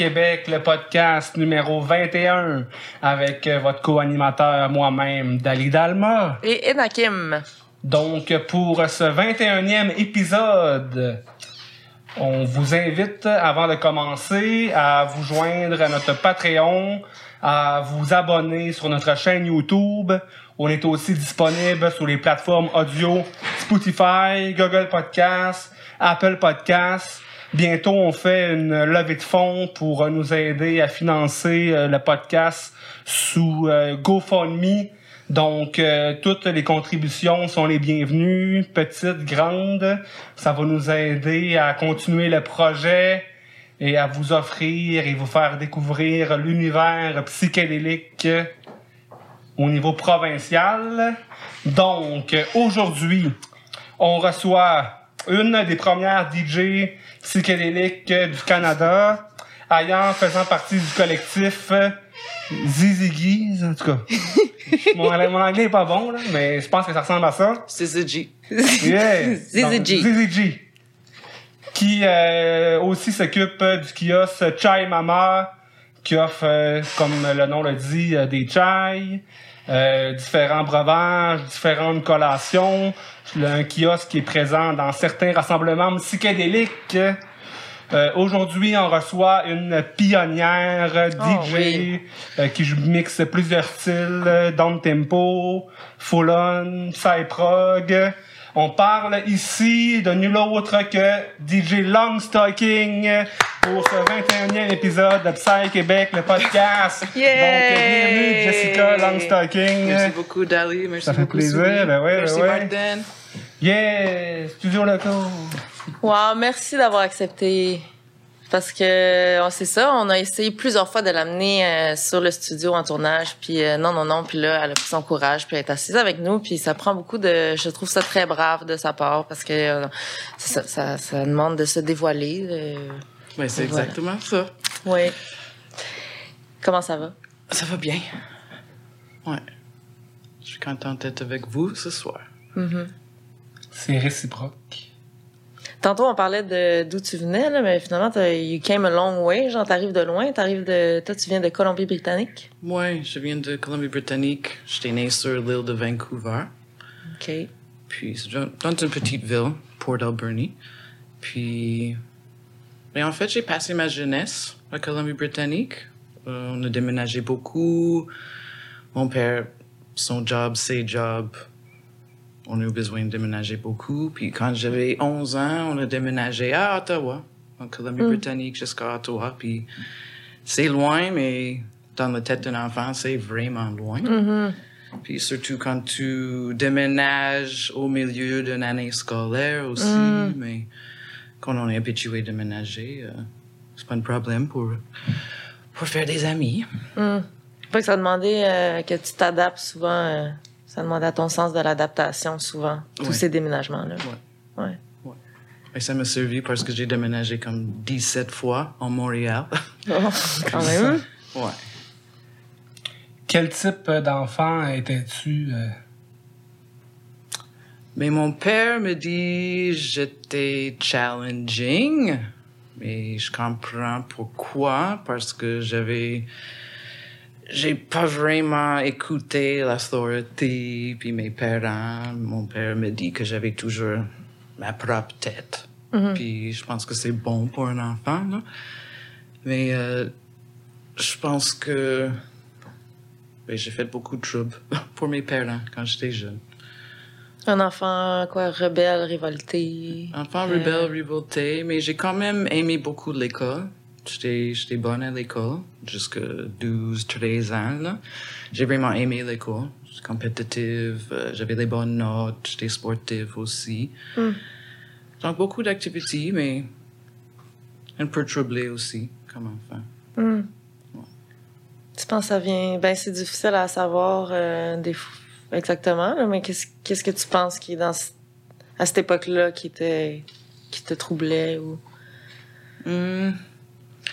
Québec, le podcast numéro 21, avec euh, votre co-animateur moi-même, Dali Dalma. Et Enakim. Donc, pour ce 21e épisode, on vous invite, avant de commencer, à vous joindre à notre Patreon, à vous abonner sur notre chaîne YouTube. On est aussi disponible sur les plateformes audio Spotify, Google Podcasts, Apple Podcasts. Bientôt, on fait une levée de fonds pour nous aider à financer euh, le podcast sous euh, GoFundMe. Donc, euh, toutes les contributions sont les bienvenues, petites, grandes. Ça va nous aider à continuer le projet et à vous offrir et vous faire découvrir l'univers psychédélique au niveau provincial. Donc, aujourd'hui, on reçoit une des premières DJ psychédéliques du Canada, ayant faisant partie du collectif Ziziggy, en tout cas. mon, mon anglais est pas bon, là, mais je pense que ça ressemble à ça. Zizi Yeah. Zizi Donc, G. Zizi G. Qui euh, aussi s'occupe du kiosque Chai Mama, qui offre, euh, comme le nom le dit, euh, des chai, euh, différents breuvages, différentes collations. Un kiosque qui est présent dans certains rassemblements psychédéliques. Euh, Aujourd'hui, on reçoit une pionnière euh, DJ Oh, oui. euh, qui mixe plusieurs styles, euh, down tempo, full on, prog. On parle ici de nul autre que DJ Longstocking pour ce 21e épisode de Psy Québec, le podcast. Yay! Donc, bienvenue Jessica Longstocking. Merci beaucoup, Dali. Merci Ça fait beaucoup, plaisir, ben ouais, ben Merci, ouais. Martin. Yeah! Studio local. Wow, merci d'avoir accepté. Parce que on sait ça, on a essayé plusieurs fois de l'amener euh, sur le studio en tournage, puis euh, non, non, non, puis là, elle a pris son courage, puis elle est assise avec nous, puis ça prend beaucoup de, je trouve ça très brave de sa part, parce que euh, ça, ça, ça demande de se dévoiler. euh. Ouais, c'est Voilà. exactement ça. Oui. Comment ça va? Ça va bien. Ouais. Je suis contente d'être avec vous ce soir. C'est réciproque. Tantôt, on parlait de d'où tu venais, là, mais finalement, you came a long way. Genre, t'arrives de loin. T'arrives de, toi, tu viens de Colombie-Britannique? Moi, je viens de Colombie-Britannique. J'étais né sur l'île de Vancouver. OK. Puis, c'est dans une petite ville, Port Alberni. Puis, mais en fait, j'ai passé ma jeunesse à Colombie-Britannique. Euh, on a déménagé beaucoup. Mon père, son job, ses jobs, on a eu besoin de déménager beaucoup. Puis, quand j'avais 11 ans, on a déménagé à Ottawa, en Colombie-Britannique, jusqu'à Ottawa. Puis, c'est loin, mais dans la tête d'un enfant, c'est vraiment loin. Puis surtout quand tu déménages au milieu d'une année scolaire aussi, mais quand on est habitué de déménager, euh, c'est pas un problème pour, pour faire des amis. Pas que ça demandait euh, que tu t'adaptes souvent. euh, ça demandait à ton sens de l'adaptation souvent, tous Ouais. ces déménagements-là. Ouais. Ouais. Et ça m'a servi parce que j'ai déménagé comme 17 fois en Montréal. Oh, quand même. ouais. Quel type euh, d'enfant étais-tu? euh? Mais mon père me dit j'étais challenging, mais je comprends pourquoi parce que j'avais j'ai pas vraiment écouté l'autorité puis mes parents. Mon père me dit que j'avais toujours ma propre tête. Puis je pense que c'est bon pour un enfant, là. Mais euh, je pense que ben, j'ai fait beaucoup de troubles pour mes parents quand j'étais jeune. Un enfant, quoi, rebelle, révolté. Enfant Euh, rebelle, révolté, mais j'ai quand même aimé beaucoup l'école. J'étais, bonne à l'école, jusqu'à 12, 13 ans. J'ai vraiment aimé l'école. J'étais compétitive, euh, j'avais les bonnes notes, j'étais sportive aussi. Donc, beaucoup d'activités, mais un peu troublé aussi, comme enfant. Tu penses que ça vient. Ben, c'est difficile à savoir euh, des f- exactement, là, mais qu'est-ce qu'est-ce que tu penses qui est dans à cette époque-là qui était qui te troublait ou? Hmm.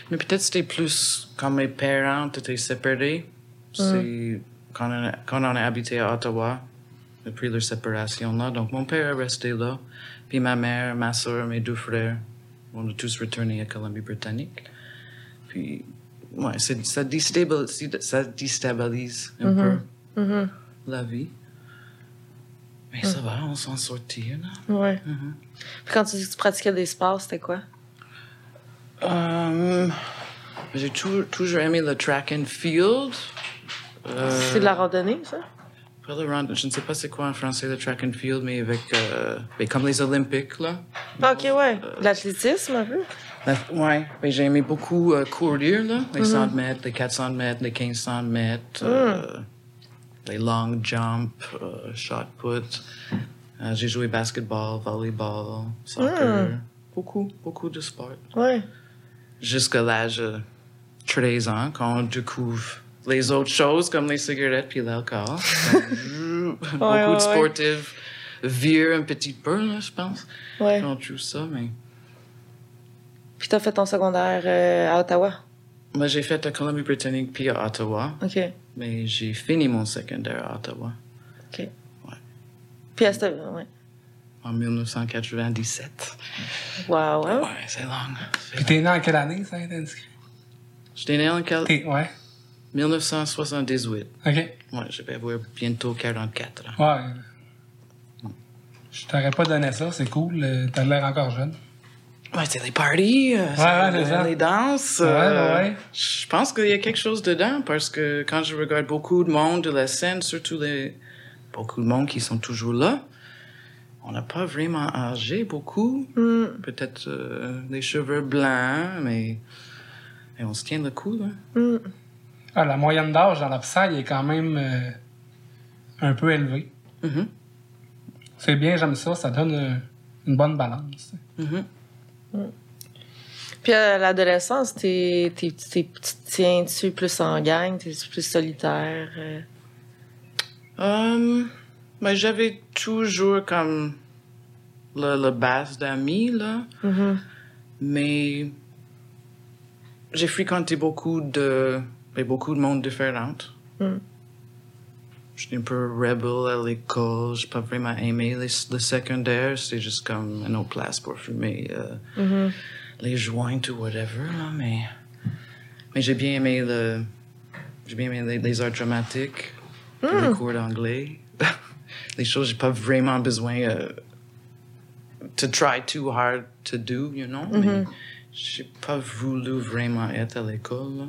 Mais peut-être c'était plus quand mes parents étaient séparés. C'est quand, on a, quand on a habité à Ottawa, depuis leur séparation là. Donc mon père est resté là. Puis ma mère, ma soeur, mes deux frères, on a tous retourné à Colombie-Britannique. Puis, ouais, ça déstabilise, ça déstabilise un peu la vie. Mais ça va, on s'en sortit là. Ouais. Puis quand tu dis que tu pratiquais des sports, c'était quoi? Euh, j'ai toujours, toujours aimé le track and field. Euh, C'est de la randonnée, ça? je ne sais pas c'est quoi en français le track and field, mais avec euh, mais comme les Olympiques là. Ah, ok, ouais. L'athlétisme, un peu? La- ouais, mais j'ai aimé beaucoup euh, courir là, les 100 mètres, les 400 mètres, les 1500 mètres, euh, les long jump, shot put. J'ai joué basketball, volleyball, soccer, beaucoup, beaucoup de sport. Ouais. Jusqu'à l'âge de 13 ans, quand on découvre les autres choses comme les cigarettes puis l'alcool. Donc, beaucoup ouais, de ouais. sportifs virent un petit peu, là, je pense, Ouais. quand on trouve ça. Mais Puis t'as fait ton secondaire euh, à Ottawa? moi, j'ai fait la Colombie-Britannique puis à Ottawa, OK. mais j'ai fini mon secondaire à Ottawa OK. Puis à cette... Ouais. En 1997. Wow, hein? Ouais, c'est long. Puis t'es né en quelle année, ça a été inscrit? J'étais né en quel- T'es, ouais. 1978. OK. Ouais, je vais avoir bientôt 44 ans. Ouais. Je t'aurais pas donné ça, c'est cool. euh, T'as l'air encore jeune. Ouais, c'est les parties, euh, ouais, c'est ça. les danses. Ouais, euh, ouais, ouais. Je pense qu'il y a quelque chose dedans parce que quand je regarde beaucoup de monde de la scène, surtout les beaucoup de monde qui sont toujours là, on n'a pas vraiment âgé beaucoup. Hmm. Peut-être euh, les cheveux blancs, mais, mais on se tient le coup. Là. Hmm. Ah, la moyenne d'âge dans la PSAI est quand même euh, un peu élevée. Mhm, C'est bien, j'aime ça. Ça donne euh, une bonne balance. mhm. Puis à l'adolescence, tu te tiens-tu plus en gang? T'es plus solitaire? euh? Mais j'avais toujours comme le, le base d'amis, là. Mhm. Mais j'ai fréquenté beaucoup de, mais beaucoup de monde différent. Mm. J'étais un peu rebelle à l'école. J'ai pas vraiment aimé le secondaire. C'était juste comme une autre place pour fumer euh, Mhm. les joints ou whatever, là. Mais, mais j'ai bien aimé le, j'ai bien aimé les, les arts dramatiques, le cours d'anglais. les choses, j'ai pas vraiment besoin euh, to try too hard to do, you know. Mais j'ai pas voulu vraiment être à l'école.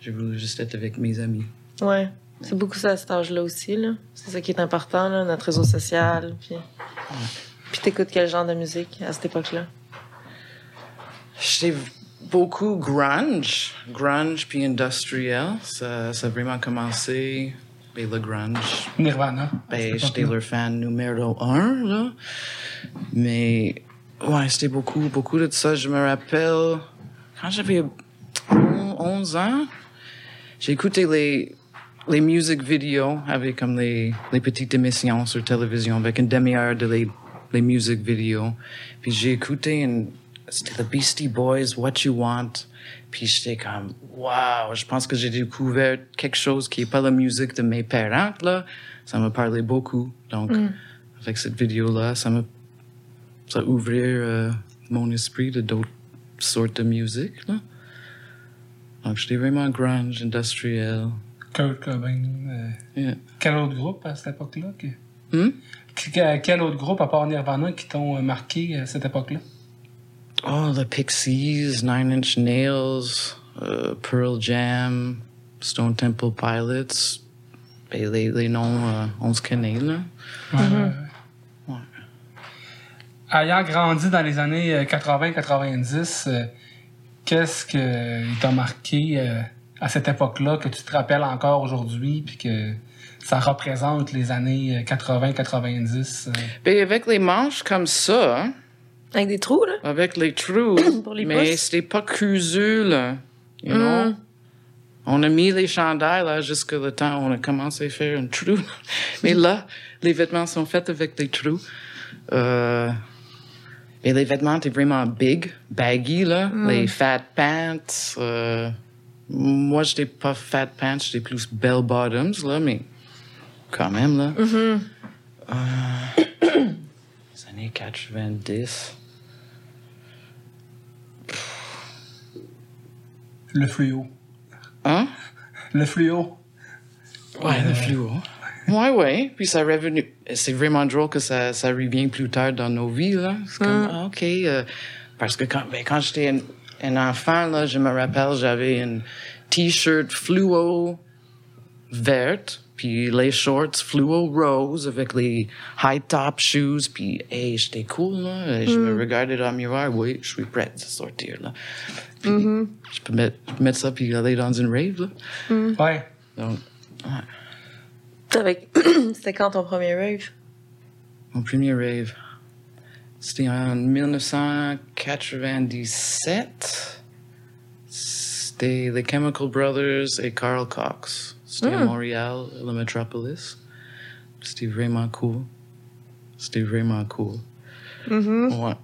J'ai voulu juste être avec mes amis. Ouais. C'est beaucoup ça à cet âge-là aussi, là. C'est ça qui est important, là, notre réseau social. Puis, puis t'écoutes quel genre de musique à cette époque-là? J'étais beaucoup grunge, grunge puis industriel. Ça, ça a vraiment commencé. Le grunge, Nirvana. ben, j'étais leur fan numéro un, là. Mais, ouais, c'était beaucoup, beaucoup de ça. Je me rappelle, quand j'avais 11 ans, j'ai écouté les, les music videos avec comme les, les petites émissions sur télévision avec une demi-heure de les, les music videos. Puis j'ai écouté une, c'était The Beastie Boys, What You Want. Puis j'étais comme, wow, je pense que j'ai découvert quelque chose qui est pas la musique de mes parents, là. Ça m'a parlé beaucoup. Donc, avec cette vidéo-là, ça m'a, ça ouvert euh, mon esprit de d'autres sortes de musique, là. Donc, j'étais vraiment grunge, industriel. Kurt Cobain. euh, Yeah. Quel autre groupe à cette époque-là? que- Hmm? Que- Quel autre groupe, à part Nirvana, qui t'ont euh, marqué à cette époque-là? Oh, the Pixies, Nine Inch Nails, uh, Pearl Jam, Stone Temple Pilots. Ben, les, les noms, euh, on se connaît, là. Ouais, Mm-hmm. ouais, ouais. Ayant grandi dans les années euh, 80-90, euh, qu'est-ce qui t'a marqué euh, à cette époque-là que tu te rappelles encore aujourd'hui puis que ça représente les années euh, 80-90? euh? Ben, avec les manches comme ça, hein, Avec des trous, là? avec les trous, Pour les mais c'était pas cousu, là. You know? Mm. On a mis les chandails, là, jusqu'à le temps où on a commencé à faire un trou. mais là, les vêtements sont faits avec des trous. Euh, Et les vêtements étaient vraiment big, baggy, là. Les fat pants. euh, moi, j'étais pas fat pants, j'étais plus bell bottoms, là, mais quand même, là. Euh, les années 90. Le fluo. Hein? Le fluo. Ouais, le fluo. Ouais, ouais. Puis ça revenu. C'est vraiment drôle que ça, ça revient plus tard dans nos vies, là. C'est comme, ah, OK. euh, parce que quand, ben, quand j'étais un, un enfant, là, je me rappelle, j'avais une T-shirt fluo verte, puis les shorts fluo rose avec les high top shoes, puis hey, j'étais cool, là. Et Je me regardais dans le miroir, oui, je suis prête à sortir, là. Puis je peux mettre, je peux mettre ça, puis aller dans une rave, là. Ouais. Donc, Avec... C'était quand ton premier rave? Mon premier rave, c'était en 1997. C'était les Chemical Brothers et Carl Cox. C'était à Montréal, le Metropolis. C'était vraiment cool. C'était vraiment cool. Ouais.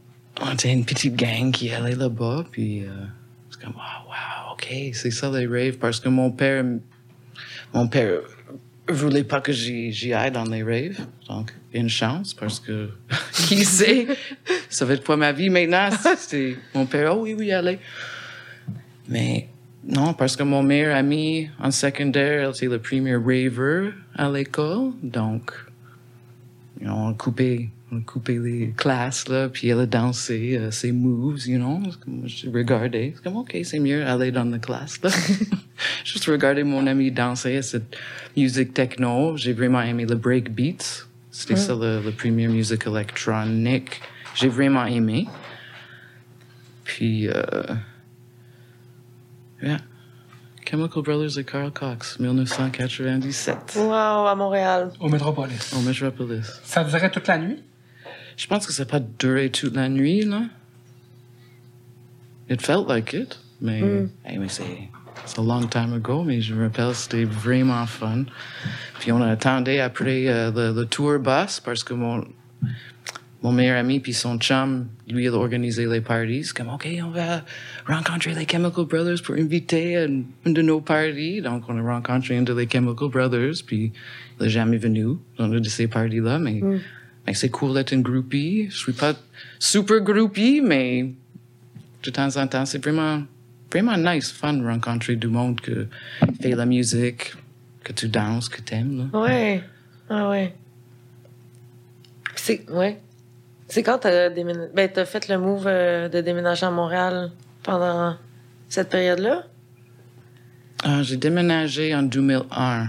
On était une petite gang qui allait là-bas, puis euh, comme, wow, wow, OK, c'est ça les raves, parce que mon père, mon père voulait pas que j'y aille dans les raves. Donc, une chance, parce que, qui sait, ça va être pas ma vie maintenant. C'était mon père, oh oui, oui, allez. Mais non, parce que mon meilleur ami en secondaire, c'est le premier raver à l'école. Donc, you know, on a coupé, on a coupé les classes, là, puis elle a dansé euh, ses moves, you know. Je regardais, c'est comme, OK, c'est mieux aller dans la classe, là. Juste regarder mon ami danser à cette musique techno. J'ai vraiment aimé le break beats. C'était ça le, le premier musique électronique. J'ai vraiment aimé. Puis, euh, yeah. Chemical Brothers et Carl Cox, 1997, Wow, à Montréal. Au Métropolis. au Metropolis. Ça durait toute la nuit? Je pense que ça n'a pas duré toute la nuit, là. It felt like it. Mais, hey, mais c'est, c'est a long time ago, mais je me rappelle, c'était vraiment fun. Puis on attendait après euh, le, le tour bus parce que mon, mon meilleur ami puis son chum, lui, il a organisé les parties. C'est comme, OK, on va rencontrer les Chemical Brothers pour inviter à une, une de nos parties. Donc, on a rencontré un de les Chemical Brothers, puis il n'est jamais venu dans une de ces parties-là, mais, mais c'est cool d'être une groupie. Je suis pas super groupie, mais de temps en temps, c'est vraiment, vraiment nice, fun de rencontrer du monde que fait la musique, que tu danses, que t'aimes, là. Ouais. Ah ouais. C'est... Ouais. C'est quand t'as. Ben, t'as fait le move euh, de déménager à Montréal pendant cette période-là? Ah, j'ai déménagé en 2001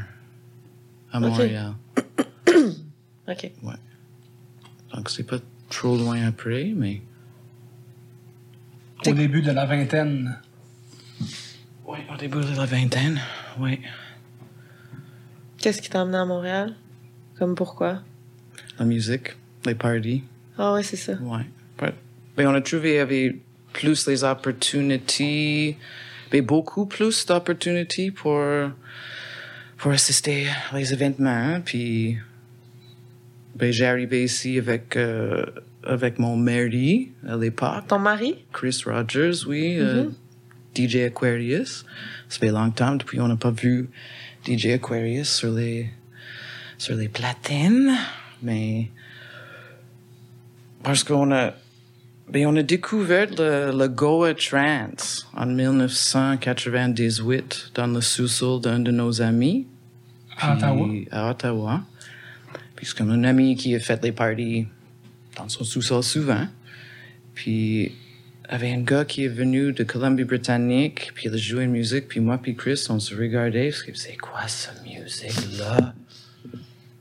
à Montréal. OK. Donc, c'est pas trop loin après, mais. Au début de la vingtaine. Oui, au début de la vingtaine, oui. Qu'est-ce qui t'a emmené à Montréal? Comme pourquoi? La musique, les parties, Ah ouais, c'est ça. But- Mais on a trouvé qu'il y avait plus les opportunités, mais beaucoup plus d'opportunités pour, pour assister à les événements. Puis, ben, j'ai arrivé ici avec, euh, avec mon mari à l'époque. Ton mari? Chris Rogers, oui, euh, DJ Aquarius. Ça fait longtemps depuis on n'a pas vu DJ Aquarius sur les sur les platines, mais parce qu'on a ben, on a découvert le, le Goa Trance en 1998 dans le sous-sol d'un de nos amis. À Ottawa. À Ottawa. Puis c'est comme un ami qui a fait les parties dans son sous-sol souvent. Puis il y avait un gars qui est venu de Colombie-Britannique, puis il a joué une musique, puis moi puis Chris, on se regardait, parce que c'est quoi cette musique-là?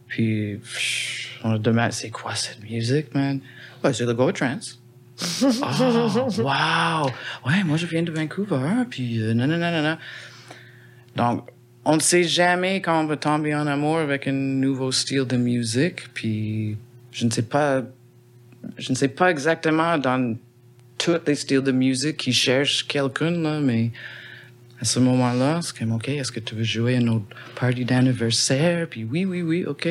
Puis pff, on a demandé, c'est quoi cette musique, man? Ouais, c'est le Go Trance. oh, wow! Ouais, moi je viens de Vancouver, puis euh, non, non, non, non, non. Donc, on ne sait jamais quand on va tomber en amour avec un nouveau style de musique, puis je ne sais pas, je ne sais pas exactement dans tous les styles de musique qui cherchent quelqu'un, là, mais à ce moment-là, c'est comme, OK, est-ce que tu veux jouer à notre party d'anniversaire? Puis oui, oui, oui, OK.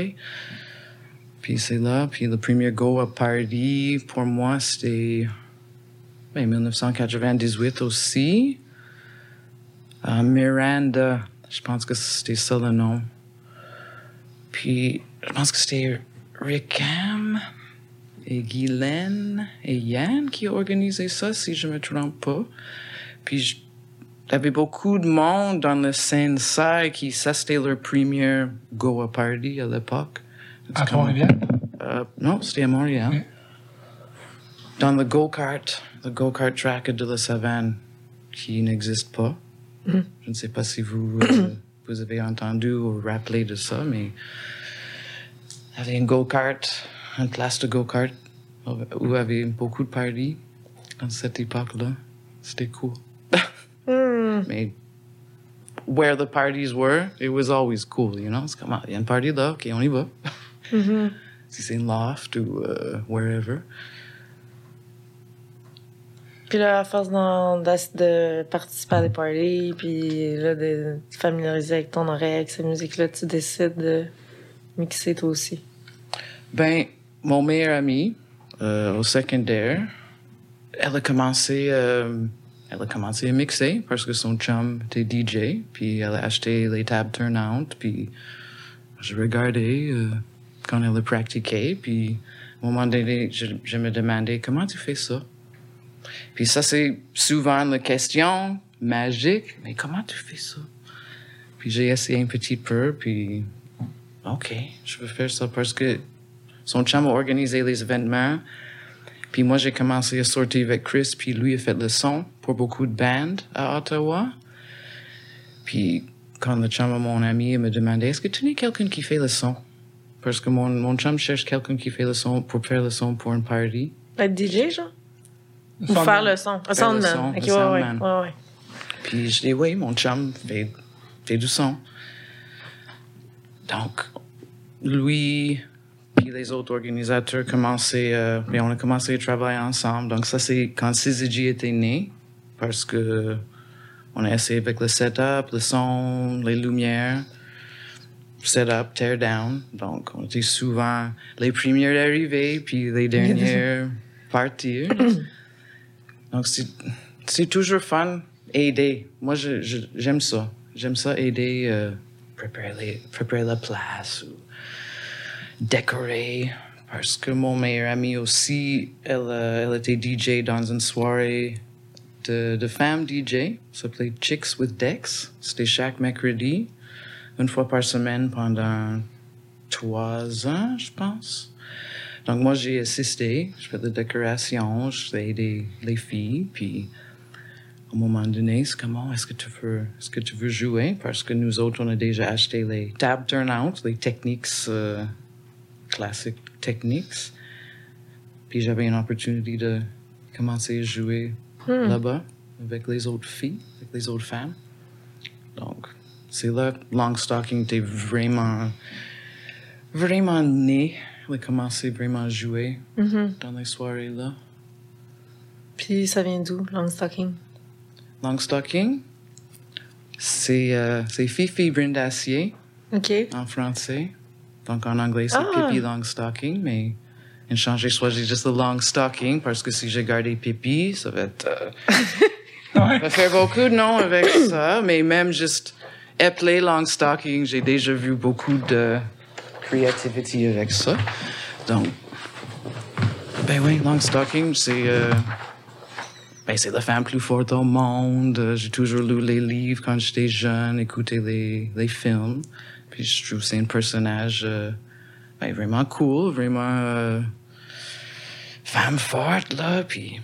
Puis c'est là. Puis le premier go à Party, pour moi, c'était ben, 1998 aussi. Euh, Miranda, je pense que c'était ça le nom. Puis je pense que c'était Rickham et Guylaine et Yann qui organisaient ça, si je me trompe pas. Puis il y avait beaucoup de monde dans le scène ça qui ça c'était leur première Goa party à l'époque. À Trois-Rivières? euh, non, c'était à Montréal. Dans le go-kart, le go-kart track de la savane qui n'existe pas. Je ne sais pas si vous, euh, vous avez entendu ou rappelé de ça, mais il y avait un go-kart, une place de go-kart où il y avait beaucoup de parties à cette époque-là. C'était cool. mais where the parties were, it was always cool, you know? C'est comme, ah, il y a une party là, ok, on y va. si c'est une loft ou euh, wherever. Puis là, à force de participer à des parties, puis là, de te familiariser avec ton oreille, avec cette musique-là, tu décides de mixer toi aussi. Ben, mon meilleur ami, euh, au secondaire, elle a commencé, euh, elle a commencé à mixer parce que son chum était DJ, puis elle a acheté les tables turn-out, puis je regardais euh, quand elle a pratiqué, puis un moment donné, je me demandais comment tu fais ça? Puis ça, c'est souvent la question magique, mais comment tu fais ça? Puis j'ai essayé un petit peu, puis OK, je veux faire ça parce que son chum a organisé les événements. Puis moi, j'ai commencé à sortir avec Chris, puis lui a fait le son pour beaucoup de bandes à Ottawa. Puis quand le chum mon ami me demandait, est-ce que tu n'es quelqu'un qui fait le son? Parce que mon, mon chum cherche quelqu'un qui fait le son pour faire le son pour une party. Être DJ, genre? Ou faire le son? Faire le son, Ok, le ouais, ouais, soundman. ouais, ouais. Puis je dis, oui, mon chum fait, fait du son. Donc, lui, puis les autres organisateurs commençaient, euh, on a commencé à travailler ensemble. Donc, ça, c'est quand CZG était né, parce que on a essayé avec le setup, le son, les lumières, setup, tear down. Donc, on était souvent les premiers arrivés, puis les dernières partir. Donc, c'est, toujours fun aider. Moi, j'aime ça. J'aime ça aider, euh, préparer, la place ou décorer. Parce que mon meilleur ami aussi, elle, euh, était DJ dans une soirée de, de femmes DJ. Ça s'appelait Chicks with Dex. C'était chaque mercredi, une fois par semaine pendant trois ans, je pense. Donc moi, j'ai assisté, je fais de la décoration, je fais aider les filles, puis à un moment donné, c'est comment est-ce que tu veux, est-ce que tu veux jouer? Parce que nous autres, on a déjà acheté les tab turnout, les techniques, euh, classiques techniques. Puis j'avais une opportunité de commencer à jouer là-bas avec les autres filles, avec les autres femmes. Donc, c'est là que Longstocking était vraiment, vraiment né. A commencé vraiment à jouer dans les soirées là. Puis ça vient d'où, Longstocking? Longstocking, c'est euh, c'est Fifi Brindacier OK. en français. Donc en anglais, c'est Ah. Pippi Longstocking, mais en changé, soit j'ai juste le Longstocking parce que si j'ai gardé Pippi, ça va être. euh, va faire beaucoup de noms avec ça, mais même juste appeler Longstocking, j'ai déjà vu beaucoup de créativité avec ça. Donc, ben oui, Longstocking, c'est. euh, ben, c'est la femme plus forte au monde. Euh, J'ai toujours lu les livres quand j'étais jeune, écouté les, les films. Puis je trouve que c'est un personnage euh, ben, vraiment cool, vraiment euh, femme forte, là. Puis,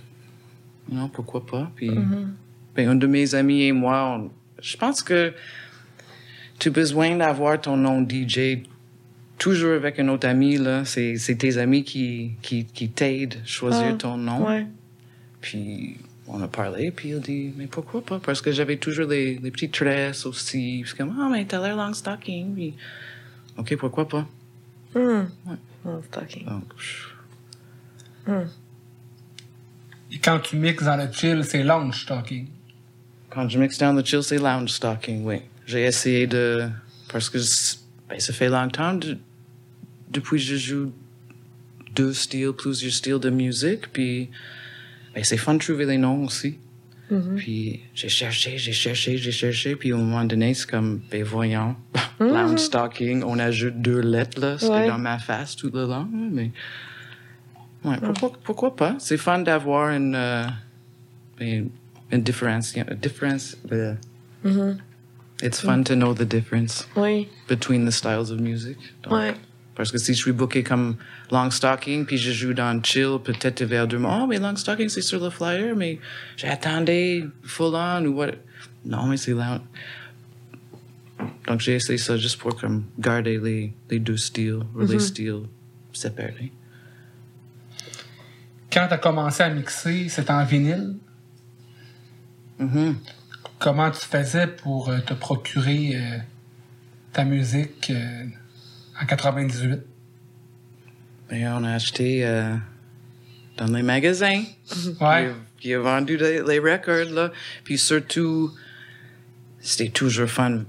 non, pourquoi pas. Puis, ben, un de mes amis et moi, on- je pense que tu as besoin d'avoir ton nom DJ toujours avec un autre ami, là. C'est c'est tes amis qui, qui, qui t'aident à choisir Ah, ton nom. Ouais. Puis on a parlé, puis il dit, mais pourquoi pas? Parce que j'avais toujours les, les petites tresses aussi. Puis comme, ah, mais t'as l'air long stocking. Puis, ok, pourquoi pas? Hmm. Longstocking. Donc, pff, Et quand tu mixes dans le chill, c'est lounge talking. quand je mixe down the chill, c'est lounge stocking, oui. J'ai essayé de. Parce que ben, ça fait longtemps de- depuis je joue deux styles, plusieurs styles de musique. Puis, ben, c'est fun de trouver les noms aussi. Puis, j'ai cherché, j'ai cherché, j'ai cherché. Puis, au moment donné, c'est comme, ben, voyons, lounge stocking, on ajoute deux lettres, là. C'était Ouais. dans ma face tout le long, mais. Ouais, pourquoi, pourquoi pas? C'est fun d'avoir une, euh, une, une différence. difference euh, It's fun to know the difference Oui, between the styles of music. Donc, ouais. Parce que si je suis booké comme long stocking, puis je joue dans chill, peut-être vers deux mois, oh, mais long stocking, c'est sur le flyer, mais j'attendais full on ou what? Non, mais c'est là. Donc j'ai essayé ça juste pour comme garder les, les deux styles, ou les styles séparés. Quand tu as commencé à mixer, c'était en vinyle? Mhm. Comment tu faisais pour euh, te procurer euh, ta musique euh, en 98? Ben, on a acheté euh, dans les magasins. Ouais. Qui a vendu les, les records, là. Puis surtout, c'était toujours fun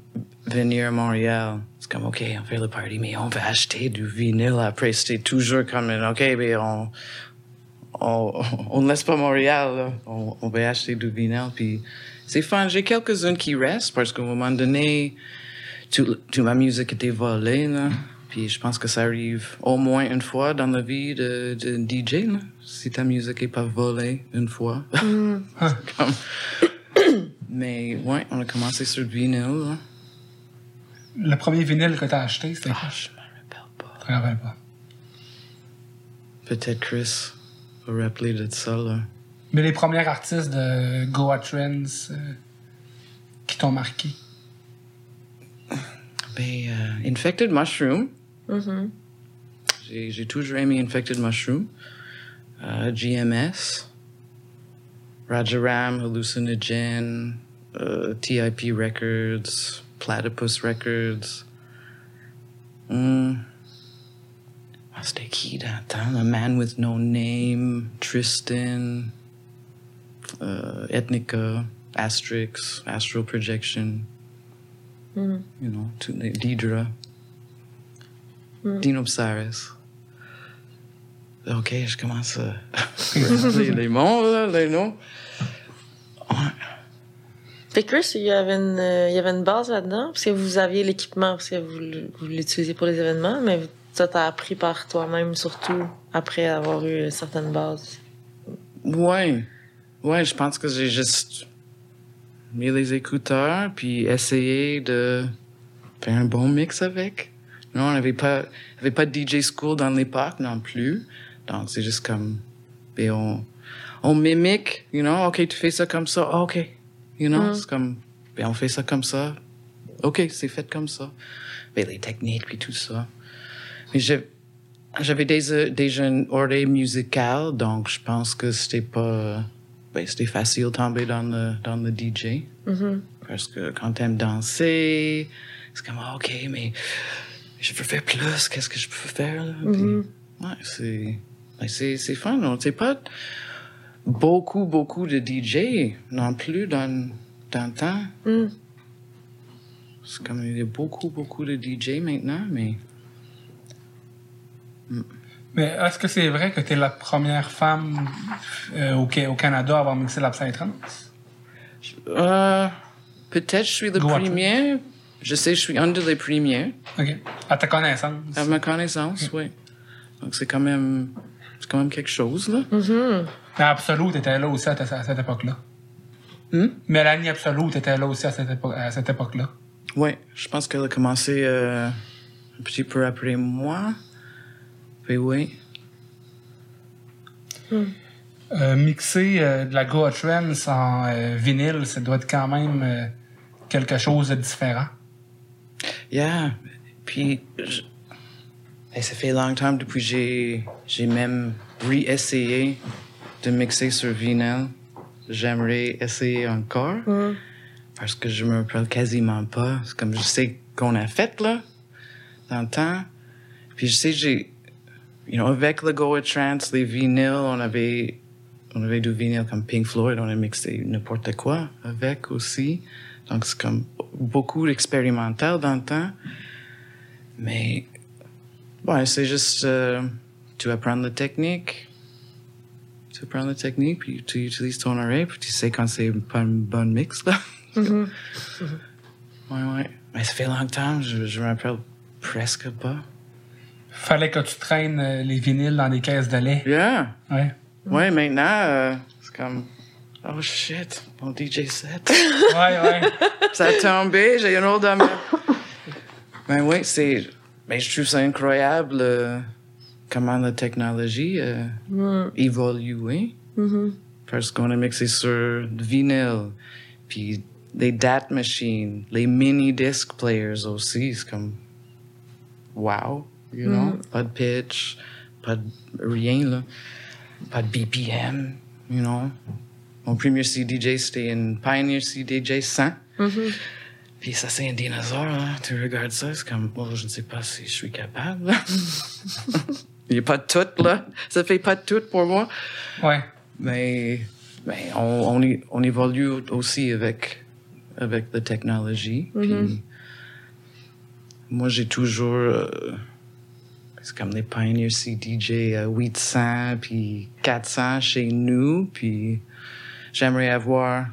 venir à Montréal. C'est comme, OK, on fait le party, mais on va acheter du vinyle après. C'était toujours comme, OK, mais on, on, on laisse pas Montréal, là. On, on va acheter du vinyle. Puis c'est fun. J'ai quelques-unes qui restent parce qu'à un moment donné, toute, toute ma musique était volée, là. Puis je pense que ça arrive au moins une fois dans la vie de, de DJ, là. Si ta musique est pas volée une fois. Comme- Mais ouais, on a commencé sur le vinyle, là. Le premier vinyle que tu as acheté, c'était quoi? Ah, je me rappelle pas. Je me rappelle pas. Peut-être Chris va rappeler de ça, là. Mais les premiers artistes de Goa Trends euh, qui t'ont marqué? Ben, euh, Infected Mushroom. Mhm. J'ai j'ai toujours aimé Infected Mushroom. Euh, GMS. Rajaram, Hallucinogen. euh, TIP Records. Platypus Records. C'était qui dans le temps? A Man with No Name. Tristan. euh, Ethnica. Asterix. Astral Projection. Mhm. You know, toutes les- Deidre. Dinopsaurus. Ok, je commence à les mots, là, les noms. Fait que Chris, il y avait une, euh, il y avait une base là-dedans, parce que vous aviez l'équipement, parce que vous, l- vous l'utilisiez pour les événements, mais ça t'a appris par toi-même, surtout après avoir eu une certaine base. Ouais. Ouais, je pense que j'ai juste mis les écouteurs, puis essayé de faire un bon mix avec. Non, on n'avait pas, avait pas de DJ school dans l'époque non plus. Donc, c'est juste comme, ben, on, on mimique, you know, OK, tu fais ça comme ça, ah, OK. You know, c'est comme, ben, on fait ça comme ça. OK, c'est fait comme ça. Ben, les techniques, puis tout ça. Mais j'ai, j'avais déjà, déjà une oreille musicale, donc je pense que c'était pas. Ben, c'était facile de tomber dans le, dans le DJ. Mhm. Parce que quand t'aimes danser, c'est comme, ah, OK, mais je peux faire plus, qu'est-ce que je peux faire? Là? Puis, ouais, c'est, ben, c'est, c'est fun. On sait pas beaucoup, beaucoup de DJ non plus dans, dans le temps. Mm. C'est comme, il y a beaucoup, beaucoup de DJ maintenant, mais. Mais est-ce que c'est vrai que tu es la première femme euh, au, au Canada à avoir mixé la Psytrance? Euh, peut-être je suis le Go premier. Je sais, je suis un de les premiers. OK. À ta connaissance. À ma connaissance, oui. Donc c'est quand même, c'est quand même quelque chose, là. Mhm. Mais Absolute était là aussi à, cette époque-là. Hmm? Mélanie Absolute était là aussi à cette, épo- à cette époque-là. Oui, je pense qu'elle a commencé euh, un petit peu après moi. Puis oui. Euh, mixer euh, de la Goa Trends en euh, vinyle, ça doit être quand même euh, quelque chose de différent. Yeah. Puis, je- Hey, ça fait longtemps depuis que j'ai, j'ai même réessayé de mixer sur vinyle. J'aimerais essayer encore. Mm. Parce que je me rappelle quasiment pas. C'est comme je sais qu'on a fait, là, dans le temps. Puis je sais, j'ai, you know, avec le Goa Trance, les vinyles, on avait, on avait du vinyle comme Pink Floyd, on a mixé n'importe quoi avec aussi. Donc c'est comme beaucoup d'expérimental dans le temps. Mais, ouais, c'est juste, euh, tu apprends la technique. Tu apprends la technique, puis tu utilises ton oreille, puis tu sais quand c'est pas une bonne mix, là. Ouais, ouais. Mais ça fait longtemps, je, je me rappelle presque pas. Fallait que tu traînes euh, les vinyles dans des caisses de lait. Yeah. Ouais. Ouais, maintenant, euh, c'est comme, oh shit, mon DJ set. Ouais, ouais. ça a tombé, j'ai une autre dans ma... Ben oui, c'est... Ben, je trouve ça incroyable euh, comment la technologie euh, évolue. Parce qu'on a mixé sur le vinyle, puis les date machines, les mini disc players aussi. C'est comme... Wow, you know? Pas de pitch, pas de rien, là. Pas de BPM, you know? Mon premier CDJ, c'était une Pioneer CDJ 100. Puis ça, c'est un dinosaure, là. Tu regardes ça, c'est comme, oh, je ne sais pas si je suis capable. Il n'y a pas de tout, là. Ça fait pas de tout pour moi. Ouais. Mais, mais on, on, on évolue aussi avec, avec la technologie. Puis moi, j'ai toujours. euh, c'est comme les Pioneer CDJ euh, 800 puis 400 chez nous. Puis j'aimerais avoir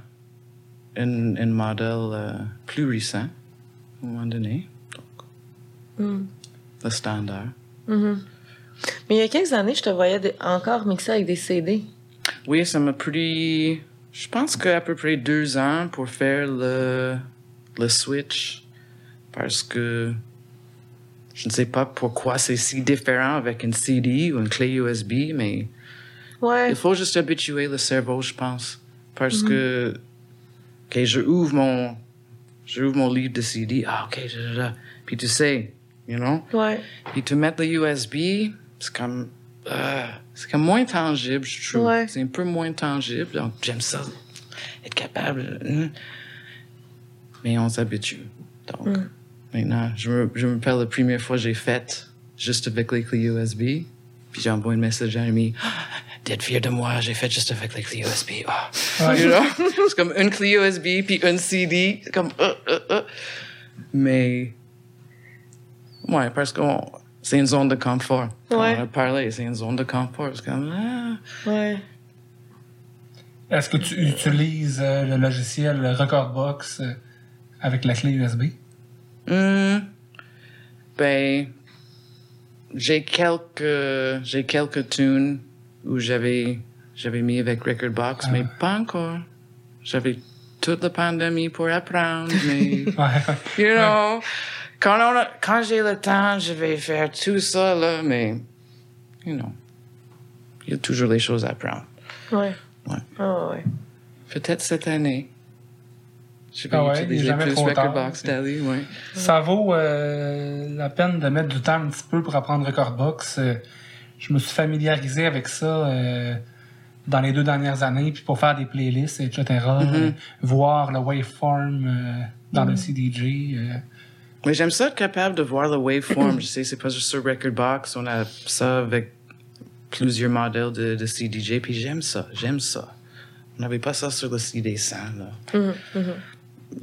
un, un modèle euh, plus récent à un moment donné. Donc, le standard. Mais il y a quelques années, je te voyais des- encore mixer avec des CD. Oui, ça m'a pris, je pense qu'à peu près deux ans pour faire le, le switch. Parce que je ne sais pas pourquoi c'est si différent avec une CD ou une clé USB, mais Ouais. il faut juste habituer le cerveau, je pense. Parce que, OK, je ouvre mon, je ouvre mon livre de CD. Ah, OK, da, da, da. puis tu sais, you know? Ouais. Puis te mettre le USB, c'est comme. euh, c'est comme moins tangible, je trouve. Ouais. C'est un peu moins tangible. Donc, j'aime ça. Être capable. hein. Mais on s'habitue. Donc, maintenant, je me, je me rappelle la première fois que j'ai fait juste avec les clés USB. Puis j'ai envoyé un message à un ami. Ah, D'être fier de moi, j'ai fait juste avec les clés USB. Ah. Ouais. You know? c'est comme une clé USB puis une CD. C'est comme. euh, euh, euh. Mais. Ouais, parce que on- c'est une zone de confort. Quand Ouais. On a parlé, c'est une zone de confort. C'est comme. ah. Ouais. Est-ce que tu utilises le logiciel Recordbox avec la clé USB? Hmm. Ben, j'ai quelques, j'ai quelques tunes où j'avais, j'avais mis avec Record Box, mais pas encore. J'avais toute la pandémie pour apprendre, mais, you know, quand on a- quand j'ai le temps, je vais faire tout ça, là, mais, you know, il y a toujours les choses à apprendre. Ouais. Ouais. Ah ouais. Peut-être cette année. Je vais Ah ouais, utiliser jamais plus trop Record tard. Box Daily, ouais. Ça vaut euh, la peine de mettre du temps un petit peu pour apprendre Recordbox. Euh, je me suis familiarisé avec ça euh, dans les deux dernières années, puis pour faire des playlists, etc. euh, voir le waveform euh, dans le CDJ. euh, Mais j'aime ça être capable de voir le waveform. je sais, c'est pas juste sur Record Box. On a ça avec plusieurs modèles de, de CDJ. Puis j'aime ça. J'aime ça. On n'avait pas ça sur le CD100. Là.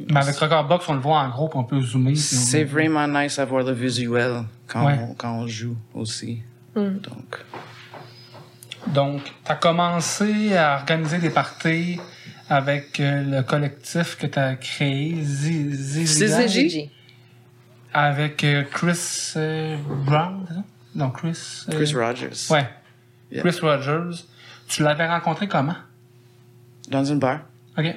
mais avec Recordbox, on le voit en gros, puis on peut zoomer. C'est vraiment nice d'avoir le visuel quand, Ouais. on, quand on joue aussi. Donc, Donc, tu as commencé à organiser des parties avec euh, le collectif que tu as créé, Gigi. avec euh, Chris euh, Brown, c'est ça? Non, Chris. euh, Chris Rogers. Ouais. Yeah. Chris Rogers. Tu l'avais rencontré comment? Dans un bar. OK.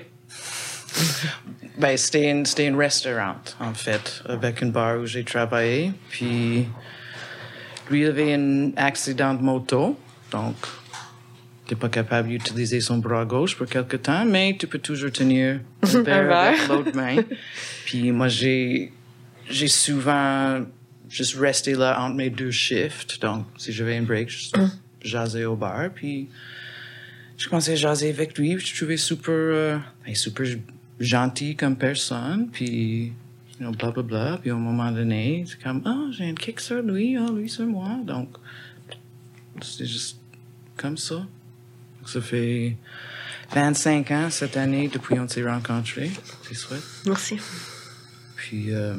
Ben, c'était un, c'était un restaurant, en fait, avec un bar où j'ai travaillé. Puis, lui avait un accident de moto, donc, t'es pas capable d'utiliser son bras gauche pour quelque temps, mais tu peux toujours tenir un verre avec l'autre main. Puis, moi, j'ai, j'ai souvent juste resté là entre mes deux shifts. Donc, si j'avais un break, je jasais au bar. Puis, je commençais à jaser avec lui. Je trouvais super, euh, ben, super gentil comme personne. Puis, you know, bla bla bla. Puis, un moment donné, c'est comme, ah, j'ai un kick sur lui, ah, lui sur moi. Donc, c'est juste comme ça. Donc, ça fait 25 ans cette année depuis qu'on s'est rencontrés. C'est chouette. Merci. Puis, euh,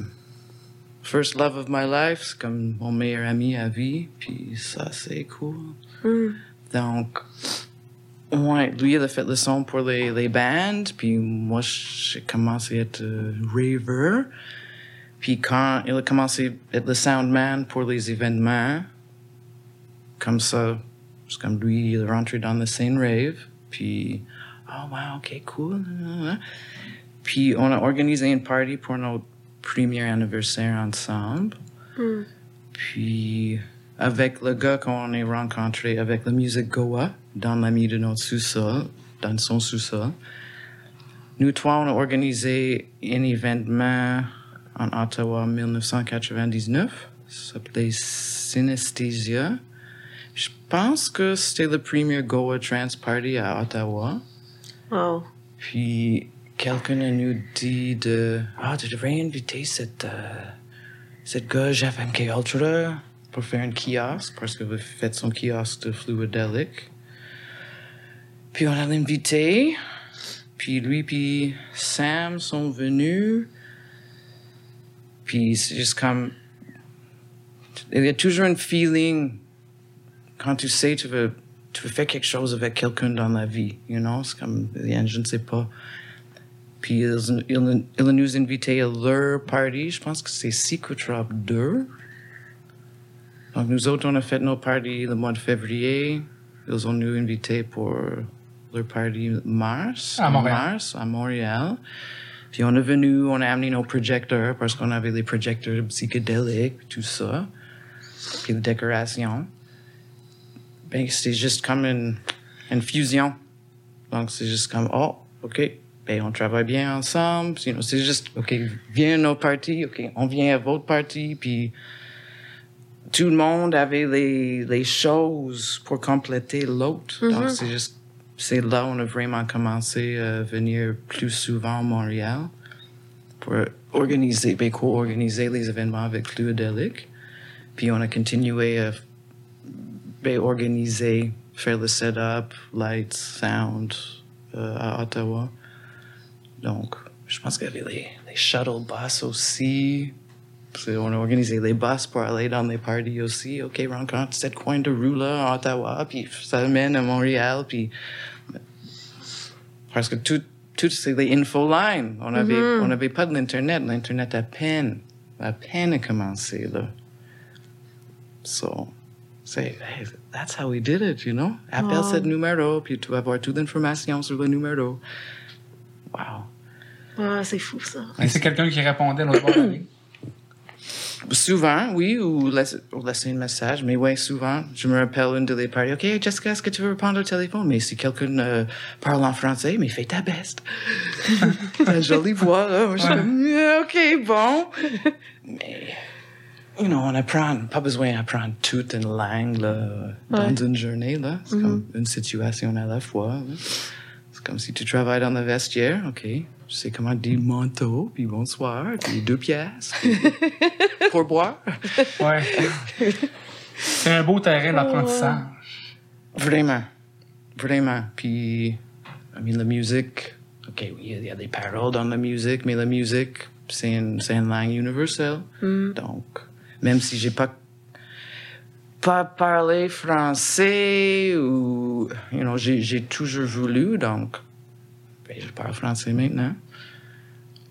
first love of my life, c'est comme mon meilleur ami à vie, puis ça, c'est cool. Donc, ouais, lui, il a fait le son pour les, les bands, puis moi, j'ai commencé à être euh, raver. Puis quand il a commencé à être le soundman pour les événements, comme ça, c'est comme lui, il est rentré dans la scène rave, puis, oh wow, ok, cool. Puis on a organisé une party pour notre premier anniversaire ensemble. Puis avec le gars qu'on a rencontré avec la musique Goa dans l'ami de notre sous-sol, dans son sous-sol, nous trois, on a organisé un événement en Ottawa en 1999. Ça s'appelait Synesthesia. Je pense que c'était le premier Goa Trance Party à Ottawa. Wow. Puis quelqu'un nous dit de Ah, tu devrais inviter cette, euh, cette gauche FMK Ultra pour faire un kiosque parce que vous faites son kiosque de Fluidelic. Puis on a l'invité. Puis lui puis Sam sont venus. Puis c'est juste comme... Il y a toujours un feeling quand tu sais tu veux, tu veux faire quelque chose avec quelqu'un dans la vie, you know? C'est comme, je ne sais pas. Puis ils, ils, ils nous à leur party, je pense que c'est Psychotrop 2. Donc nous autres, on a fait nos parties le mois de février. Ils ont nous invités pour leur party mars. À Montréal. Mars, à Montréal. Puis on est venu, on a amené nos projecteurs parce qu'on avait les projecteurs psychédéliques, tout ça. Puis les décorations. Ben, c'est juste comme une, une fusion. Donc c'est juste comme, oh, OK, ben, on travaille bien ensemble. You know, c'est juste, OK, viens à nos parties, OK, on vient à votre partie, puis tout le monde avait les, les choses pour compléter l'autre. Donc, c'est juste, c'est là où on a vraiment commencé à venir plus souvent à Montréal pour organiser, ben, co-organiser les événements avec Fluidelic. Puis on a continué à ben, organiser, faire le setup, lights, sound euh, à Ottawa. Donc, je pense qu'il y avait les, les shuttle bus aussi. On a organisé les bus pour aller dans les parties aussi. OK, rencontre cette coin de rue là à Ottawa, puis ça mène à Montréal, puis parce que tout, tout c'est les infolines. On avait, on avait pas de l'internet. L'internet à peine, à peine a commencé là. So, say, hey, that's how we did it, you know? Appelle ce numéro, puis tu vas avoir toute l'information sur le numéro. Wow. Ah, c'est fou, ça. Et c'est quelqu'un qui répondait l'autre bord de la ligne. Souvent, oui, ou laisser, ou laisser un message, mais oui, souvent, je me rappelle une de les parties. OK, Jessica, est-ce que tu veux répondre au téléphone? Mais si quelqu'un euh, parle en français, mais fais ta best. Ta jolie voix, là. Moi, je suis comme, Yeah, OK, bon. mais, you know, on apprend, pas besoin d'apprendre toute une langue, là, dans une journée, là. C'est comme une situation à la fois. C'est comme si tu travailles dans le vestiaire, OK. Je sais comment dire manteau, puis bonsoir, puis deux pièces, puis pour boire? Ouais. C'est un beau terrain d'apprentissage. Vraiment. Vraiment. Puis, I mean, la musique, OK, oui, il y a des paroles dans la musique, mais la musique, c'est une, c'est une langue universelle. Donc, même si j'ai pas pas parlé français ou, you know, j'ai toujours voulu, donc, ben, je parle français maintenant.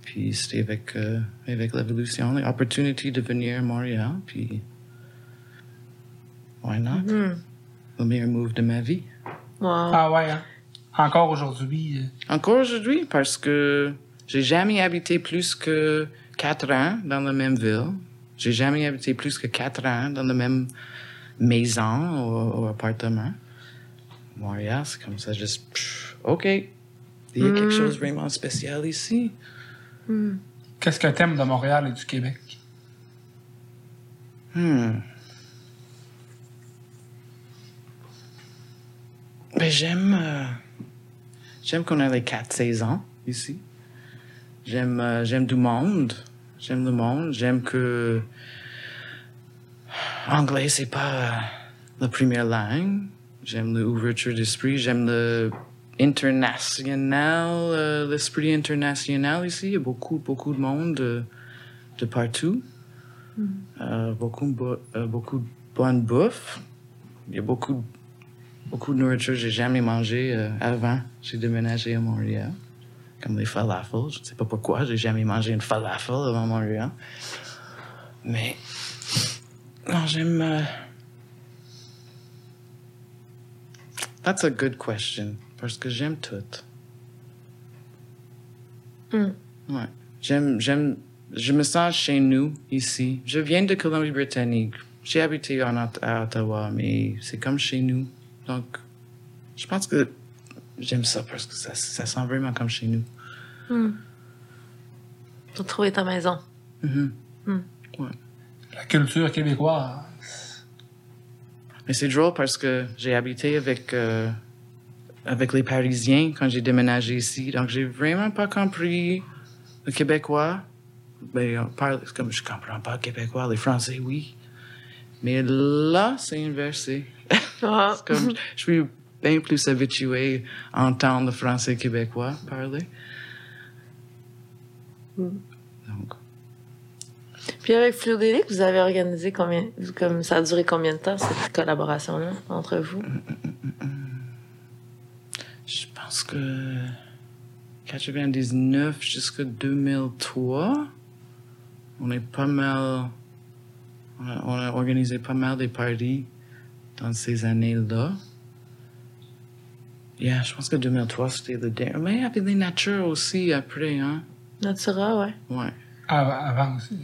Puis c'était avec, euh, avec l'évolution, l'opportunité de venir à Montréal, puis why not? Le meilleur move de ma vie. Wow. Ah ouais, hein? Encore aujourd'hui. euh, Encore aujourd'hui, parce que j'ai jamais habité plus que quatre ans dans la même ville. J'ai jamais habité plus que quatre ans dans la même maison ou, ou appartement. Montréal, c'est comme ça, juste, pff, OK. Il y a quelque chose de vraiment spécial ici. Qu'est-ce que t'aimes de Montréal et du Québec? Hmm. Ben, j'aime. euh, j'aime qu'on a les quatre saisons ici. J'aime euh, j'aime du monde. J'aime le monde. J'aime que. Anglais, c'est pas euh, la première langue. J'aime l'ouverture d'esprit. J'aime le international, euh, l'esprit international ici. Il y a beaucoup, beaucoup de monde de, de partout. Euh, beaucoup, de bo- euh, beaucoup de bonne bouffe. Il y a beaucoup, beaucoup de nourriture que j'ai jamais mangé euh, avant. J'ai déménagé à Montréal. Comme les falafels. Je ne sais pas pourquoi, j'ai jamais mangé une falafel avant Montréal. Mais, non, j'aime. euh, That's a good question. Parce que j'aime tout. Hmm. Ouais. J'aime, j'aime, je me sens chez nous ici. Je viens de Colombie-Britannique. J'ai habité en, à Ottawa, mais c'est comme chez nous. Donc, je pense que j'aime ça parce que ça, ça sent vraiment comme chez nous. T'as trouvé ta maison. Mhm. La culture québécoise. Mais c'est drôle parce que j'ai habité avec, euh, avec les Parisiens quand j'ai déménagé ici. Donc, j'ai vraiment pas compris le québécois. Ben, on parle, comme je comprends pas le québécois, les Français, oui. Mais là, c'est inversé. Ah. Comme, je suis bien plus habitué à entendre le français québécois parler. Donc, Puis avec Fluidélique, vous avez organisé combien, comme ça a duré combien de temps cette collaboration-là entre vous? je pense que 99 jusqu'à 2003, on est pas mal, on a, on a organisé pas mal des parties dans ces années-là. Yeah, je pense que 2003, c'était le dernier. Mais il y avait les natures aussi après, hein? Natura, ouais. Ouais. Avant, avant aussi.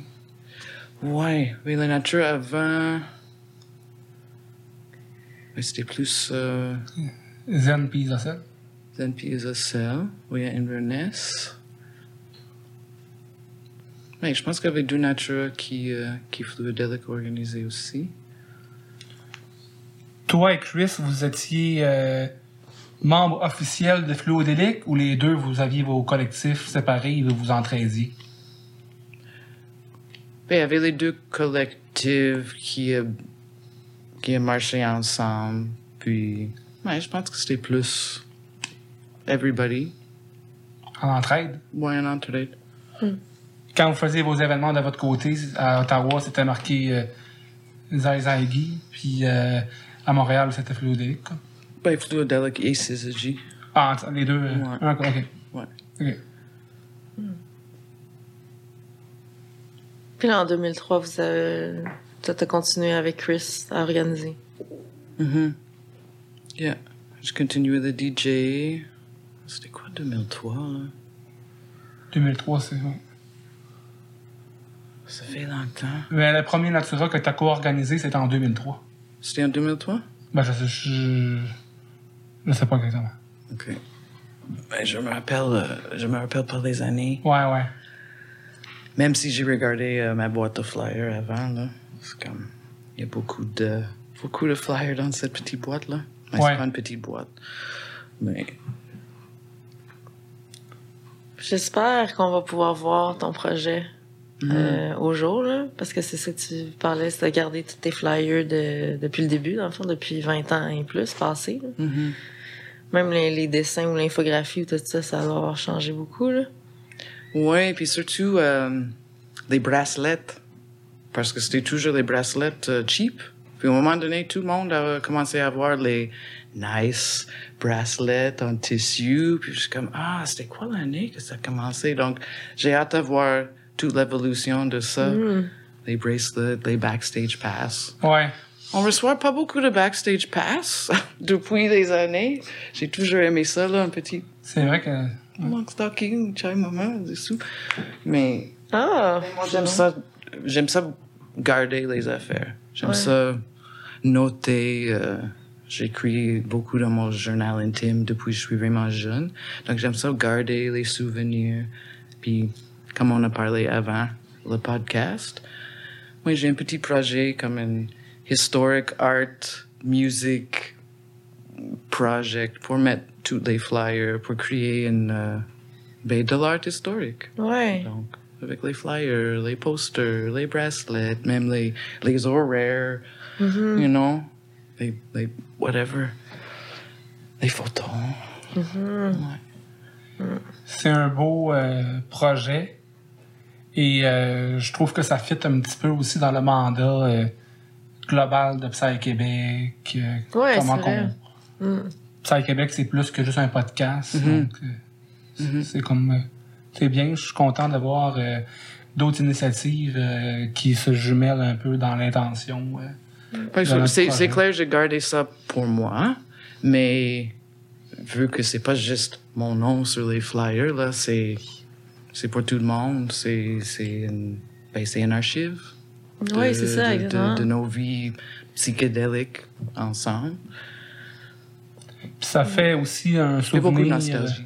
Ouais, mais la nature avant. Mais c'était plus euh, Zen puis Isocèle. Puis Isocel, oui, à Inverness. Mais je pense qu'il y avait deux natures qui, euh, qui Fluidelic organisé aussi. Toi et Chris, vous étiez euh, membre officiel de Fluodélic ou les deux, vous aviez vos collectifs séparés et vous vous entraidiez? Ben, il y avait les deux collectifs qui, euh, qui marché ensemble. Puis, ouais, je pense que c'était plus everybody. En entraide? Ouais, en entraide. Quand vous faisiez vos événements de votre côté, à Ottawa, c'était marqué euh, Zai puis euh, à Montréal, c'était Fluodélic. quoi. Ben, Fluidelic et Syzygy. Ah, les deux. euh, Ouais. un- ok. Ouais. Ok. Puis là, en 2003, vous avez, t'as t'as continué avec Chris à organiser. Mhm. Yeah. Je continuais de DJ. C'était quoi 2003, là? 2003, c'est ouais. Ça fait longtemps. Mais le premier Natura que tu as co-organisé, c'était en 2003. C'était en 2003? Ben, je, sais- je, je sais pas exactement. OK. Ben, je me rappelle, euh, je me rappelle pas les années. Ouais, ouais. Même si j'ai regardé euh, ma boîte de flyers avant, là. C'est comme, il y a beaucoup de, beaucoup de flyers dans cette petite boîte-là. Mais Ouais. c'est pas une petite boîte. Mais, J'espère qu'on va pouvoir voir ton projet euh, au jour, là, parce que c'est ça que tu parlais, c'est de garder tous tes flyers de, depuis le début, dans le fond, depuis 20 ans et plus passés. là. Mhm. Même les, les dessins ou l'infographie ou tout ça, ça doit avoir changé beaucoup. Là. Ouais, puis surtout euh, les bracelets. Parce que c'était toujours les bracelets euh, cheap. Puis un moment donné, tout le monde a commencé à avoir les nice bracelets en tissu. Puis je suis comme, ah, c'était quoi l'année que ça a commencé? Donc, j'ai hâte de voir toute l'évolution de ça. Les bracelets, les backstage pass. Ouais. On reçoit pas beaucoup de backstage pass depuis des années. J'ai toujours aimé ça, là, un petit C'est vrai que. long stocking, chai maman, dessous. Mais Ah! moi, j'aime ça, j'aime ça garder les affaires. J'aime Ouais. ça noter. euh, J'écris beaucoup dans mon journal intime depuis que je suis vraiment jeune. Donc, j'aime ça garder les souvenirs. Puis, comme on a parlé avant le podcast, moi, j'ai un petit projet comme un historic art, music project pour mettre tous les flyers, pour créer une, euh, ben, de l'art historique. Ouais. Donc, avec les flyers, les posters, les bracelets, même les, les horaires, you know, whatever, les photos. Ouais. C'est un beau euh, projet. Et euh, je trouve que ça fit un petit peu aussi dans le mandat euh, global de Psy Québec. euh, Ouais, comment c'est vrai. qu'on- Mm. Psy Québec, c'est plus que juste un podcast. Donc, euh, c'est- comme. c'est bien, je suis content de voir euh, d'autres initiatives euh, qui se jumellent un peu dans l'intention. euh. C'est clair, j'ai gardé ça pour moi, mais vu que c'est pas juste mon nom sur les flyers, là, c'est c'est pour tout le monde. C'est c'est une, ben, c'est une archive. de- Oui, c'est ça, de- de, exactement. de nos vies psychédéliques ensemble. Puis ça fait aussi un Ça fait beaucoup de souvenir. nostalgie.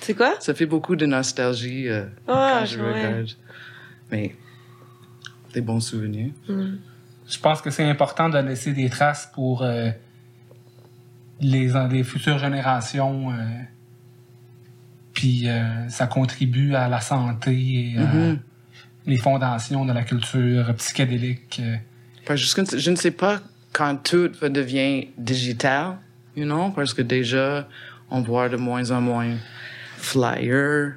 C'est quoi? ça fait beaucoup de nostalgie euh, Ah, quand je ouais. regarde. Mais des bons souvenirs. Mm. Je pense que c'est important de laisser des traces pour euh, les, les futures générations. euh, puis euh, ça contribue à la santé et à Mhm. les fondations de la culture psychédélique. euh. Parce que je, ne sais pas quand tout va devenir digital, you know, parce que déjà, on voit de moins en moins flyers,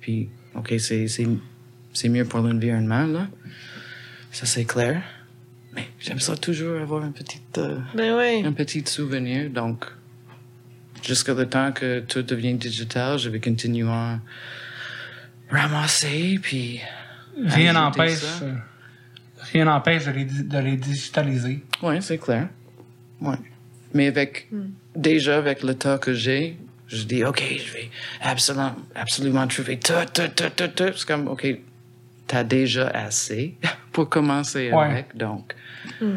puis, OK, c'est mieux pour l'environnement, là. Ça, c'est clair. Mais j'aime ça toujours avoir un petit, euh, Ben oui. un petit souvenir, donc, jusqu'à le temps que tout devient digital, je vais continuer à ramasser, puis... Rien n'empêche rien n'empêche de de les digitaliser. Oui, c'est clair. Ouais. Mais avec, déjà, avec le temps que j'ai, je dis, OK, je vais absolument, absolument trouver tout, tout, tout, tout, tout. C'est comme, OK, t'as déjà assez pour commencer Ouais. avec. Donc, you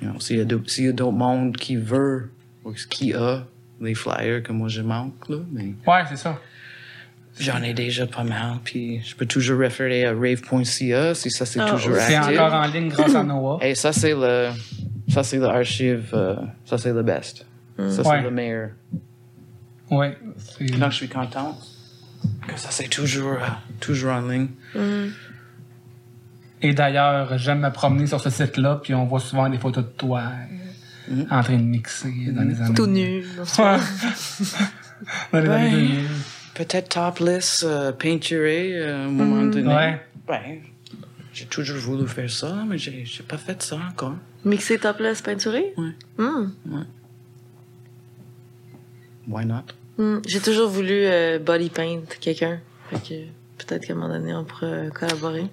know, s'il y a d'autres s'il y a d'autres mondes qui veulent ou qui a les flyers que moi je manque, là, mais Ouais, c'est ça. j'en ai déjà pas mal. Puis je peux toujours référer à rave.ca si ça c'est Ah, toujours C'est actif. encore en ligne grâce à Noah. Et ça, c'est le. Ça, c'est l'archive. euh, ça, c'est le best. Ça, c'est Ouais. le meilleur. Ouais. c'est- Donc, je suis content que ça, c'est toujours, euh, toujours en ligne. Et d'ailleurs, j'aime me promener sur ce site-là, puis on voit souvent des photos de toi euh, en train de mixer dans les années. Tout nu. Ouais. dans les années Ouais. 2000. Peut-être topless, euh, peinturé euh, à un moment donné. Ouais. Ouais. J'ai toujours voulu faire ça, mais j'ai j'ai pas fait ça encore. Mixé topless peinturé? Ouais. Mm. Why not? Mm. J'ai toujours voulu euh, body paint quelqu'un. Fait que peut-être qu'à un moment donné, on pourrait euh, collaborer.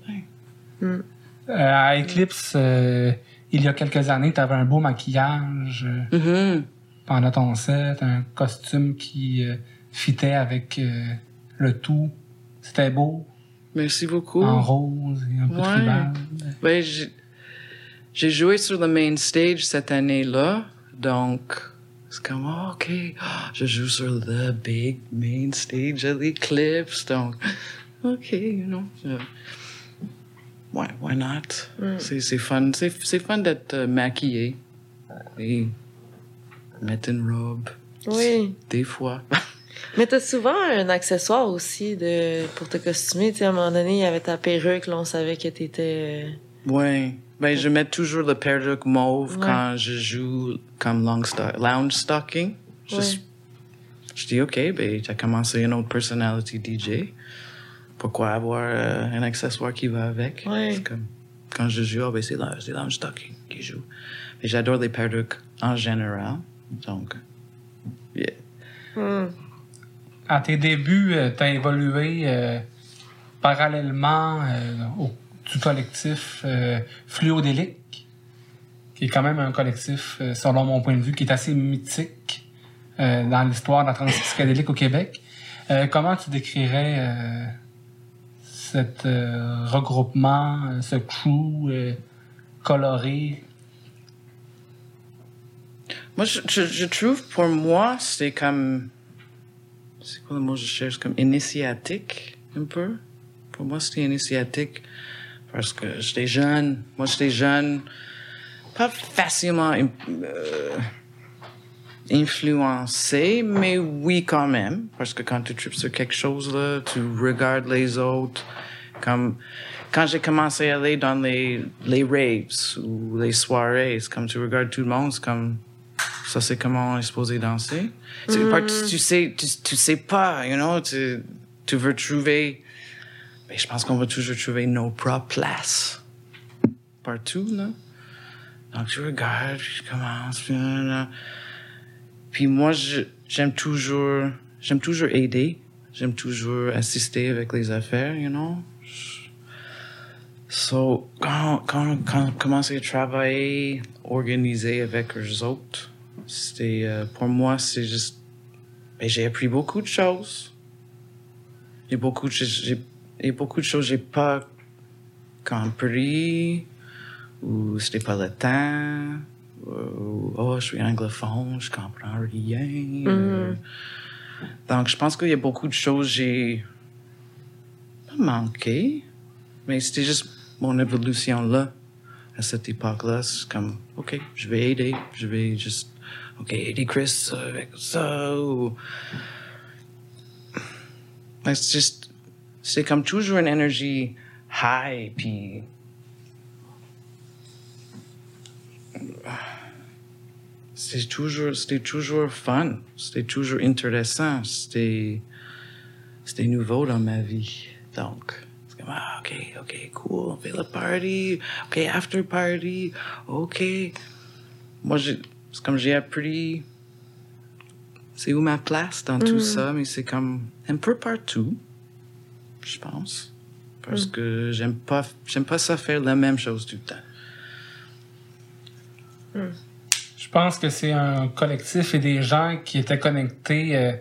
Euh, à Eclipse, euh, il y a quelques années, tu avais un beau maquillage euh, Mhm. pendant ton set, un costume qui fitait avec le tout. C'était beau, Merci beaucoup. en rose et un peu de Ouais. ribande. Ben, j'ai- joué sur le main stage cette année-là, donc c'est comme, oh, OK, ah, je joue sur le big main stage à l'Eclipse, donc, OK, you know. je- why, why not? C'est c'est fun, c'est c'est fun d'être euh, maquillé et mettre une robe, Oui. des fois. Mais t'as souvent un accessoire aussi de, pour te costumer. Tu sais, à un moment donné, il y avait ta perruque, là, on savait que t'étais... euh, Ouais. Ben, je mets toujours le perruque mauve Ouais. quand je joue comme long lounge stocking. Je, Ouais. je dis, OK, ben, tu as commencé une autre personality DJ. Pourquoi avoir euh, un accessoire qui va avec? Ouais. C'est comme, quand je joue, ah, ben, c'est la- c'est lounge stocking qui joue. Mais j'adore les perruques en général. Donc, yeah. Mm. À tes débuts, tu as évolué euh, parallèlement euh, au, du collectif euh, Fluodélique, qui est quand même un collectif, euh, selon mon point de vue, qui est assez mythique euh, dans l'histoire de la trance psychédélique au Québec. Euh, comment tu décrirais euh, cet euh, regroupement, euh, ce crew euh, coloré? Moi, je, trouve, pour moi, c'est comme. C'est quoi le mot que je cherche? Comme initiatique, un peu. Pour moi, c'était initiatique parce que j'étais jeune. Moi, j'étais jeune. Pas facilement influencé, mais oui, quand même. Parce que quand tu tripes sur quelque chose, là, tu regardes les autres. Comme. Quand j'ai commencé à aller dans les, les raves ou les soirées, c'est comme tu regardes tout le monde, c'est comme ça c'est comment on est supposé danser. Tu, par- tu, tu sais, tu, tu sais pas, you know, tu, tu veux trouver ben, je pense qu'on va toujours trouver nos propres places. Partout, là. Donc, tu regardes, puis je commence, puis, là, là. Puis moi, j'aime toujours, j'aime toujours aider. J'aime toujours assister avec les affaires, you know? So, quand, quand, quand on commence à travailler, organiser avec eux autres, c'était, euh, pour moi, c'est juste, ben, j'ai appris beaucoup de choses. A beaucoup de, j'ai, a beaucoup de choses j'ai pas compris, ou c'était pas le temps, oh, je suis anglophone, je comprends rien. Donc, je pense qu'il y a beaucoup de choses que j'ai pas manqué, mais c'était juste mon évolution là, à cette époque-là. C'est comme, OK, je vais aider, je vais juste, OK, aider Chris avec ça, ou. Mais c'est juste, c'est comme toujours une énergie high, puis. C'est toujours, c'était toujours fun, c'était toujours intéressant, c'était, c'était nouveau dans ma vie. Donc, c'est comme, ah, OK, OK, cool, on fait la party, OK, after party, OK. Moi, c'est comme j'ai appris, c'est où ma place dans tout ça, mais c'est comme un peu partout, je pense. Parce que j'aime pas, j'aime pas ça faire la même chose tout le temps. Je pense que c'est un collectif et des gens qui étaient connectés euh,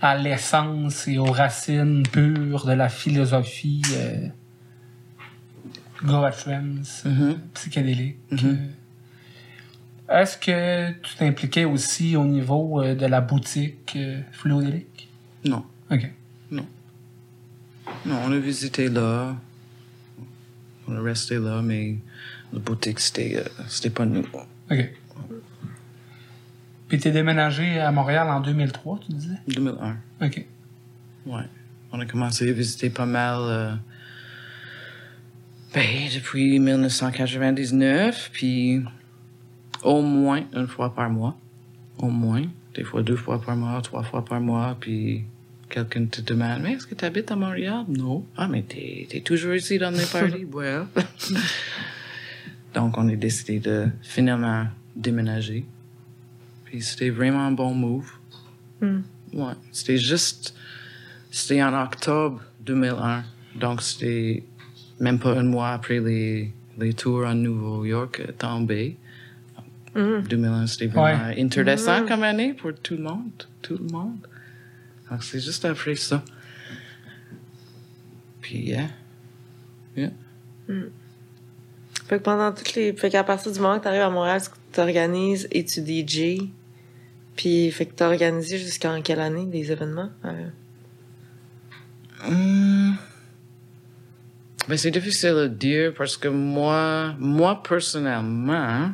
à l'essence et aux racines pures de la philosophie euh, Trance, Mhm. psychédélique. Euh, Est-ce que tu t'impliquais aussi au niveau euh, de la boutique euh, fluodélique? Non. OK. Non, on a visité là. On est resté là, mais la boutique, c'était, euh, c'était pas nous. OK. Puis t'es déménagé à Montréal en 2003, tu disais? 2001. OK. Ouais. On a commencé à visiter pas mal. euh, ben, depuis 1999, puis au moins une fois par mois. Au moins. Des fois deux fois par mois, trois fois par mois, puis quelqu'un te demande Mais est-ce que tu habites à Montréal Non. Ah, mais t'es, t'es toujours ici dans les parties Well. Donc, on a décidé de finalement déménager. Puis c'était vraiment un bon move. Ouais. C'était juste. C'était en octobre 2001. Donc, c'était même pas un mois après les, les tours en Nouveau-York euh, tombés. 2001, c'était vraiment Ouais. intéressant comme année pour tout le monde. Tout le monde. Donc, c'est juste après ça. Puis, yeah. Yeah. Fait que pendant toutes les. Fait qu'à partir du moment que t'arrives à Montréal, tu t'organises et tu DJ. Puis, fait que t'as organisé jusqu'en quelle année des événements? Euh, Hum. Ben, c'est difficile à dire parce que moi, moi personnellement,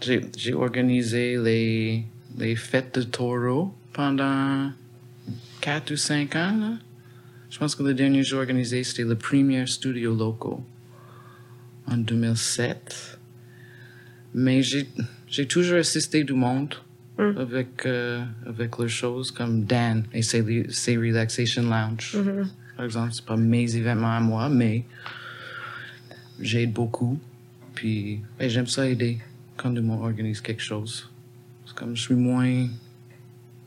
j'ai organisé les, les fêtes de taureau pendant 4 ou 5 ans. Je pense que le dernier jour organisé, c'était le premier studio local en 2007. Mais j'ai toujours assisté du monde avec, euh, avec leurs choses comme Dan et ses, ses Relaxation Lounge. Par exemple, c'est pas mes événements à moi, mais j'aide beaucoup. Puis j'aime ça aider quand le monde organise quelque chose. C'est comme je suis moins.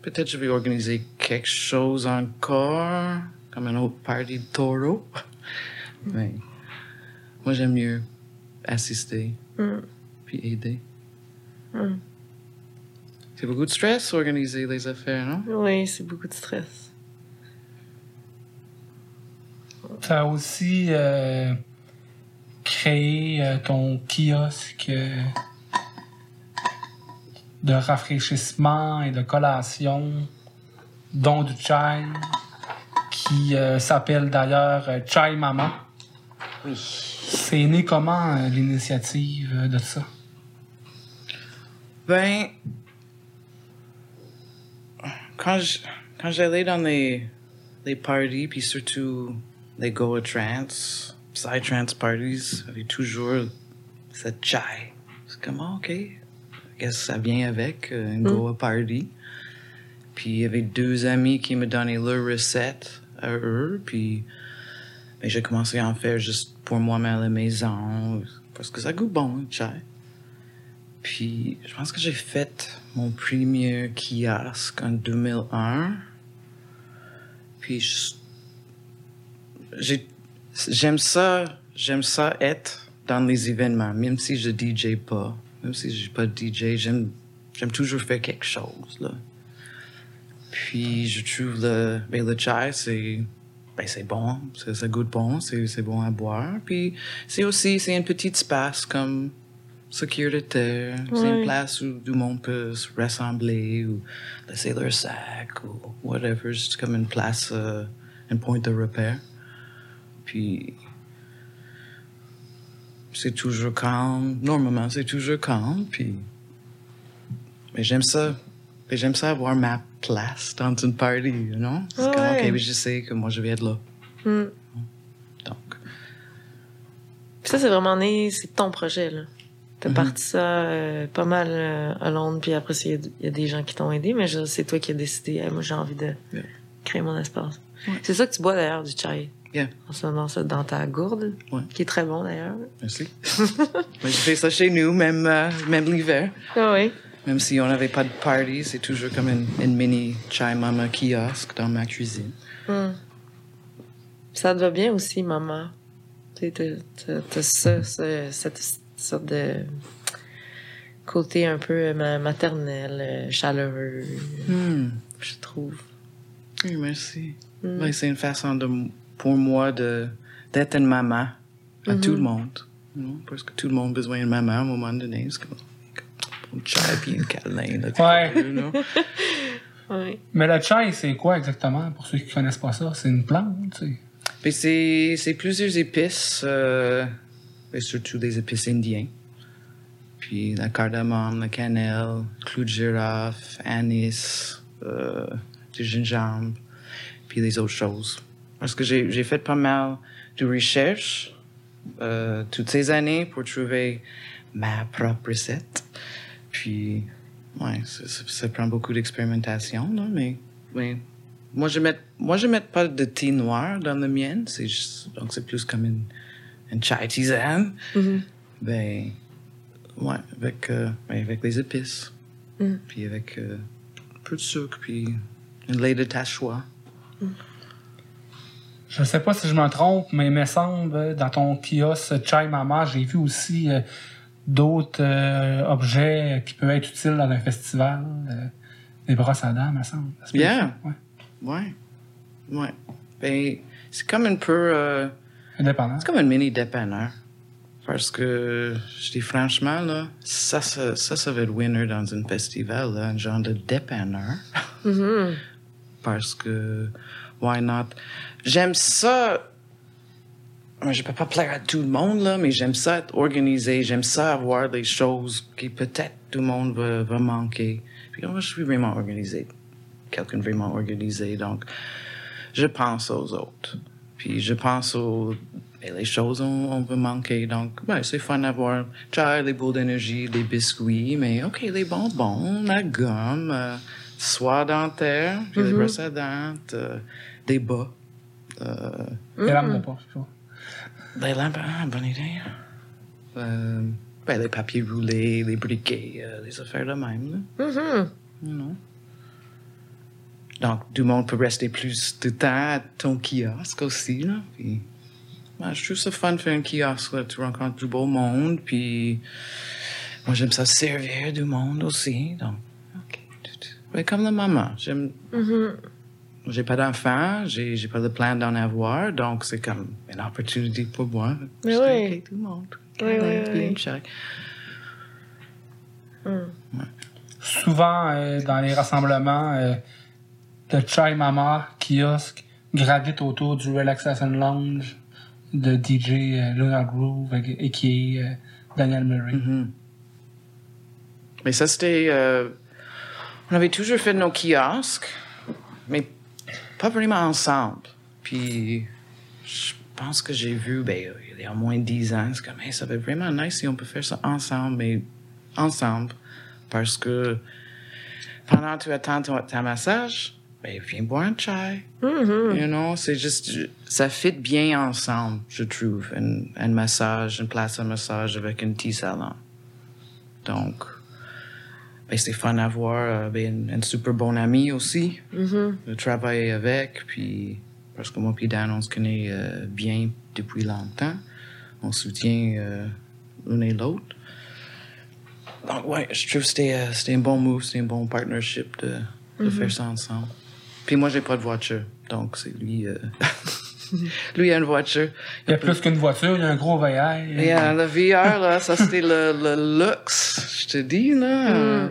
Peut-être je vais organiser quelque chose encore, comme un autre party de taureau. mais moi, j'aime mieux assister puis aider. C'est beaucoup de stress organiser les affaires, non? Oui, c'est beaucoup de stress. Tu as aussi euh, créé euh, ton kiosque euh, de rafraîchissement et de collation, dont du chai, qui euh, s'appelle d'ailleurs Chai Mama. Oui. C'est né comment euh, l'initiative euh, de ça? Ben, quand je- quand j'allais dans les, les parties, puis surtout les Goa Trance, Psytrance parties, avait toujours cette chai. C'est comme, ah, OK, I guess ça vient avec euh, une Goa party. Puis il y avait deux amis qui me donnaient leur recette à eux, puis Mais j'ai commencé à en faire juste pour moi-même à la maison, parce que ça goûte bon, le chai. Puis, je pense que j'ai fait mon premier kiosque en 2001. Puis, j'aime ça, j'aime ça être dans les événements, même si je DJ pas, même si je suis pas DJ, j'aime, toujours faire quelque chose, là. Puis, je trouve le, ben, le chai, c'est, ben, c'est bon, ça, goûte bon, c'est, c'est bon à boire. Puis, c'est aussi, c'est un petit espace comme sécuritaire. C'est une place où tout le monde peut se rassembler ou laisser leur sac ou whatever. C'est comme une place, euh, un point de repère. Puis, c'est toujours calme. Normalement, c'est toujours calme. Puis, mais j'aime ça. Mais j'aime ça avoir ma place dans une party, you know? C'est comme, Ouais. OK, mais je sais que moi, je vais être là. Hmm. Donc, Puis ça, c'est vraiment né, c'est ton projet, là. T'as Mhm. parti ça euh, pas mal euh, à Londres, puis après, il y a- il y, a des gens qui t'ont aidé, mais c'est toi qui as décidé, Hey, moi, j'ai envie de Yeah. créer mon espace. Ouais. C'est ça que tu bois, d'ailleurs, du chai. Yeah. En ce moment, ça, dans ta gourde, Ouais. qui est très bon, d'ailleurs. merci. mais je fais ça chez nous, même, euh, même l'hiver. Ah oui. Même si on n'avait pas de party, c'est toujours comme une, une mini chai mama kiosque dans ma cuisine. Hmm. Ça te va bien aussi, maman. Tu t'as ça, cette sorte de côté un peu euh, ma- maternel, euh, chaleureux, Hmm. je trouve. Oui, merci. Ouais, c'est une façon de, pour moi de, d'être une maman à tout le monde. Parce que tout le monde a besoin d'une maman à un moment donné. Une chai puis une câlin. là, Ouais. Mais le chai, c'est quoi exactement, pour ceux qui connaissent pas ça? C'est une plante, tu sais. C'est, c'est plusieurs épices, euh, et surtout des épices indiens. Puis la cardamome, la cannelle, clou de girofle, anis, euh, du gingembre, puis les autres choses. Parce que j'ai, j'ai fait pas mal de recherche euh, toutes ces années pour trouver ma propre recette. Puis, ouais, ça, ça- ça prend beaucoup d'expérimentation, là, mais, mais moi, je mets, moi, je mets pas de thé noir dans le mien. C'est juste, donc c'est plus comme une, une chai tisane. Mhm. Ben, ouais, avec, euh, ben, avec les épices. Mm. Puis avec euh, un peu de sucre, puis une lait de ta choix. Je sais pas si je me trompe, mais il me semble, euh, dans ton kiosque Chai Mama, j'ai vu aussi euh, d'autres euh, objets qui peuvent être utiles dans un festival. euh, des brosses à dents, me semble. Peut, Yeah. Ouais. Ouais. Ouais. Ben, c'est comme un peu. euh, Indépendant. c'est comme un mini dépanneur. Parce que, je dis franchement, là, ça, ça, ça, ça va être winner dans un festival, là, un genre de dépanneur. Mhm. parce que why not? J'aime ça je peux pas plaire à tout le monde là mais j'aime ça être organisé. J'aime ça avoir des choses qui peut-être tout le monde va, va manquer. Puis moi je suis vraiment organisé quelqu'un de vraiment organisé donc je pense aux autres. Puis je pense aux et les choses on, on va manquer. Donc ouais, c'est fun d'avoir chai, les boules d'énergie les biscuits mais ok les bonbons la gomme euh, soie dentaire puis les brosses à dents euh, des bas euh, de poche, des lampes ah, bonne idée euh, ben, les papiers roulés les briquets euh, les affaires de même là. Mhm. You know. Donc, tout le monde peut rester plus de temps à ton kiosque aussi, là. Puis, ouais, je trouve ça fun de faire un kiosque, là. Tu rencontres du beau monde, puis moi, j'aime ça servir du monde aussi, donc, OK. Ouais, comme la maman, j'aime... Mhm. J'ai pas d'enfant, j'ai j'ai pas de plan d'en avoir, donc c'est comme une opportunité pour moi. Mais de oui. sticker tout le monde. Oui, oui, oui. une chai. Souvent, euh, dans les rassemblements euh, de Chai Mama, kiosque, gravitent autour du Relaxation Lounge de DJ euh, Luna Groove avec- et qui est euh, Daniel Murray. Mhm. Mais ça, c'était. euh, on avait toujours fait nos kiosques, mais pas vraiment ensemble. Puis, je pense que j'ai vu, ben, il y a au moins 10 ans, c'est comme, hey, ça va être vraiment nice si on peut faire ça ensemble, mais ensemble. Parce que pendant que tu attends ton, ta massage, ben, viens boire un chai. Mhm. You know, c'est juste, ça fit bien ensemble, je trouve. Un, un massage, une place à massage avec un petit salon. Donc, ben, c'est fun à voir. euh, Ben, une, une super bonne amie aussi. Mhm. De travailler avec, puis parce que moi et Dan, on se connaît euh, bien depuis longtemps. On soutient euh, l'un et l'autre. Donc, ouais, je trouve que c'était, euh, c'était un bon move, c'était un bon partnership de, de faire ça ensemble. Puis moi, j'ai pas de voiture, donc c'est lui. lui a une voiture. Il y a plus qu'une voiture, il y a un gros VR. Et euh, le VR, là, ça c'était le, le luxe, je te dis, là. euh,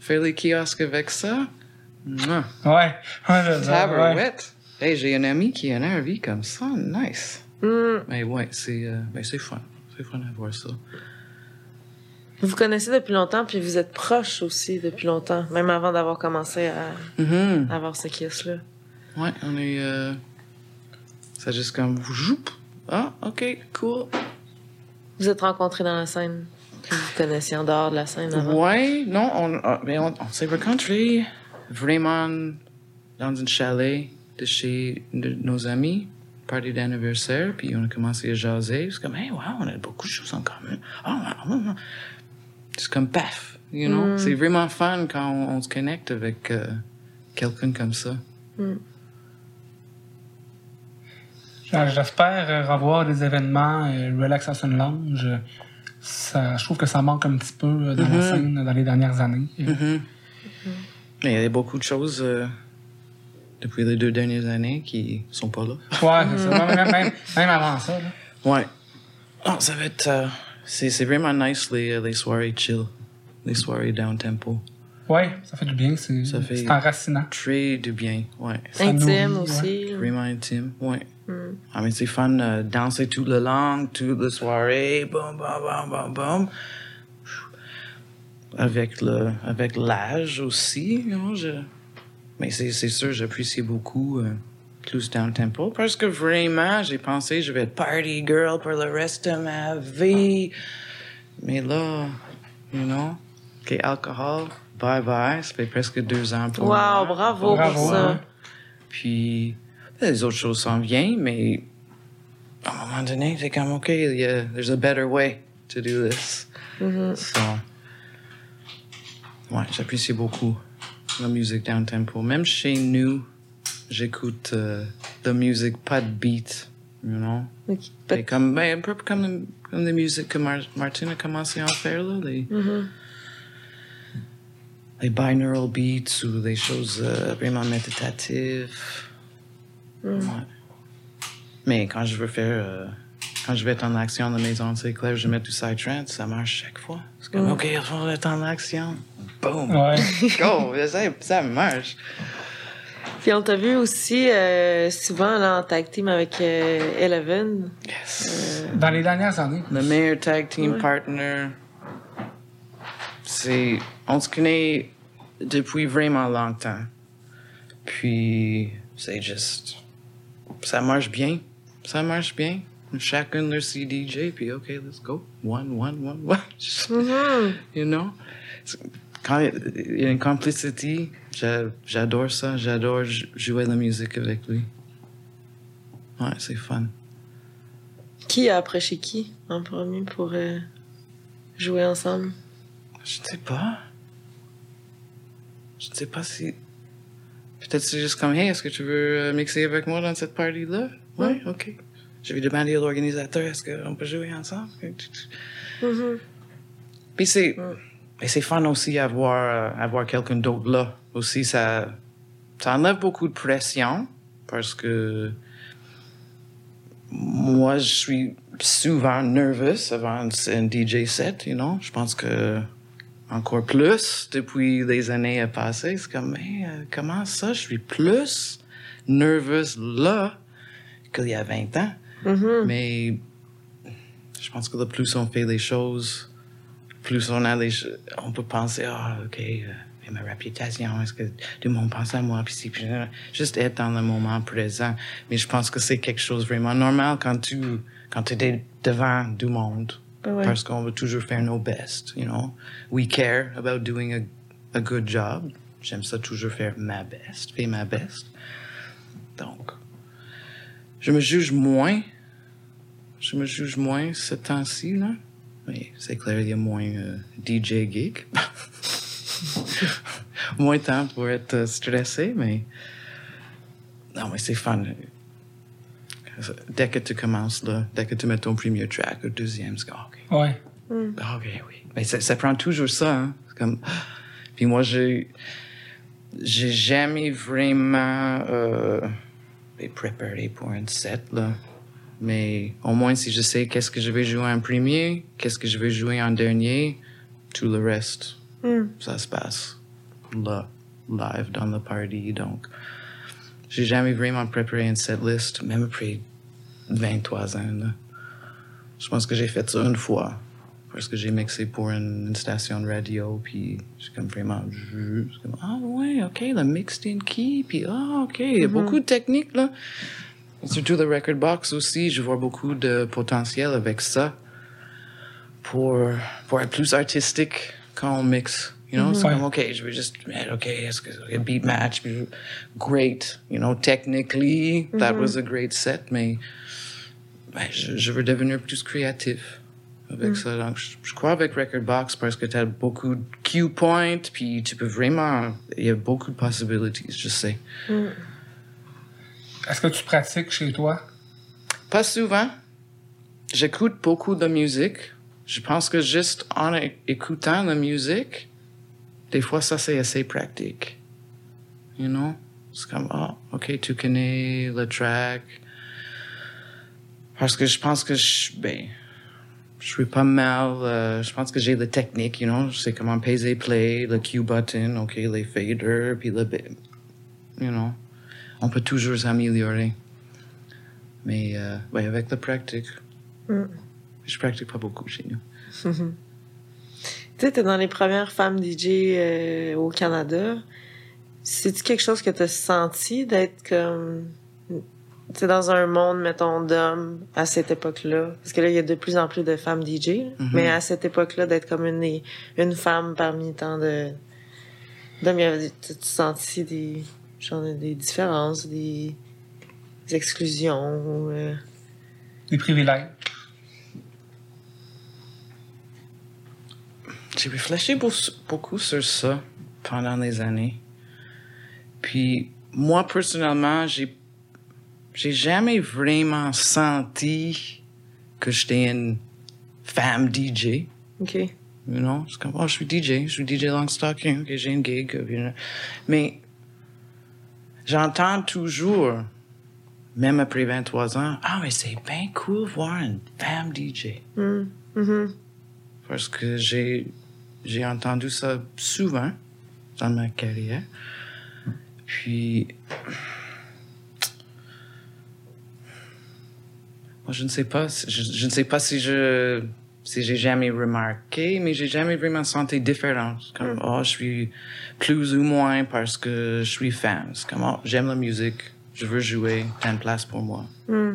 faire les kiosques avec ça. Mouah. Ouais. ouais, ouais. Tabarouette. Hey, j'ai un ami qui a un RV comme ça. Nice. Mhm. Mais ouais, c'est euh, ben, c'est fun. C'est fun à voir ça. Vous vous connaissez depuis longtemps, puis vous êtes proches aussi depuis longtemps, même avant d'avoir commencé à Mhm. avoir ce kiosque-là. Ouais, on est. Euh... C'est juste comme. Ah, ok, cool. Vous êtes rencontrés dans la scène, que vous connaissiez en dehors de la scène avant? Ouais, non, on, ah, ben, on, on s'est rencontrés vraiment dans un chalet de chez de nos amis, party d'anniversaire, puis on a commencé à jaser. C'est comme, hey, wow, on a beaucoup de choses en commun. Ouais. C'est comme paf, you know? C'est vraiment fun quand on, on se connecte avec euh, quelqu'un comme ça. J'espère euh, revoir des événements euh, Relaxation Lounge. Ça, je trouve que ça manque un petit peu euh, dans la scène dans les dernières années. Mais il y a beaucoup de choses euh, depuis les deux dernières années qui sont pas là. Ouais, c'est ça. Même, même- même avant ça. là. Ouais. Oh, ça va être. euh, c'est, vraiment nice les, euh, les soirées chill. Les soirées down tempo. Ouais, ça fait du bien. C'est Ça fait- c'est enracinant. Très du bien. Ouais. Ça Intime nourrit, aussi. Vraiment intime. Ouais. Ah, mais c'est fun euh, danser tout le long, toute la soirée. Boum, boum, boum, boum, boum. Avec, le, avec l'âge aussi. you know, je... Mais c'est, c'est sûr, j'apprécie beaucoup euh, plus down tempo parce que vraiment, j'ai pensé je vais être party girl pour le reste de ma vie. Mais là, you know, OK, alcool, bye bye. Ça fait presque deux ans pour moi. Wow, bravo, Bravo, pour ça. hein. Puis, les autres choses s'en viennent, mais à un moment donné, c'est comme, OK, yeah, there's a better way to do this. So, ouais, j'apprécie beaucoup la musique down tempo. Même chez nous, j'écoute euh, de la musique pas de beat, you know? Ok. Et comme, ben, un peu comme, comme la musique que Mar- Martin a commencé à en faire, là, les, les binaural beats ou les choses euh, vraiment méditatives. Ouais. Mais quand je veux faire, euh, quand je vais être en action la maison, c'est clair, je mets du psytrance, ça marche chaque fois. C'est comme, OK, il faut être en action. Boom! Ouais. Go! Ça, ça marche. Puis on t'a vu aussi euh, souvent là, en tag team avec euh, Eleven. Yes. Dans les dernières années. Le meilleur tag team partner, c'est. On se connaît depuis vraiment longtemps. Puis, c'est juste. Ça marche bien. Ça marche bien. Chacun leur CDJ, puis OK, let's go. One, one, one, one. You know? Quand il y a une complicité, j'a- j'adore ça. J'adore jouer la musique avec lui. Ouais, c'est fun. Qui a approché qui en premier pour euh, jouer ensemble? Je ne sais pas. Je ne sais pas si. Peut-être c'est juste comme, hey, est-ce que tu veux euh, mixer avec moi dans cette partie-là? Oui, ok. Je vais demander à l'organisateur, est-ce qu'on peut jouer ensemble? Mhm. Puis c'est. Et c'est fun aussi avoir, euh, avoir quelqu'un d'autre là. Aussi, ça, ça enlève beaucoup de pression parce que moi, je suis souvent nerveux avant un DJ set, you know? Je pense que encore plus depuis les années passées. C'est comme, mais euh, comment ça, je suis plus nerveuse là qu'il y a 20 ans? Mais je pense que le plus on fait les choses, plus on a les, on peut penser, ah, ok, euh, et ma réputation, est-ce que tout le monde pense à moi, puis puis, euh, juste être dans le moment présent. Mais je pense que c'est quelque chose vraiment normal quand tu, quand tu es devant du monde. Ouais. Parce qu'on veut toujours faire nos best, you know. We care about doing a, a good job. j'aime ça toujours faire ma best, faire ma best. Donc, je me juge moins. Je me juge moins ce temps-ci, là. Mais c'est clair, il y a moins euh, DJ gig. moins de temps pour être euh, stressé, mais. Non, mais c'est fun. Dès que tu commences, là, dès que tu mets ton premier track, le deuxième, c'est comme, OK. Ouais. OK, oui. Mais ça, ça prend toujours ça, hein. C'est comme. Puis moi, j'ai. J'ai jamais vraiment. Euh, préparé pour un set, là. Mais au moins, si je sais qu'est-ce que je vais jouer en premier, qu'est-ce que je vais jouer en dernier, tout le reste, ça se passe là, live dans le party. Donc, j'ai jamais vraiment préparé une set list, même après 23 ans. Là. Je pense que j'ai fait ça une fois. Parce que j'ai mixé pour une, une station de radio, puis j'ai comme vraiment comme, ah ouais, ok, le mixed in key, puis ah ok, il y a beaucoup de techniques là. Surtout le record box aussi, je vois beaucoup de potentiel avec ça pour, pour être plus artistique quand on mixe. You know, comme, OK, je vais juste mettre, OK, est-ce que a beat match, great. You know, technically, that was a great set, mais ben, je, je veux devenir plus créatif avec ça. Donc, je, je crois avec Record Box parce que tu as beaucoup de cue points, puis tu peux vraiment, il y a beaucoup de possibilities, je sais. Est-ce que tu pratiques chez toi? Pas souvent. J'écoute beaucoup de musique. Je pense que juste en écoutant la musique, des fois ça c'est assez pratique. You know? C'est comme, oh, ok, tu connais le track. Parce que je pense que je, ben, je suis pas mal, euh, je pense que j'ai la technique, you know? Je sais comment peser play, le cue button, ok, les faders, puis le, you know? On peut toujours s'améliorer. Mais euh, ouais, avec la pratique. Je pratique pas beaucoup chez nous. Tu sais, t'es dans les premières femmes DJ euh, au Canada. C'est-tu quelque chose que t'as senti d'être comme... Tu sais, dans un monde, mettons, d'hommes à cette époque-là? Parce que là, il y a de plus en plus de femmes DJ. là. Mais à cette époque-là, d'être comme une, une femme parmi tant de... d'hommes, tu senti des, genre, des différences, des, des exclusions? euh, Des privilèges? J'ai réfléchi beau- beaucoup sur ça pendant les années. Puis moi personnellement, j'ai j'ai jamais vraiment senti que j'étais une femme DJ. OK. You know, c'est comme, oh, je suis DJ, je suis DJ Longstocking, ok, j'ai une gig. you know. Mais j'entends toujours, même après 23 ans, ah, mais c'est bien cool voir une femme DJ. Mhm. Parce que j'ai, j'ai entendu ça souvent dans ma carrière. Puis, moi, je ne sais pas, si- je, je ne sais pas si je, si j'ai jamais remarqué, mais j'ai jamais vraiment senti différence. Comme, oh, je suis plus ou moins parce que je suis fan. C'est comme, oh, j'aime la musique, je veux jouer, t'as une place pour moi.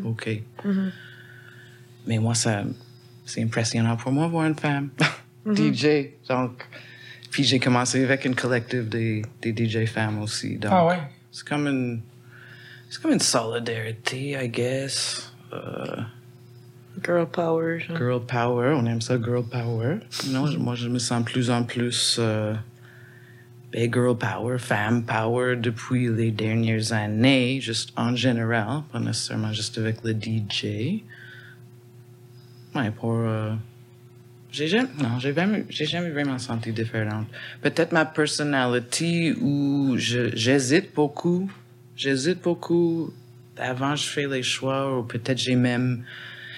OK. Mais moi, ça, c'est impressionnant pour moi voir une femme DJ. Donc, puis j'ai commencé avec une collective des, des DJ femmes aussi. Donc, Ah ouais? c'est comme une, c'est comme une solidarité, I guess. Euh, Girl power. genre. girl power, on aime ça, girl power. Non, moi, je me sens plus en plus ben, girl power, femme power depuis les dernières années, juste en général, pas nécessairement juste avec le DJ. Ouais, pour. euh, j'ai jamais, non, j'ai jamais, j'ai jamais vraiment senti différente. Peut-être ma personnalité où je, j'hésite beaucoup. J'hésite beaucoup. Avant, je fais les choix, ou peut-être j'ai même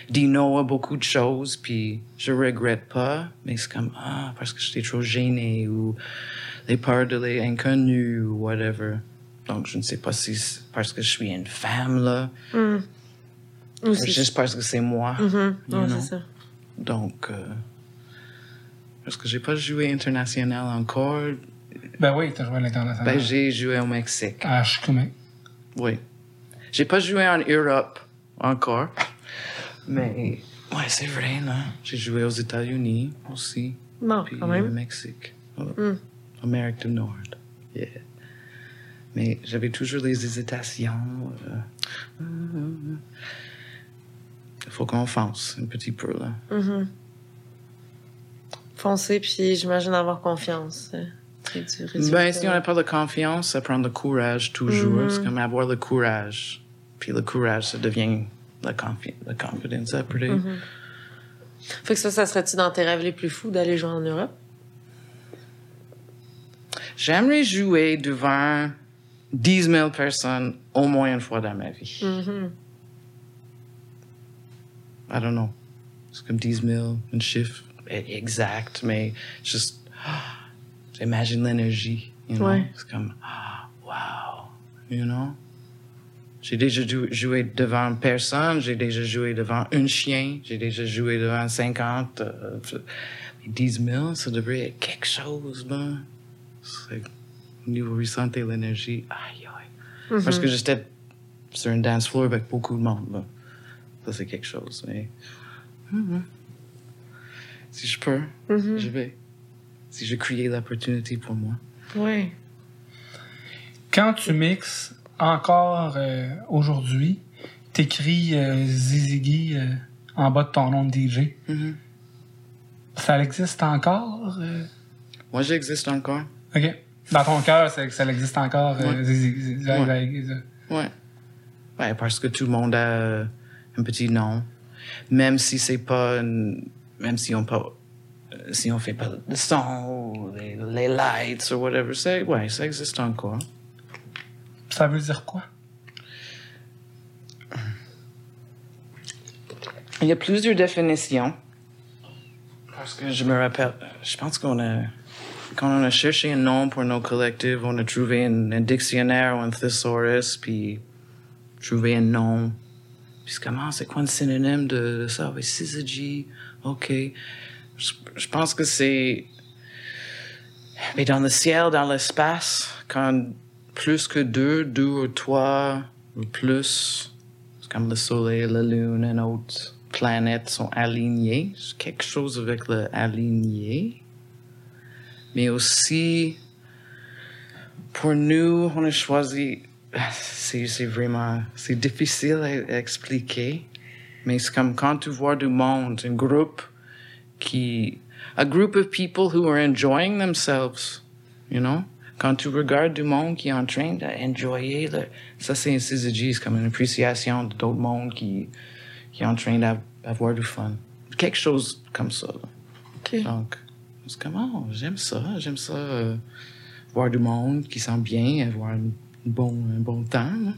dit non à beaucoup de choses, puis je regrette pas, mais c'est comme, ah, parce que j'étais trop gêné, ou les peurs de l'inconnu, ou whatever. Donc, je ne sais pas si c'est parce que je suis une femme, là, Ou ou c'est- juste parce que c'est moi. Mhm. know. c'est ça. Donc, euh, parce que j'ai pas joué international encore, Ben oui, t'as joué à l'international. ben j'ai joué au Mexique. À Chicoumé. Oui. J'ai pas joué en Europe encore, mais ouais, c'est vrai, là. J'ai joué aux États-Unis aussi, Bon, puis quand au même. Mexique, Mm. Amérique du Nord. Yeah. Mais j'avais toujours des hésitations. Il faut qu'on fonce un petit peu, là. Mhm. Foncer, puis j'imagine avoir confiance. euh. Ben, si on n'a pas de confiance, ça prend le courage toujours. Mhm. C'est comme avoir le courage. Puis le courage, ça devient la, confi la confidence après. Mhm. Fait que ça, ça serait-tu dans tes rêves les plus fous d'aller jouer en Europe? J'aimerais jouer devant 10 000 personnes au moins une fois dans ma vie. Mhm. I don't know. C'est comme 10 000, un chiffre exact, mais juste, ah, j'imagine l'énergie, you know? Ouais. C'est comme, ah, wow, you know? J'ai déjà jou- joué devant personne, j'ai déjà joué devant un chien, j'ai déjà joué devant 50, euh, mais 10 000, ça devrait être quelque chose, là. C'est, au niveau ressentir l'énergie, aïe, aïe. Parce que j'étais sur un dance floor avec beaucoup de monde, là. Ça, c'est quelque chose, mais. Mhm. Si je peux, Mhm. je vais. Si je crée l'opportunité pour moi. Oui. Quand tu mixes encore euh, aujourd'hui, t'écris euh, Zizigi euh, en bas de ton nom de DJ. Mhm. Ça existe encore? euh? Moi, j'existe encore. OK. Dans ton cœur, ça existe encore, euh, Ouais. Zizigi. Zizigi, Ouais. Zizigi. Ouais. Ouais, parce que tout le monde a un petit nom. Même si c'est pas. une- Même si on pas. euh, Si on fait pas le son, ou les, les lights, ou whatever, c'est. Ouais, ça existe encore. Ça veut dire quoi? Il y a plusieurs définitions. Parce que je me rappelle, je pense qu'on a, quand on a cherché un nom pour nos collectifs, on a trouvé un, un dictionnaire ou un thesaurus, puis trouvé un nom. Puis c'est comment, c'est quoi un synonyme de, de ça? Oui, syzygy, ok. Je, pense que c'est, mais dans le ciel, dans l'espace, quand plus que deux, deux ou trois ou plus, comme le soleil, la lune et autres planètes sont alignés. C'est quelque chose avec le aligné. Mais aussi, pour nous, on a choisi. C'est vraiment. C'est difficile à expliquer. Mais c'est comme quand tu vois du monde, un groupe qui. A group of people who are enjoying themselves, you know? Quand tu regardes du monde qui est en train d'enjoyer, le- ça c'est un c'est comme une appréciation d'autres mondes qui, qui est en train d'av- d'avoir du fun. Quelque chose comme ça. Donc, c'est comme, oh, j'aime ça, j'aime ça, euh, voir du monde qui sent bien, avoir un bon, un bon temps. là.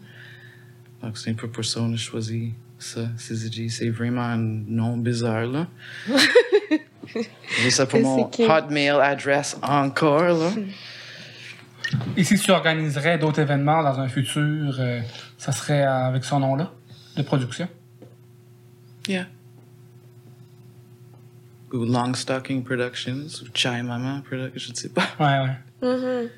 Donc, c'est un peu pour ça qu'on a choisi ça. C'est vraiment un nom bizarre, là. J'ai ça pour mon qui? Hotmail adresse encore, là. Et si tu organiserais d'autres événements dans un futur, euh, ça serait avec ce nom-là, de production? Yeah. Ou Longstocking Productions, ou Chai Mama Productions, je ne sais pas. Ouais, ouais. Mhm.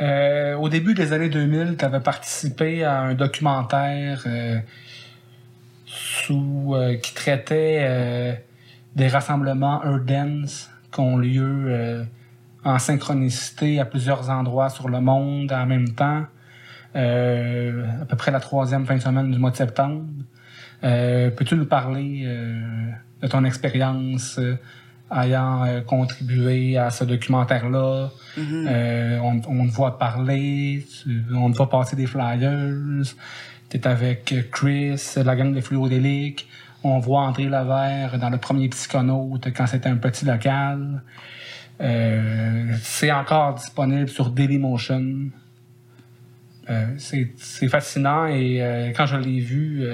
Euh, au début des années 2000, tu avais participé à un documentaire euh, euh, qui traitait des rassemblements Dance qui ont lieu en synchronicité à plusieurs endroits sur le monde en même temps, à peu près la troisième fin de semaine du mois de septembre. Peux-tu nous parler de ton expérience ayant euh, contribué à ce documentaire-là? Euh, on, on te voit parler, on te voit passer des flyers. Tu es avec Chris, la gang de Fluodélique. On voit André Levert dans le premier psychonaute quand c'était un petit local. Euh, c'est encore disponible sur Dailymotion. C'est fascinant et quand je l'ai vu,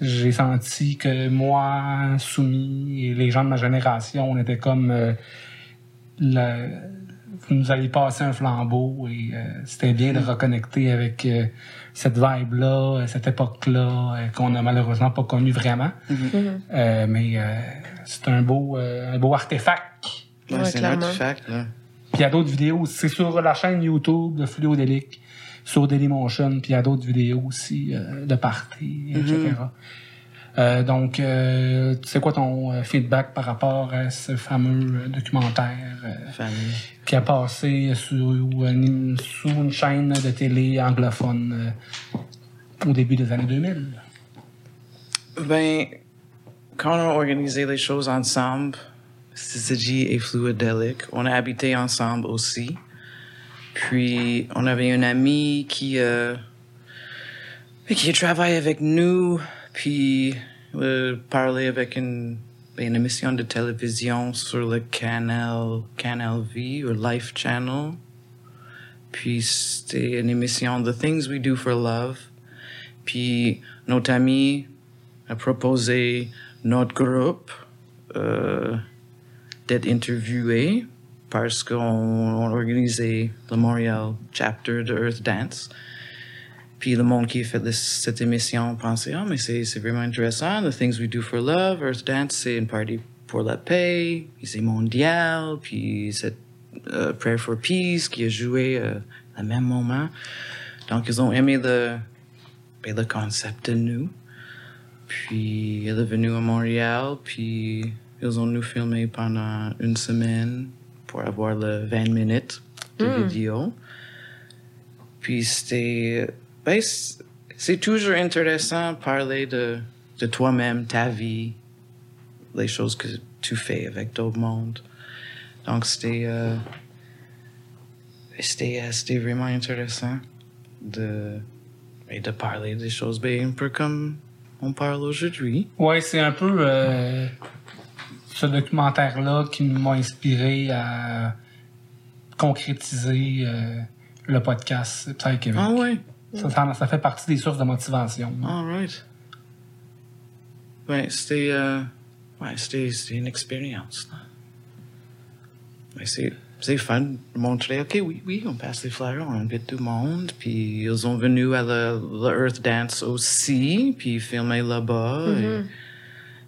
j'ai senti que moi, Soumis et les gens de ma génération, on était comme euh, le- vous nous avez passé un flambeau et euh, c'était bien de reconnecter avec euh, cette vibe-là, cette époque-là euh, qu'on a malheureusement pas connue vraiment. Euh, mais euh, c'est un beau, euh, un beau artefact. Ouais, Ouais, c'est un artefact, là. Puis il y a d'autres vidéos. C'est sur la chaîne YouTube de Fluodélique, sur Dailymotion, puis il y a d'autres vidéos aussi euh, de parties, etc. Euh, donc, euh, c'est quoi ton euh, feedback par rapport à ce fameux euh, documentaire euh, qui a passé sous une, sous une chaîne de télé anglophone euh, au début des années 2000? Ben, quand on a organisé les choses ensemble, Syzygy et Fluidelic, on a habité ensemble aussi. Puis, on avait un ami qui, euh, qui travaille avec nous, puis euh, parlait avec une, une émission de télévision sur le canal, Canal V ou Life Channel. Puis, c'était une émission The Things We Do for Love. Puis, notre ami a proposé notre groupe euh, d'être interviewé parce qu'on on organisait le Montréal chapter de Earth Dance. Puis le monde qui a fait le- cette émission pensait, ah, mais c'est vraiment intéressant. The Things We Do for Love, Earth Dance, c'est une partie pour la paix, c'est mondial, puis c'est euh, Prayer for Peace qui a joué euh, à même moment. Donc, ils ont aimé le, ben, le concept de nous. Puis, elle est venue à Montréal, puis ils ont nous filmé pendant une semaine pour avoir le 20 minutes de vidéo. Puis, c'était. Ben, c'est toujours intéressant de parler de, de toi-même, ta vie, les choses que tu fais avec d'autres mondes. Donc, c'était. euh, c'était euh, c'était vraiment intéressant de, et de parler des choses ben, un peu comme on parle aujourd'hui. Ouais, c'est un peu euh, ce documentaire-là qui m'a inspiré à concrétiser euh, le podcast Psy Québec. Ah ouais, ça, ça- ça fait partie des sources de motivation. all right. Ouais, c'était euh, ouais, c'était c'était une expérience. c'est c'est fun de montrer, ok, oui, oui, on passe les flyers, on invite tout le monde, puis ils sont venus à le Earth Dance aussi, puis filmer là-bas. et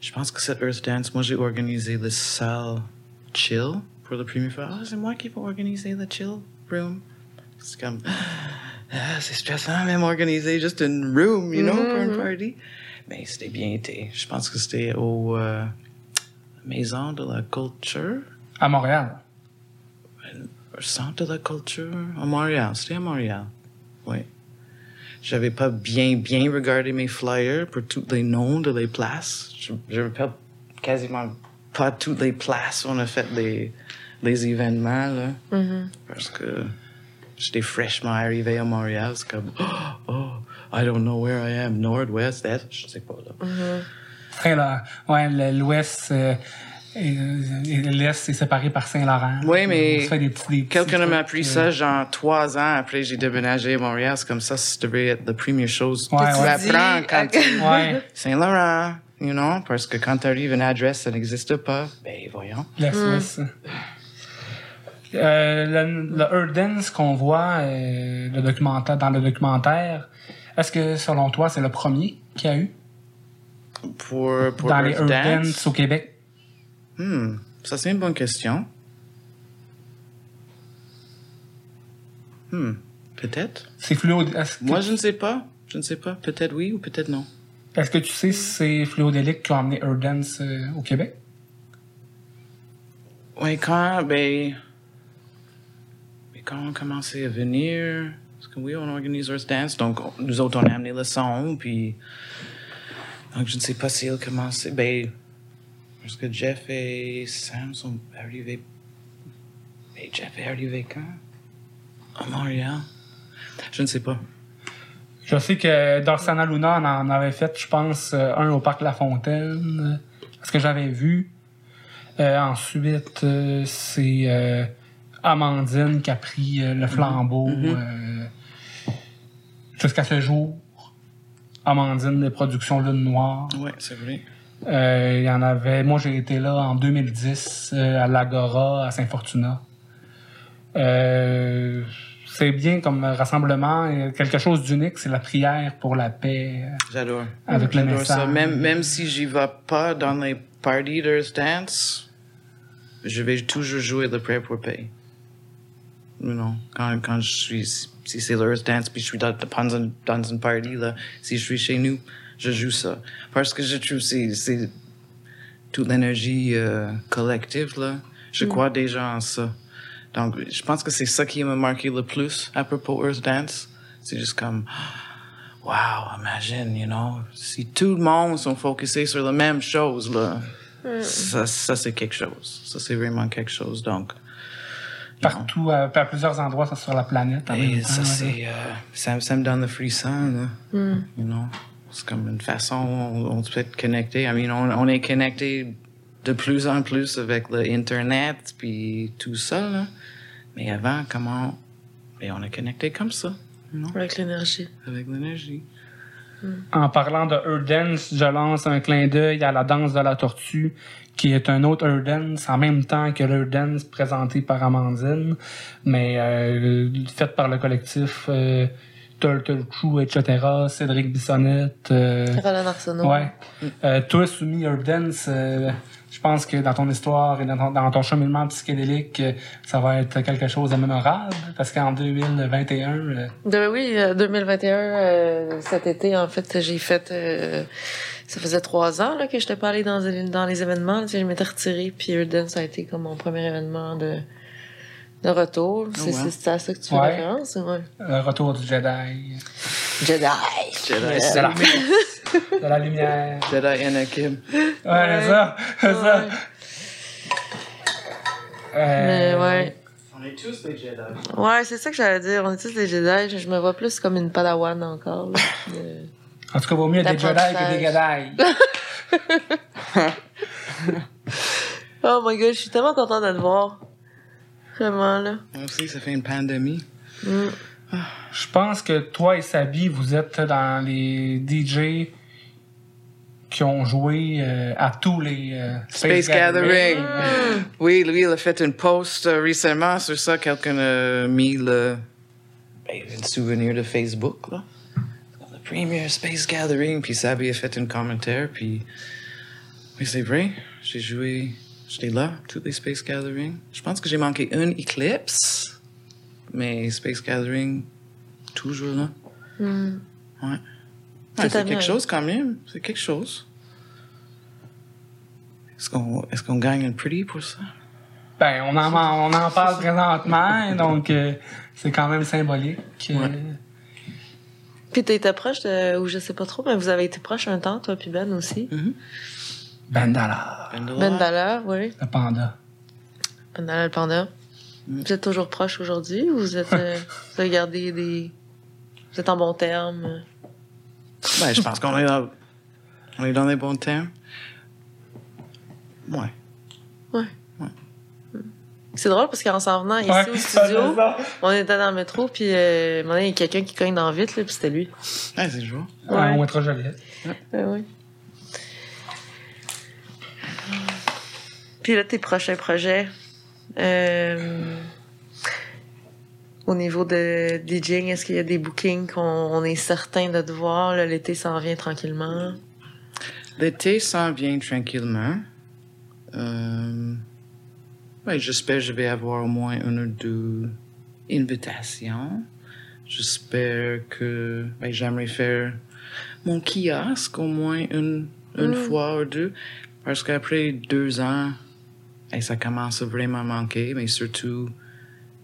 Je pense que cette Earth Dance, moi j'ai organisé le salle chill pour la première fois. Ah, c'est moi qui vais organiser le chill room. C'est comme, ah, c'est stressant même organiser juste une room, you know, pour une party. Mais c'était bien été. Je pense que c'était au euh, Maison de la Culture, À Montréal. au Centre de la Culture, à Montréal. C'était à Montréal. Oui. J'avais pas bien, bien regardé mes flyers pour tous les noms de les places. Je, je rappelle quasiment pas toutes les places où on a fait les, les événements, là. Parce que j'étais fraîchement arrivé à Montréal. C'est comme, oh, I don't know where I am, Nord, West, Est. Je sais pas, là. Saint-Laurent. Ouais, le- l'Ouest euh, et, et l'Est est séparé par Saint-Laurent. Oui, mais On se fait des petits- des petits Quelqu'un trucs, m'a appris euh, ça, genre, trois ans après j'ai déménagé à Montréal. C'est comme ça, ça devrait être la première chose Ouais, que tu ouais. apprends Dis, quand tu... Ouais, Saint-Laurent, you know, parce que quand tu arrives à une adresse, ça n'existe pas. Ben, voyons. la Suisse. Euh, le, le qu'on voit euh, le documentaire, dans le documentaire, est-ce que selon toi c'est le premier qu'il y a eu? Pour, pour dans les Earth Earth Dance, Dance au Québec? Hmm, ça c'est une bonne question. Hmm, peut-être. C'est fluo. Est-ce que, Moi, je ne sais pas. Je ne sais pas. Peut-être oui ou peut-être non. est-ce que tu sais si c'est Fluodélique qui a amené Earth Dance euh, au Québec? Oui, quand, ben, mais quand on a commencé à venir, parce que oui, on organise Earth Dance, donc on- nous autres, on a amené le son, puis, donc je ne sais pas si elle commençait, ben, parce que Jeff et Sam sont arrivés, ben, Jeff est arrivé quand? À Montréal? Je ne sais pas. Je sais que Dorsana Luna en, en avait fait, je pense, euh, un au Parc La Fontaine. Ce que j'avais vu? Euh, ensuite, euh, c'est euh, Amandine qui a pris le flambeau euh, jusqu'à ce jour. Amandine des productions Lune Noire. Ouais, c'est vrai. Euh, Il y en avait. Moi, j'ai été là en 2010 euh, à l'Agora à Saint-Fortuna. Euh, c'est bien comme rassemblement. Quelque chose d'unique, c'est la prière pour la paix J'adore. avec le message. ça. Même, même si j'y vais pas dans les parties d'Earth Dance, je vais toujours jouer le Prayer pour Paix. You know, quand, quand je suis, si c'est l'Earth Dance, puis je suis dans, dans, une, dans une party, là, si je suis chez nous, je joue ça. Parce que je trouve c'est c'est toute l'énergie euh, collective, là. Je crois déjà en ça. Donc, je pense que c'est ça qui m'a marqué le plus à propos Earth Dance. C'est juste comme, wow, imagine, you know, si tout le monde sont focusés sur la même chose, là, ça, ça c'est quelque chose. Ça, c'est vraiment quelque chose. Donc, Partout, à, à plusieurs endroits sur la planète. en et ça, c'est, euh, ça, ça me donne le frisson, là. You know? C'est comme une façon on, on peut être connecté. I mean, on, on est connecté de plus en plus avec l'Internet puis tout ça, là. Mais avant, comment... Et on est connecté comme ça, know? Avec l'énergie. Avec l'énergie. En parlant de Earth Dance, je lance un clin d'œil à la danse de la tortue, qui est un autre Earth Dance en même temps que l'Earth Dance présenté par Amandine, mais euh, fait par le collectif euh, Turtle Crew, etc., Cédric Bissonnette. euh, Roland Arsenault. ouais. Euh, toi, soumis Dance, euh, je pense que dans ton histoire et dans ton, dans ton cheminement psychédélique, ça va être quelque chose de mémorable, parce qu'en 2021... euh, De, oui, euh, 2021, euh, cet été, en fait, j'ai fait... ça faisait trois ans là, que je n'étais pas allée dans, dans les événements. Je m'étais retirée, puis Urden, ça a été comme mon premier événement de, de retour. C'est ouais. c'est- c'est à ça que tu fais Ouais. référence? Ouais. le retour du Jedi, Jedi! Jedi, de la, de la lumière. Jedi Anakin. Ouais, c'est ça, c'est ça. Mais Euh, ouais. On est tous des Jedi. Ouais, c'est ça que j'allais dire. On est tous des Jedi. Je, je me vois plus comme une padawan encore. là. Euh, En tout cas, vaut mieux des Jedi que des Jedi. Oh my god, je suis tellement contente de te voir. Vraiment, là. Moi aussi, ça fait une pandémie. Mm. Je pense que toi et Sabi, vous êtes dans les DJ qui ont joué euh, à tous les euh, Space Gathering. Oui, lui, il a fait une post euh, récemment sur ça. Quelqu'un a mis le ben, souvenir de Facebook, là. Le premier Space Gathering. Puis Sabi a fait un commentaire. Puis, oui, c'est vrai. J'ai joué, j'étais là, tous les Space Gathering. Je pense que j'ai manqué un Eclipse. Mais Space Gathering, toujours là. Mm. Ouais. C'est quelque chose quand même. C'est quelque chose. Est-ce qu'on est qu'on gagne un pretty pour ça? Ben, on en, on en parle présentement, donc euh, c'est quand même symbolique. Ouais. Puis t'étais proche de, ou je sais pas trop, mais vous avez été proche un temps, toi puis Ben aussi. Dollar, Ben Daller, oui. le panda. Daller le panda. Vous êtes toujours proche aujourd'hui ou vous êtes, euh, vous avez gardé des, vous êtes en bon terme? Ben, je pense qu'on est dans, on est dans les bons termes. Ouais. C'est drôle parce qu'en s'en venant ici Ouais, au studio, on était dans le métro puis euh, il y a quelqu'un qui cogne dans vite là, puis c'était lui. Ouais, c'est jour. Ouais, Ouais. on est trop joli. Ouais, oui. Puis là, tes prochains projets, euh, au niveau de DJing, est-ce qu'il y a des bookings qu'on on est certain de te voir? L'été s'en vient tranquillement. L'été s'en vient tranquillement. Euh, ouais, j'espère que je vais avoir au moins une ou deux invitations. J'espère que ben, j'aimerais faire mon kiosque au moins une, une fois ou deux. Parce qu'après deux ans, ben, ça commence à vraiment manquer, mais surtout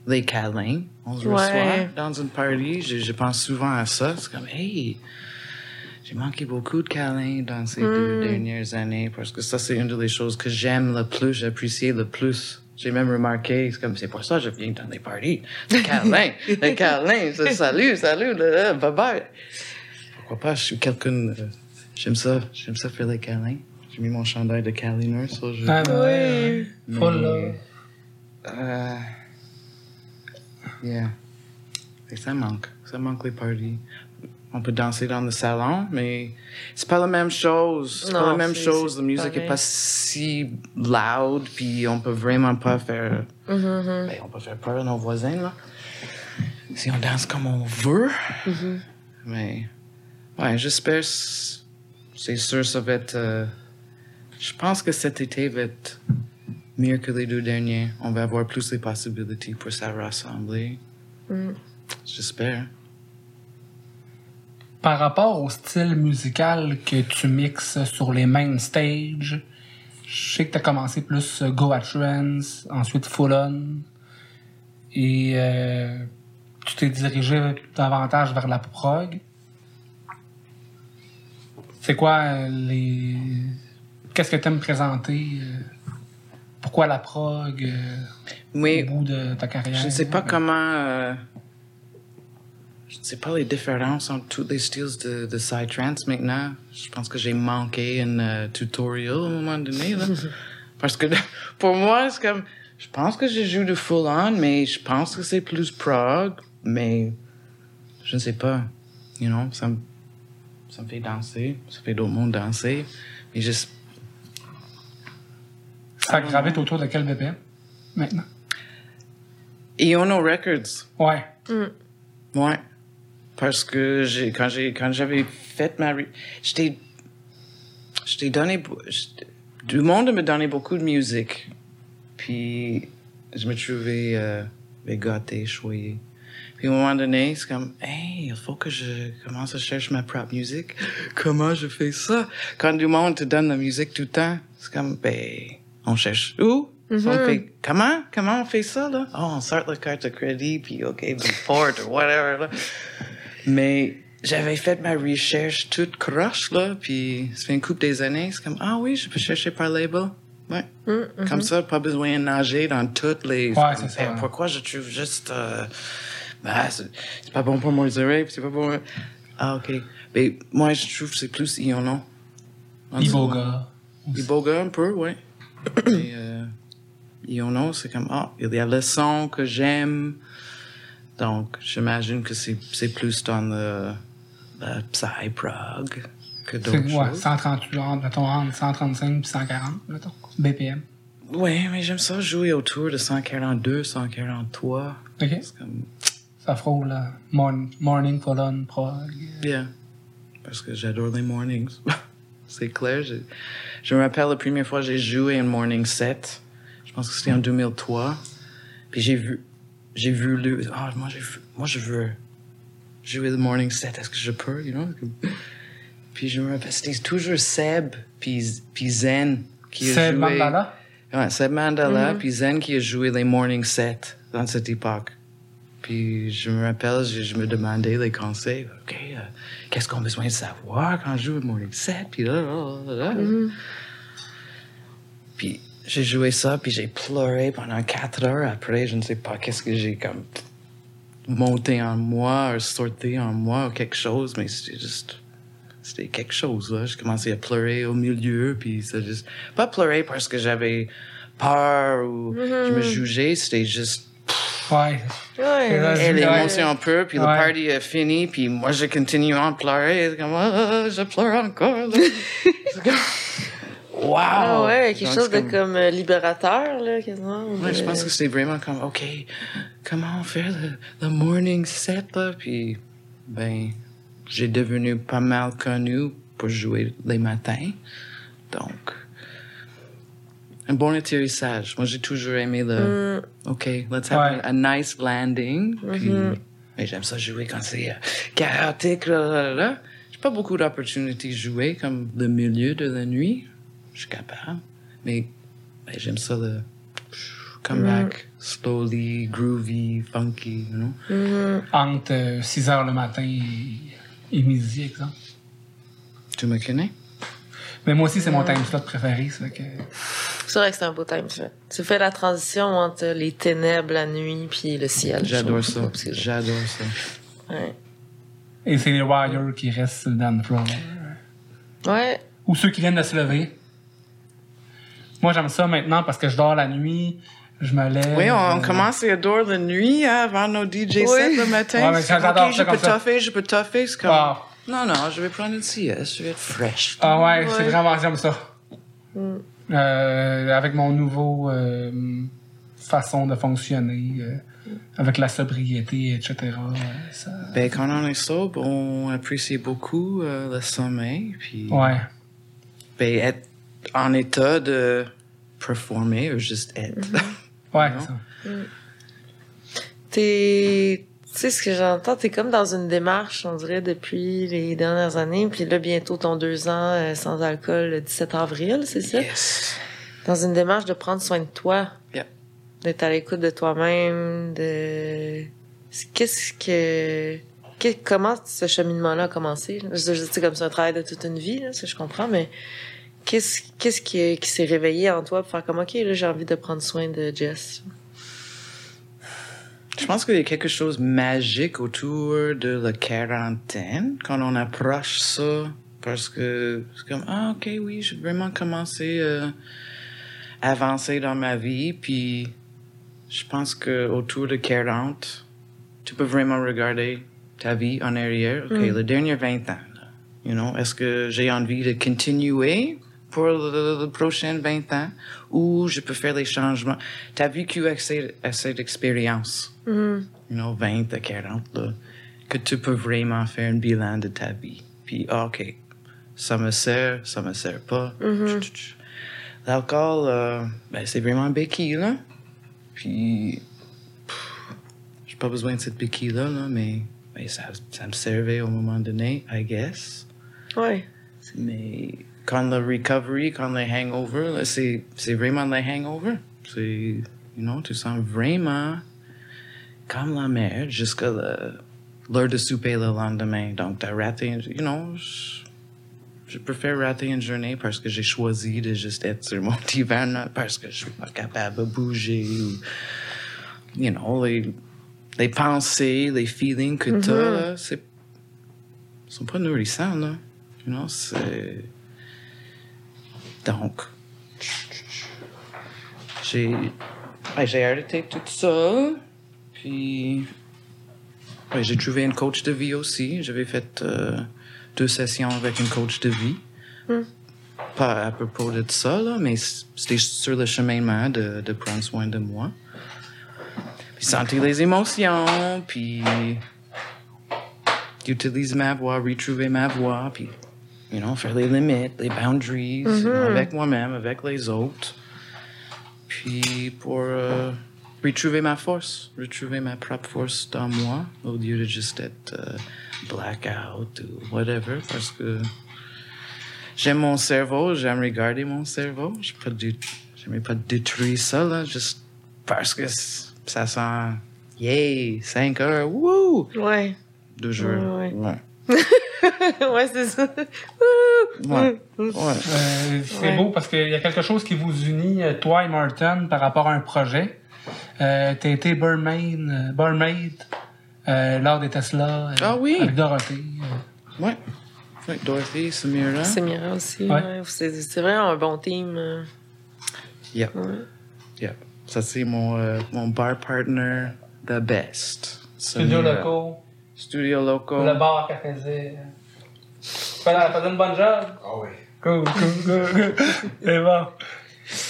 les câlins. On se Ouais. reçoit dans une party. Je, je pense souvent à ça. C'est comme, hey, j'ai manqué beaucoup de câlins dans ces deux dernières années parce que ça, c'est une des choses que j'aime le plus, j'apprécie le plus. J'ai même remarqué, c'est comme, c'est pour ça que je viens dans les parties. Les câlins, les câlins, salut, salut, bye bye. Pourquoi pas, je suis quelqu'un, euh, j'aime ça, j'aime ça faire les câlins. J'ai mis mon chandail de câlineur, ça, je... Ah, ben, ouais. Full, là. Euh, yeah. Et ça manque. Ça manque les parties. On peut danser dans le salon, mais c'est pas la même chose. C'est pas la même chose. La musique est pas si loud, puis on peut vraiment pas faire. Mm-hmm, Ben, on peut faire peur à nos voisins, là. Si on danse comme on veut. mm-hmm. Mais, ouais, j'espère. C'est sûr, ça va être. euh, je pense que cet été va être mieux que les deux derniers. On va avoir plus de possibilités pour se rassembler. Mm. J'espère. par rapport au style musical que tu mixes sur les main stage, je sais que tu as commencé plus euh, Go at Trends, ensuite Full On, et euh, tu t'es dirigé davantage vers la prog. C'est quoi euh, les. Qu'est-ce que tu aimes présenter? euh, Pourquoi la prog euh, Oui, au bout de ta carrière? je ne sais pas comment. euh, je ne sais pas les différences entre tous les styles de, de psytrance maintenant. Je pense que j'ai manqué un euh, tutorial à un moment donné. Là. Parce que pour moi, c'est comme. Je pense que je joue du full on, mais je pense que c'est plus prog, mais je ne sais pas. You know, ça me, ça me fait danser, ça fait d'autres mondes danser. Mais juste. Ça gravite autour de quel BPM maintenant? Iono Records. Ouais. Ouais. Parce que j'ai, quand j'ai, quand j'avais fait ma, j'étais, j'étais donné, du monde me donnait beaucoup de musique. Puis, je me trouvais, euh, gâté, choyé. Puis, à un moment donné, c'est comme, hey, il faut que je commence à chercher ma propre musique. Comment je fais ça? Quand du monde te donne la musique tout le temps, c'est comme, ben, on cherche où? On fait, comment? Comment on fait ça, là? Oh, on sort la carte de crédit, puis OK, report ou whatever, là. Mais j'avais fait ma recherche toute croche, là, puis ça fait une couple des années. C'est comme, ah oui, je peux chercher par label. Ouais. Comme ça, pas besoin de nager dans toutes les... Ouais, c'est ça. Pourquoi je trouve juste... euh, bah, c'est pas bon pour mes oreilles, puis c'est pas bon... Ah, OK. Mais moi, je trouve que c'est plus Iono. Iboga. Iboga un peu, oui. Et, euh, c'est comme, ah, il y a le son que j'aime. Donc, j'imagine que c'est c'est plus dans le, le psy-prog que d'autres ouais, choses. 138, entre, mettons, entre 135 et 140, mettons, BPM. Oui, mais j'aime ça jouer autour de 142, 143. OK? Comme, Ça frôle là. Morning, morning on, prog. bien. Parce que j'adore les mornings. c'est clair. Je, je me rappelle la première fois que j'ai joué un morning set. Je pense que c'était en 2003. Puis j'ai vu, j'ai vu le, ah, moi, moi, je veux jouer le morning set. Est-ce que je peux, you know? Puis je me rappelle, c'était toujours Seb, puis, puis Zen qui a C'est joué. Mandala? Ouais, Seb Mandela, puis Zen qui a joué les morning sets dans cette époque. Puis je me rappelle, je, je me demandais les conseils. OK, euh, qu'est-ce qu'on a besoin de savoir quand on joue morning set? Puis là, là, là, là. Puis j'ai joué ça, puis j'ai pleuré pendant quatre heures. Après, je ne sais pas qu'est-ce que j'ai comme monté en moi, ou sorti en moi, ou quelque chose, mais c'était juste c'était quelque chose là. J'ai commencé à pleurer au milieu, puis c'est juste pas pleurer parce que j'avais peur ou je me jugeais, c'était juste Ouais. Ouais. Là, et Ouais. l'émotion un peu, puis le party a fini, puis moi je continue à en pleurer, c'est comme Ah, je pleure encore. comme, wow. Ah ouais, quelque Donc, chose de comme euh, libérateur, là, quasiment. ou Ouais, je pense que c'est vraiment comme, OK, comment on fait le, le morning set, là? Puis, ben, j'ai devenu pas mal connu pour jouer les matins. Donc, un bon atterrissage. Moi, j'ai toujours aimé le, OK, let's have Ouais. a, a nice landing. Puis, mais j'aime ça jouer quand c'est euh, chaotique, là, là, là, là. J'ai pas beaucoup d'opportunités de jouer comme le milieu de la nuit. Je suis capable. Mais ben, j'aime ça le come back slowly, groovy, funky, you know? Entre 6 h le matin et, et midi, exemple. Tu me connais? Mais moi aussi, c'est mon time slot préféré. Que... C'est vrai que c'est un beau time fait. Tu fais la transition entre les ténèbres, la nuit, puis le ciel. J'adore ça. Parce que- J'adore ça. Ouais. Et c'est les Warriors qui restent sur le floor. Ouais. Ou ceux qui viennent de se lever. Moi, j'aime ça maintenant parce que je dors la nuit, je me lève. Oui, on, euh, commence à dormir la nuit hein, avant nos DJ sets le matin. Ouais, mais j'adore OK, ça je peux ça. toffer, je peux toffer. C'est comme, Ah. Non, non, je vais prendre une sieste, je vais être fresh. Ah ouais, c'est Ouais. vraiment, j'aime ça. Euh, avec mon nouveau euh, façon de fonctionner, euh, avec la sobriété, etc. ça- Ben, quand on est sobre, on apprécie beaucoup euh, le sommeil. Puis, Ouais. ben, être en état de performer ou juste être. Ouais, Non? c'est ça. T'es. Tu sais, ce que j'entends, t'es comme dans une démarche, on dirait, depuis les dernières années. Puis là, bientôt ton deux ans euh, sans alcool le 17 avril, c'est ça? Yes. Dans une démarche de prendre soin de toi. D'être à l'écoute de toi-même, de... Qu'est-ce que... que- Comment ce cheminement-là a commencé? Je, je sais comme c'est un travail de toute une vie, là, ça je comprends, mais qu'est-ce qu'est-ce qui, qui s'est réveillé en toi pour faire comme, OK, là, j'ai envie de prendre soin de Jess? Je pense qu'il y a quelque chose de magique autour de la quarantaine quand on approche ça parce que c'est comme ah ok oui j'ai vraiment commencé euh, à avancer dans ma vie puis je pense que autour de 40 tu peux vraiment regarder ta vie en arrière ok Mm. les derniers 20 ans là, you know est-ce que j'ai envie de continuer pour le, le prochain 20 ans ou je peux faire les changements tu as vécu assez, assez d'expérience you know, 20 à 40, là, que tu peux vraiment faire un bilan de ta vie. Puis, ah, OK, ça me sert, ça me sert pas. Mhm. Tch. L'alcool, euh, ben, c'est vraiment un béquille, là. Puis, j'ai pas besoin de cette béquille-là, là, mais, mais ça, ça me servait au moment donné, I guess. Ouais. Mais quand le recovery, quand le hangover, là, c'est, c'est vraiment le hangover. C'est, you know, tu sens vraiment comme la merde jusqu'à l'heure de souper le lendemain. Donc, t'as raté, you know, je, préfère rater une journée parce que j'ai choisi de juste être sur mon divan, parce que je suis pas capable de bouger ou, you know, les, les pensées, les feelings que t'as, mm-hmm. là, c'est, sont pas nourrissants, là. You know, c'est... Donc, j'ai... j'ai arrêté tout ça, puis... j'ai trouvé une coach de vie aussi. J'avais fait euh, deux sessions avec une coach de vie. Pas à propos de ça, là, mais c'était sur le cheminement de, de prendre soin de moi. Puis sentir les émotions, puis utiliser ma voix, retrouver ma voix, puis, you know, faire les limites, les boundaries, know, avec moi-même, avec les autres. Puis pour euh, retrouver ma force, retrouver ma propre force dans moi, au lieu de juste être euh, blackout ou whatever, parce que j'aime mon cerveau, j'aime regarder mon cerveau. Je j'aimerais pas détruire ça, là, juste parce que ça sent, yay, 5 heures, wouh! Ouais. Deux jours. Ouais, Ouais. ouais, c'est ça. Ouais. Ouais. Euh, c'est Ouais. beau parce qu'il y a quelque chose qui vous unit, euh, toi et Martin, par rapport à un projet. Euh, T'as été barmaid, euh, barmaid euh, lors des Tesla. euh, Ah oui? Avec Dorothée. euh. Ouais. Avec Dorothy, Samira. C'est Mira aussi. Ouais. Ouais. C'est vraiment un bon team. Yep. Ouais. Yep. Ça, c'est mon, euh, mon bar partner, the best. Studio Samira. Studio Loco. Le bar qu'elle faisait. Elle faisait une bonne job. Ah oui. Cool, cool, cool. C'est bon.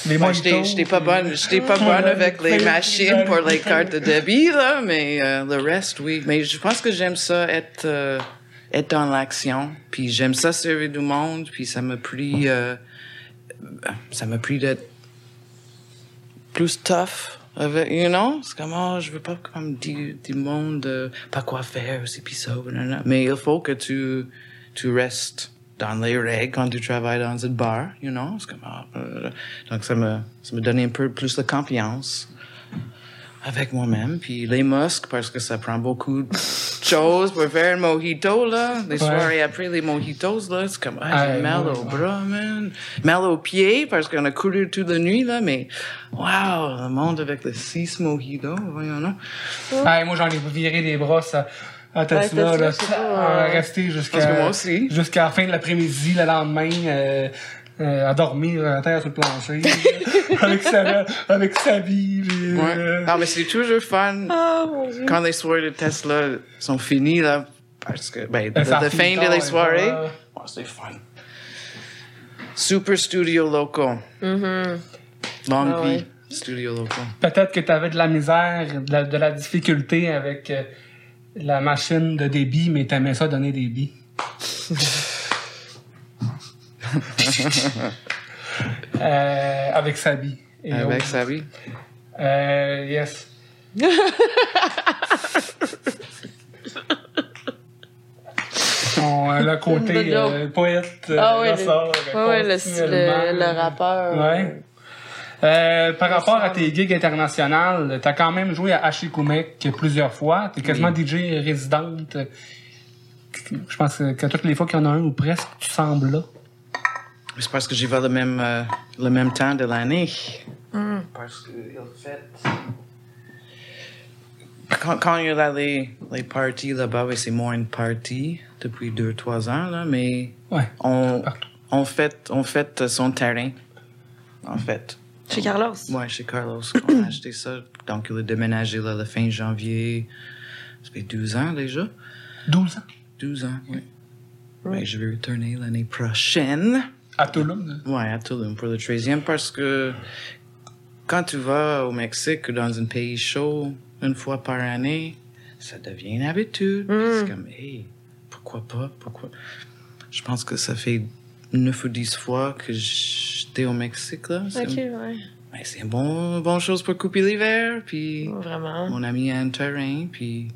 Les j'étais mojitos, j'étais pas bonne, j'étais pas bonne avec les machines pour les cartes de débit, là, mais euh, le reste, oui. Mais je pense que j'aime ça être, euh, être dans l'action, puis j'aime ça servir du monde, puis ça m'a pris, euh, ça m'a pris d'être plus tough. Avec, you know, c'est comme, oh, je veux pas comme du, du monde, euh, pas quoi faire, c'est pis ça, mais il faut que tu, tu restes dans les règles quand tu travailles dans un bar, you know, c'est comme, euh, donc ça me, ça me donne un peu plus de confiance avec moi-même, puis les muscles, parce que ça prend beaucoup de choses pour faire un mojito, là, les Ouais. soirées après les mojitos, là, c'est comme, ah, Ah, j'ai mal ouais, au ouais. bras, man, mal aux pieds, parce qu'on a couru toute la nuit, là, mais, wow, le monde avec les six mojitos, voyons, non? Ah, moi, j'en ai viré des brosses à, à Tesla. Ouais, Tesla, là, je sais pas, à euh, rester jusqu'à jusqu'à la fin de l'après-midi, le lendemain, euh, euh, à dormir à terre sur le plancher. avec, sa, avec sa vie. puis, Ouais. euh, Ah, mais c'est toujours fun mon Dieu. quand les soirées de Tesla sont finies, là, parce que, ben, Ben, la finit fin de les soirées, oh, c'est fun. Super Studio Loco. Mhm. Longue Ah vie, ouais. Studio Loco. Peut-être que tu avais de la misère, de la, de la difficulté avec euh, la machine de débit, mais t'aimais ça donner des billes. Euh, avec Sabi. Avec. Sabi? Euh, yes. On, euh, le côté poète, ah oui, le, le, rappeur. Par rapport à tes gigs internationales, t'as quand même joué à Hachikomek plusieurs fois. T'es quasiment. DJ résidente. Je pense que toutes les fois qu'il y en a un ou presque, tu sembles là. C'est parce que j'y vais le même, euh, le même temps de l'année. Mm. Parce que il fait. Quand, quand il y a les, les parties là-bas, c'est moins une party depuis deux, trois ans, là, mais Ouais. on, on, fait, on fait son terrain. En fait. Chez Carlos. Ouais, chez Carlos, on a acheté ça. Donc, il a déménagé là, le fin janvier. Ça fait 12 ans déjà. 12 ans? 12 ans, oui. Ouais, je vais retourner l'année prochaine. À Toulouse. Ouais, à Tulum pour le 13e parce que quand tu vas au Mexique ou dans un pays chaud une fois par année, ça devient une habitude. Puis C'est comme, hey, pourquoi pas? Pourquoi? Je pense que ça fait 9 ou 10 fois que j'étais au Mexique, là. C'est Ok, ouais. ben, c'est une bon, bonne chose pour couper l'hiver. Puis Vraiment. mon ami a un terrain, puis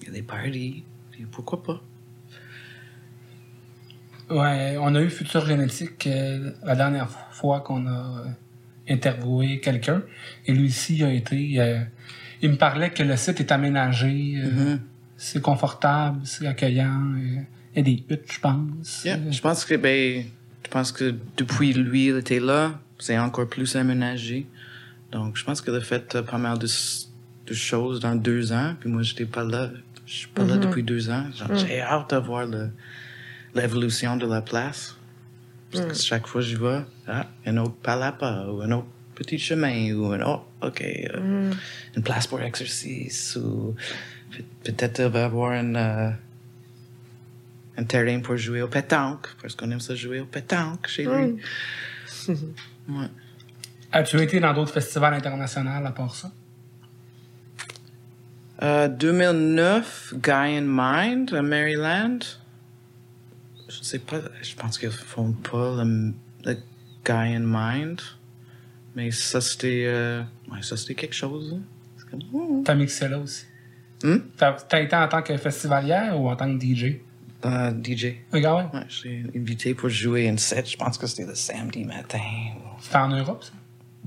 il y a des parties. Puis pourquoi pas? Ouais, on a eu Futur Génétique euh, la dernière fois qu'on a euh, interviewé quelqu'un. Et lui aussi a été. euh, il me parlait que le site est aménagé, euh, Mhm. c'est confortable, c'est accueillant. il y a des huttes, je pense. Yeah, je pense que ben, je pense que depuis lui il était là, c'est encore plus aménagé. Donc je pense qu'il a fait euh, pas mal de, s- de choses dans deux ans. Puis moi j'étais pas là, je suis pas là depuis deux ans. Genre, J'ai hâte de voir le- l'évolution de la place. Parce que chaque fois que j'y vais, ah, un autre palapa ou un autre petit chemin ou un autre, ok, euh, une place pour exercice ou peut- peut-être va avoir une euh, un terrain pour jouer au pétanque, parce qu'on aime ça jouer au pétanque chez lui. Ouais. As-tu été dans d'autres festivals internationaux à part ça? Euh, 2009, Guy in Mind à Maryland. Je sais pas, je pense qu'ils font pas le, le Guy in Mind. Mais ça, c'était euh, ouais, ça, c'était quelque chose. C'est comme, oh. T'as mixé là aussi. Hmm? T'as t'as été en tant que festivalière ou en tant que DJ? Euh, DJ. Regarde, ouais. Ouais, j'ai invité pour jouer une set. Je pense que c'était le samedi matin. C'était en Europe, ça?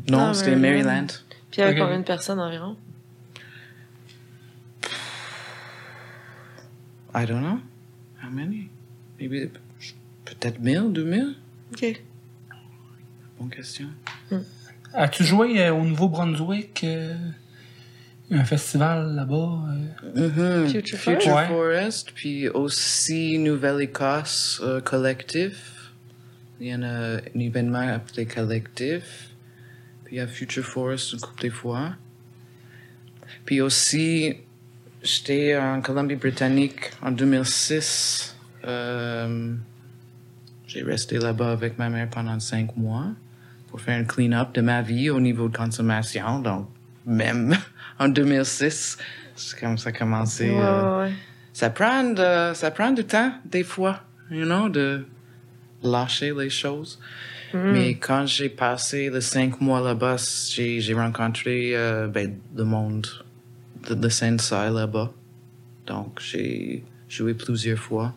Non, Ah, c'était Maryland. Maryland. Puis il y avait combien de personnes environ? I don't know. How many? Maybe peut-être 1000, 2000? Ok. Bonne question. As-tu joué euh, au Nouveau-Brunswick? euh, un festival là-bas? euh? Mhm. Future Future Forest? Forest, puis aussi Nouvelle-Écosse euh, Collectif. Il y en a un événement appelé Collectif. Puis il y a Future Forest une couple de fois. Puis aussi, j'étais en Colombie-Britannique en 2006. Euh, j'ai resté là-bas avec ma mère pendant cinq mois pour faire un clean-up de ma vie au niveau de consommation. Donc, même en 2006, c'est comme ça a commencé. Ouais, euh, ouais, ça prend, de- ça prend du temps, des fois, you know, de lâcher les choses. Mais quand j'ai passé les cinq mois là-bas, j'ai, rencontré euh, ben, le monde de, de Sensei là-bas. Donc, j'ai joué plusieurs fois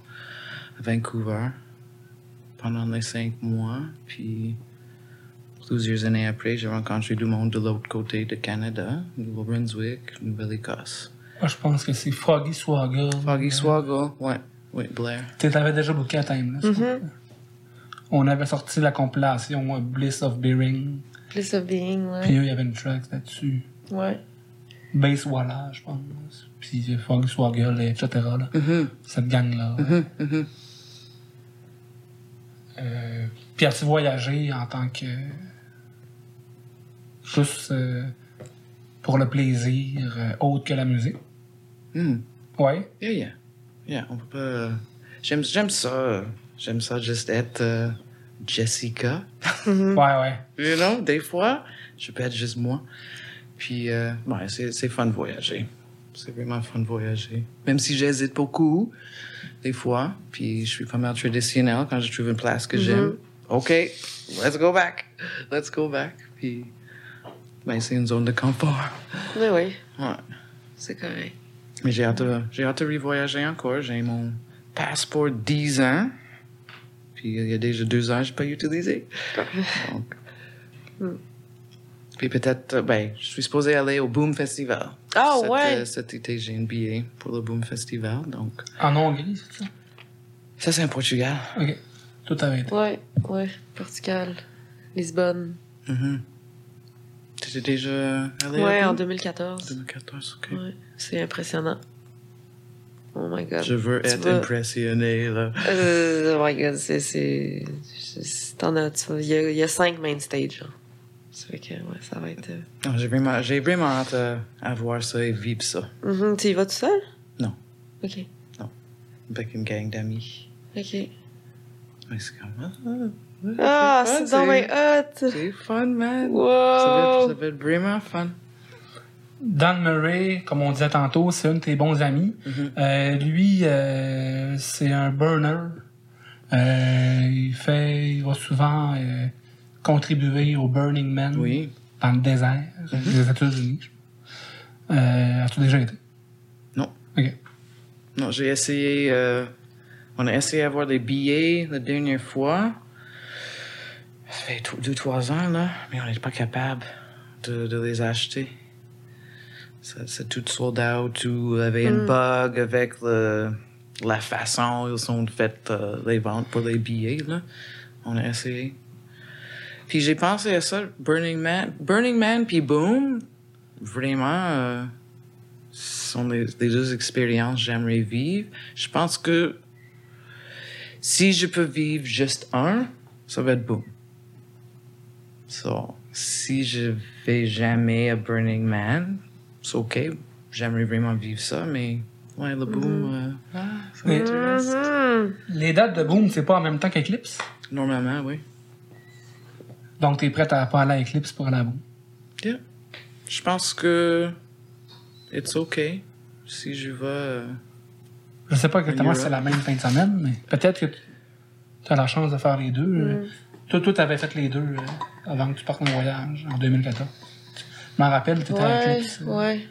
Vancouver pendant les cinq mois. Puis, plusieurs années après, j'ai rencontré du monde de l'autre côté de Canada, Nouveau-Brunswick, Nouvelle-Écosse. Moi, je pense que c'est Froggy Swaggle. Foggy Swaggle, ouais, ouais, Blair. Tu t'avais déjà booké à Time, là. On avait sorti la compilation euh, Bliss of Bearing. Place of Being, ouais. Puis eux, il y avait une track là-dessus. Ouais. Base Walla, je pense. Puis Froggy Swaggle, etc. Là. Mhm, Cette gang-là. mhm, mhm. Euh, puis as-tu voyagé en tant que. Juste euh, pour le plaisir, euh, autre que la musique? Hmm. Ouais. Yeah, yeah. Yeah, on peut pas. J'aime, j'aime ça. J'aime ça juste être Jessica. Mm. Ouais, ouais. You know, des fois, je peux être juste moi. Puis, ouais, c'est, c'est fun de voyager. C'est vraiment fun de voyager. Même si j'hésite beaucoup, des fois. Puis, je suis pas mal traditionnel quand je trouve une place que j'aime. OK, let's go back. Let's go back. Puis, ben, c'est une zone de confort. Oui, oui. Ouais. C'est correct. Mais j'ai hâte j'ai hâte de revoyager encore. J'ai mon passeport 10 ans. Puis il y a déjà deux ans, je n'ai pas utilisé. Donc. Puis peut-être, euh, ben, je suis supposé aller au Boom Festival. Ah, Cet, ouais. euh, cet été, j'ai une billet pour le Boom Festival. Donc, En Hongrie, c'est ça? ça, c'est en Portugal. OK. Tout été. Ouais, ouais. Portugal, Lisbonne. Mhm. Tu étais déjà allé Ouais, en Boom? 2014. 2014, ok. Ouais, c'est impressionnant. Oh my god. Je veux Tu être vas- impressionné, là. Euh, oh my god, c'est. T'en as, tu vois, il y, a, il y a cinq main stage. Genre. Ça fait que, ouais, ça va être. euh, Non, J'ai vraiment, j'ai vraiment hâte à, à voir ça et vivre ça mhm, Tu y vas tout seul? Non. Ok, avec une gang d'amis. ok. Mais c'est comme, ah, ouais, Ah, c'est dans mes hot! C'est fun, man. Ça va, être, Wow! ça va être vraiment fun. Dan Murray, comme on disait tantôt, c'est un de tes bons amis. Mhm. Euh, lui, euh, c'est un burner. Euh, il fait, il va souvent contribuer au Burning Man Oui. dans le désert des États-Unis. Euh, As-tu déjà été? Non. OK. Non, j'ai essayé. euh, on a essayé d'avoir des billets la dernière fois. Ça fait deux, trois ans, là. Mais on n'est pas capable de, de les acheter. C'est tout sold out. Tout avait une bug avec le, la façon ils sont faites euh, les ventes pour les billets, là. On a essayé. Puis j'ai pensé à ça, Burning Man. Burning Man puis Boom, vraiment. euh, sont les, les deux expériences que j'aimerais vivre. Je pense que si je peux vivre juste un, ça va être boom. So, si je vais jamais à Burning Man, c'est ok. J'aimerais vraiment vivre ça, mais ouais, le boom, euh, ah, ça. Mhm. Les dates de Boom, c'est pas en même temps qu'Eclipse? Normalement, oui. Donc, t'es prête à pas aller à Eclipse pour aller à Boom. Yeah. Je pense que it's ok si je vais. euh, Je sais pas exactement En si c'est la même fin de semaine, mais peut-être que tu as la chance de faire les deux. Euh, Toi, toi, t'avais fait les deux euh, avant que tu partes en voyage en 2014. Je m'en rappelle, t'étais à Ouais, Eclipse. euh, ouais.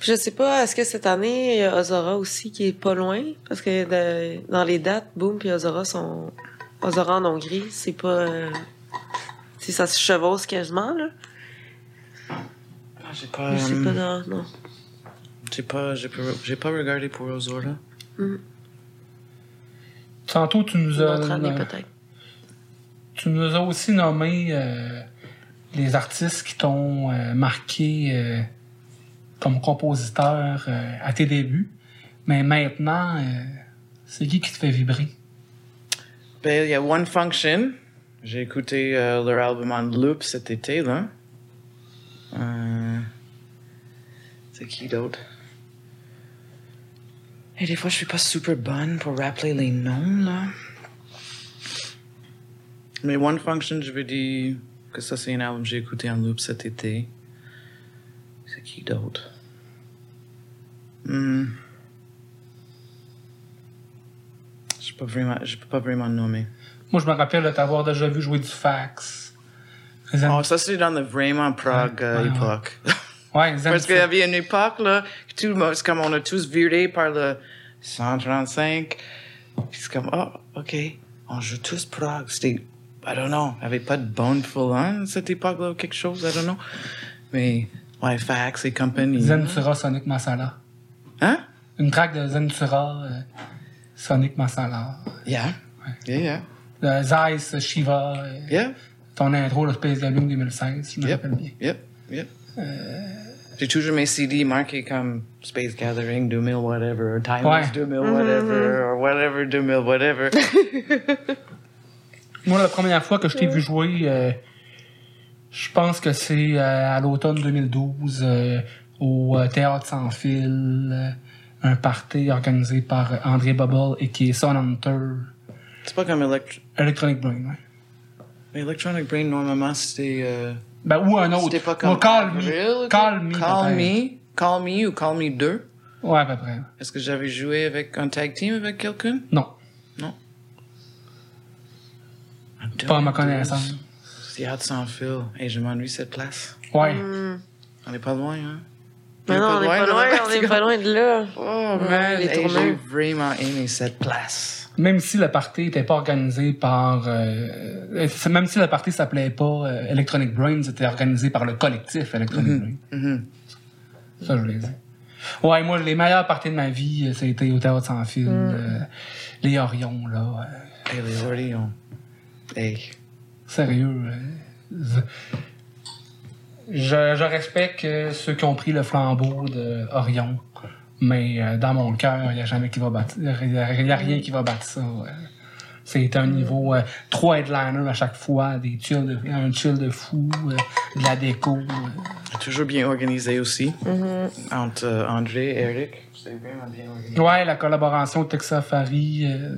Puis je sais pas, est-ce que cette année, il y a Ozora aussi qui est pas loin? Parce que de- dans les dates, Boom puis Ozora sont. Ozora en Hongrie, c'est pas. euh, si ça se chevauche quasiment, là. ah, J'ai pas. Je sais euh, pas, non. non. J'ai pas, j'ai pas, j'ai pas regardé pour Ozora. Tantôt, tu nous Une as. autre année, euh, peut-être. Tu nous as aussi nommé euh, les artistes qui t'ont euh, marqué euh, comme compositeur euh, à tes débuts. Mais maintenant, euh, c'est qui qui te fait vibrer? Ben, il y a One Function. J'ai écouté euh, leur album en loop cet été, là. Euh, c'est qui d'autre? Et des fois, je suis pas super bonne pour rappeler les noms, là. Mais One Function, je veux dire que ça, c'est un album que j'ai écouté en loop cet été. C'est qui d'autre? Hmm. Je peux je peux pas vraiment nommer. Moi, je me rappelle de t'avoir déjà vu jouer du fax. Oh, ça, c'est dans le vraiment prog euh, Ouais, ouais. époque. ouais, les Parce qu'il y avait une époque, là, tout le monde, c'est comme on a tous viré par le 135. Puis c'est comme, oh, OK, on joue tous prog. C'était, I don't know, il n'y avait pas de bonne full on cette époque-là ou quelque chose, I don't know. Mais, ouais, fax et compagnie. Zentura Sonic Masala. Hein? Une track de Zentura euh, Sonic Masala. Yeah. Yeah, yeah. De Zeiss, Shiva. euh, Yeah. Ton intro, le Space Gathering 2016, je me Yep. rappelle bien. Yep, yep. J'ai toujours mes CD marqués comme Space Gathering 2000 whatever, or Timeless Ouais. 2000 whatever, or whatever 2000 whatever. Moi, la première fois que je t'ai vu jouer, euh, je pense que c'est euh, à l'automne 2012 euh, au euh, Théâtre Sans Fil, euh, un party organisé par euh, André Bubble et qui est Son Hunter, C'est pas comme Elect- Electronic Brain. Ouais. Electronic Brain, normalement, c'était. euh, Ben, ou un autre. C'était pas comme. Call Me. Call Me. Call. Me. Call Me ou Call Me 2. Ouais, à peu près. Est-ce que j'avais joué avec un tag team avec quelqu'un? Non, pas à ma connaissance. Théâtre sans fil. Et je m'ennuie cette place. Ouais. Hmm. On est pas loin, hein? Mais non, on n'est pas loin, on est pas loin de là. Oh man, hey, j'ai vraiment aimé cette place. Même si le party n'était pas organisé par... euh, c'est- même si le party s'appelait pas euh, Electronic Brain, c'était organisé par le collectif Electronic Brain. Mhm. Ça, je l'ai dit. Ouais, moi, les meilleures parties de ma vie, euh, ça a été au Théâtre sans fil, euh, les Orions, là. euh, Hey, les Orions. Hey. sérieux. euh, je, je respecte euh, ceux qui ont pris le flambeau de Orion, mais euh, dans mon cœur, il n'y a jamais qui va battre. Il n'y a, il y a rien qui va battre ça. ouais. C'est un niveau euh, trois headliners à chaque fois, des chills de, un chill de fou, euh, de la déco. euh. Toujours bien organisé aussi. Entre euh, André et Eric. C'est vraiment bien organisé. Ouais, la collaboration Texafari. Euh,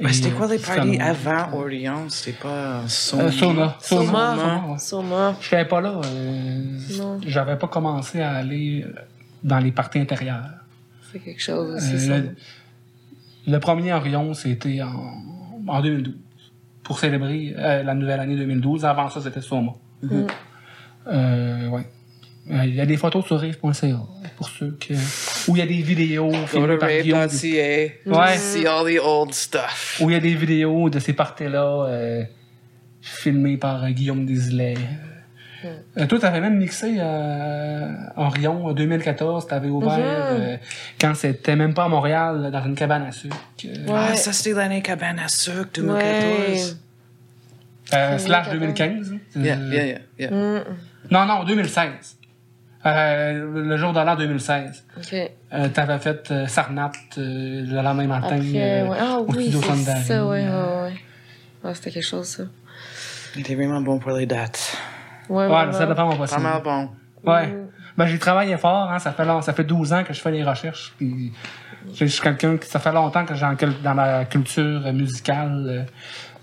Mais c'était quoi euh, les parties avant Orion? C'était pas? Euh. Soma. Sona, ouais. Sûrement. Je n'étais pas là. euh, Non. J'avais pas commencé à aller euh, dans les parties intérieures. C'est quelque chose Euh, aussi, ça. le, le premier Orion, c'était en, en 2012. Pour célébrer euh, la nouvelle année 2012. Avant ça, c'était Soma. Euh, ouais. Euh, Il y a des photos sur rave.ca pour ceux que. Où il y a des vidéos Go to rave.ca. Ouais. See all the old stuff. Où il y a des vidéos de ces parties-là euh, filmées par Guillaume Desilets. Euh, toi, t'avais même mixé euh, Orion en 2014. T'avais ouvert euh, quand c'était même pas à Montréal, dans une cabane à sucre. euh, Ah, Ouais. ça c'était l'année cabane à sucre Ouais. 2014. euh, slash cabane. 2015. hein. Yeah, yeah, yeah, yeah. Mm, Non, non, 2016. Euh, le jour de l'an 2016. OK. Euh, t'avais fait euh, Sarnat euh, le lendemain matin Après, euh, ouais. Ah au oui, studio c'est ça, ouais, ouais, ouais. Ouais, c'était quelque chose, ça. Il était vraiment bon pour les dates. Ouais, Ouais, vraiment. ça dépend mon Pas possible. mal bon. Ouais. Ben, j'ai travaillé fort, hein. Ça fait, long- ça fait 12 ans que je fais les recherches. Puis, je suis quelqu'un qui, ça fait longtemps que j'ai dans la culture musicale, euh,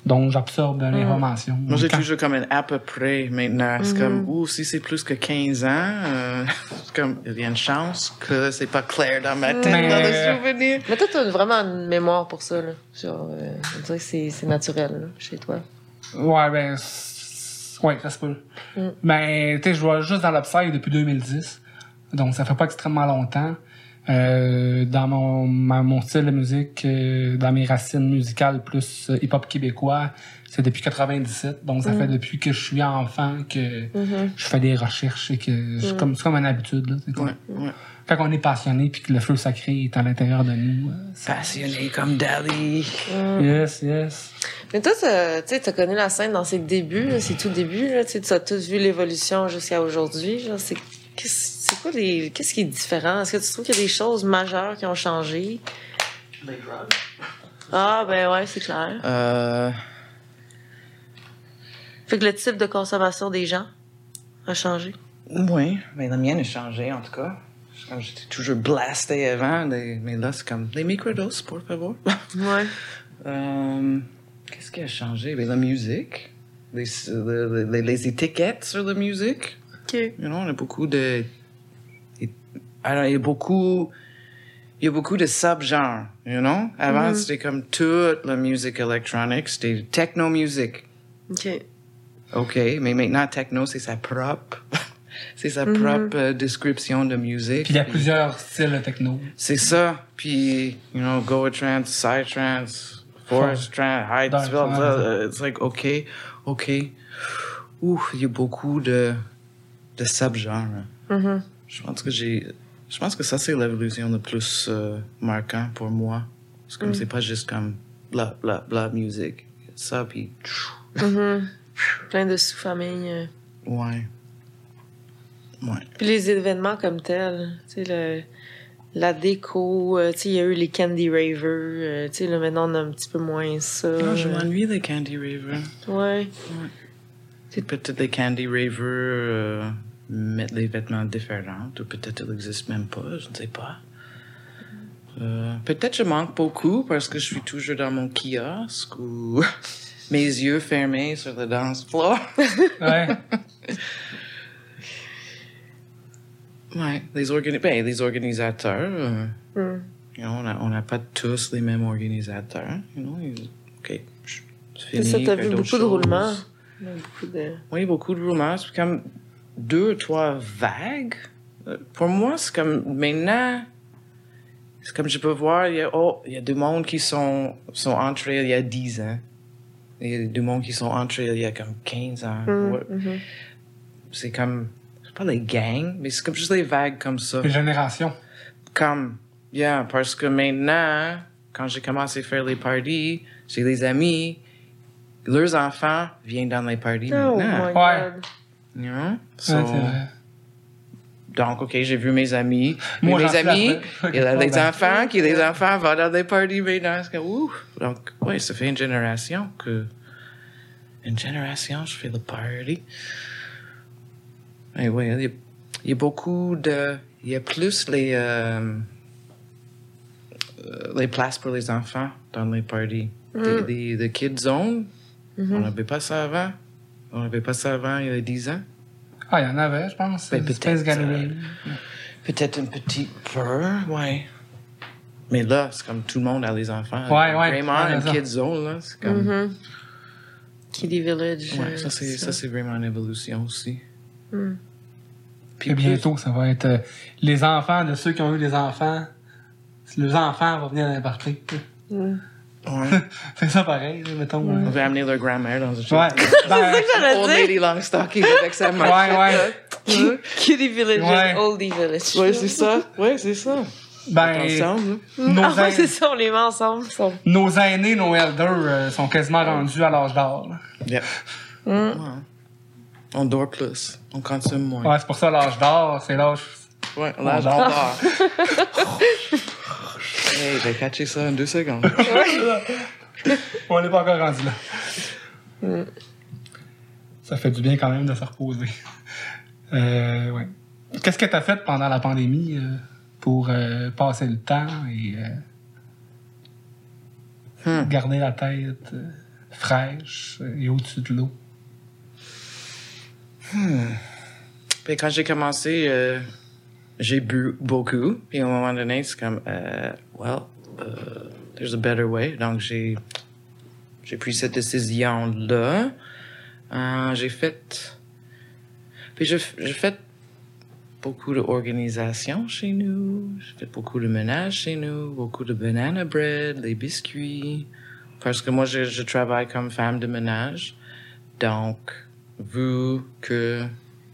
dont j'absorbe l'information. Moi, j'ai Quand- toujours comme un à peu près maintenant. C'est comme, ouh, si c'est plus que 15 ans, euh, c'est comme, il y a une chance que c'est pas clair dans ma tête, Mais- dans le souvenir. Mais toi, t'as vraiment une mémoire pour ça, là. Genre, euh, on dirait que c'est c'est naturel, là, chez toi. Ouais, ben. C'est- Ouais, ça se peut. Mm. Ben, tu sais, je vois juste dans l'Upside depuis 2010. Donc, ça fait pas extrêmement longtemps. Euh, dans mon, ma- mon style de musique, euh, dans mes racines musicales plus euh, hip-hop québécois, c'est depuis 97. Donc, ça Mm. fait depuis que je suis enfant que Mm-hmm. je fais des recherches et que Mm. c'est comme, c'est comme une habitude. Là, Quand on est passionné puis que le feu sacré est à l'intérieur de nous. euh, ça- Passionné comme Dali. Yes, yes. Mais toi, t'as- tu sais, t'as connu la scène dans ses débuts, là, ses tout débuts, là. Tu as tous vu l'évolution jusqu'à aujourd'hui. C'est quoi les. Qu'est-ce qui est différent? Est-ce que tu trouves qu'il y a des choses majeures qui ont changé? Ah, ben ouais, c'est clair. Euh, Fait que le type de consommation des gens a changé? oui, mais la mienne a changé, en tout cas. Comme j'étais toujours blasté avant, mais là, c'est comme, les microdoses, pour favor. Ouais. Euh, Qu'est-ce qui a changé? Ben, la musique. Les, les, les- les étiquettes sur la musique. OK. You know, on a beaucoup de. Alors, il y a beaucoup. Il y a beaucoup de subgenres, you know? Avant, c'était comme toute la musique électronique, c'était techno-musique. OK. OK, mais maintenant, techno, c'est sa propre. c'est sa propre euh, description de musique. Puis il y a plusieurs styles de techno. C'est ça. Puis, you know, Goa trance, Psy trance, Forest trance, High trance, It's like, OK, OK. Ouf, il y a beaucoup de, de subgenres. Mhm. Je pense que j'ai. Je pense que ça, c'est l'évolution le plus euh, marquant pour moi. C'est comme, c'est pas juste comme bla, bla, bla, musique. Ça, puis. Mhm. Plein de sous-familles. euh. Ouais. Ouais. Puis les événements comme tels, tu sais, le, la déco, euh, tu sais, il y a eu les Candy Raver, euh, tu sais, là, maintenant, on a un petit peu moins ça. Ah, je m'ennuie des Candy Raver. Ouais. Peut-être les Candy Raver euh, mettent des vêtements différents, ou peut-être ils n'existent même pas, je ne sais pas. Euh, peut-être je manque beaucoup parce que je suis toujours dans mon kiosque ou mes yeux fermés sur le dance floor. Ouais. Ouais, les, organi ben, les organisateurs, euh, Mm. you know, on n'a pas tous les mêmes organisateurs. You know, ils- OK, je- ça, t'as vu beaucoup de roulements. Beaucoup de... Oui, beaucoup de rumeurs. C'est comme deux, trois vagues Euh, Pour moi, c'est comme maintenant, c'est comme je peux voir, il y a, oh, il y a du monde qui sont, sont entrés il y a 10 ans. Il y a du monde qui sont entrés il y a comme 15 ans. Ouais. C'est comme, pas des gangs, mais c'est comme juste des vagues comme ça. Les générations. Comme, yeah, parce que maintenant, quand j'ai commencé à faire les parties, j'ai des amis, leurs enfants viennent dans les parties Oh maintenant. my Ouais. You know? So, c'est vrai. donc, OK, j'ai vu mes amis. Moi, Mes amis, il a Ouais, des ben. enfants, qui des enfants vont dans des parties maintenant. Donc, oui, ça fait une génération que. Une génération, je fais le party. Et oui, il y, a, il y a beaucoup de. Il y a plus les. euh, euh, les places pour les enfants dans les parties. Des, des, des kids zone. On n'avait pas ça avant. On n'avait pas ça avant il y a 10 ans. Ah, il y en avait, je pense. Ben, peut-être, Gallery. Peut-être un petit peu, ouais. Mais là, c'est comme tout le monde a les enfants. Ouais, ouais, Vraiment, une ça. kid zone, là. C'est comme. Mhm. Kitty Village. Ouais, euh, ça, c'est, c'est ça, c'est vraiment une évolution aussi. Mm. Puis bientôt, ça va être euh, les enfants de ceux qui ont eu des enfants. Les enfants vont venir les parties. Mm. Ouais. C'est ça pareil, mettons. On euh. va amener leur grand-mère dans une Ouais. Ben, J'allais Old. Lady Longstocking avec sa mère. Ouais, ouais. Kitty Village, Ouais. Oldie Village. Ouais, c'est ça. Ouais, c'est ça. ben, Ensemble. nos, Ah ouais, c'est ça, on les met ensemble. sont- nos aînés, nos elders, euh, sont quasiment rendus à l'âge d'or. Yeah. Mm. Ouais. On dort plus. On consomme moins. Ouais, c'est pour ça l'âge d'or, c'est l'âge. Ouais, là, On j'adore. hey, j'ai catché ça en deux secondes. On n'est pas encore rendu là. Ça fait du bien quand même de se reposer. Euh, ouais. Qu'est-ce que tu as fait pendant la pandémie euh, pour euh, passer le temps et Hmm. garder la tête fraîche et au-dessus de l'eau? Puis quand j'ai commencé, euh, j'ai bu beaucoup. Puis à un moment donné, c'est comme, euh, well, euh, there's a better way. Donc j'ai, j'ai pris cette décision-là. J'ai fait, puis j'ai, fait beaucoup d'organisation chez nous. J'ai fait beaucoup de ménage chez nous, beaucoup de banana bread, les biscuits. Parce que moi, je, je travaille comme femme de ménage. Donc, vu que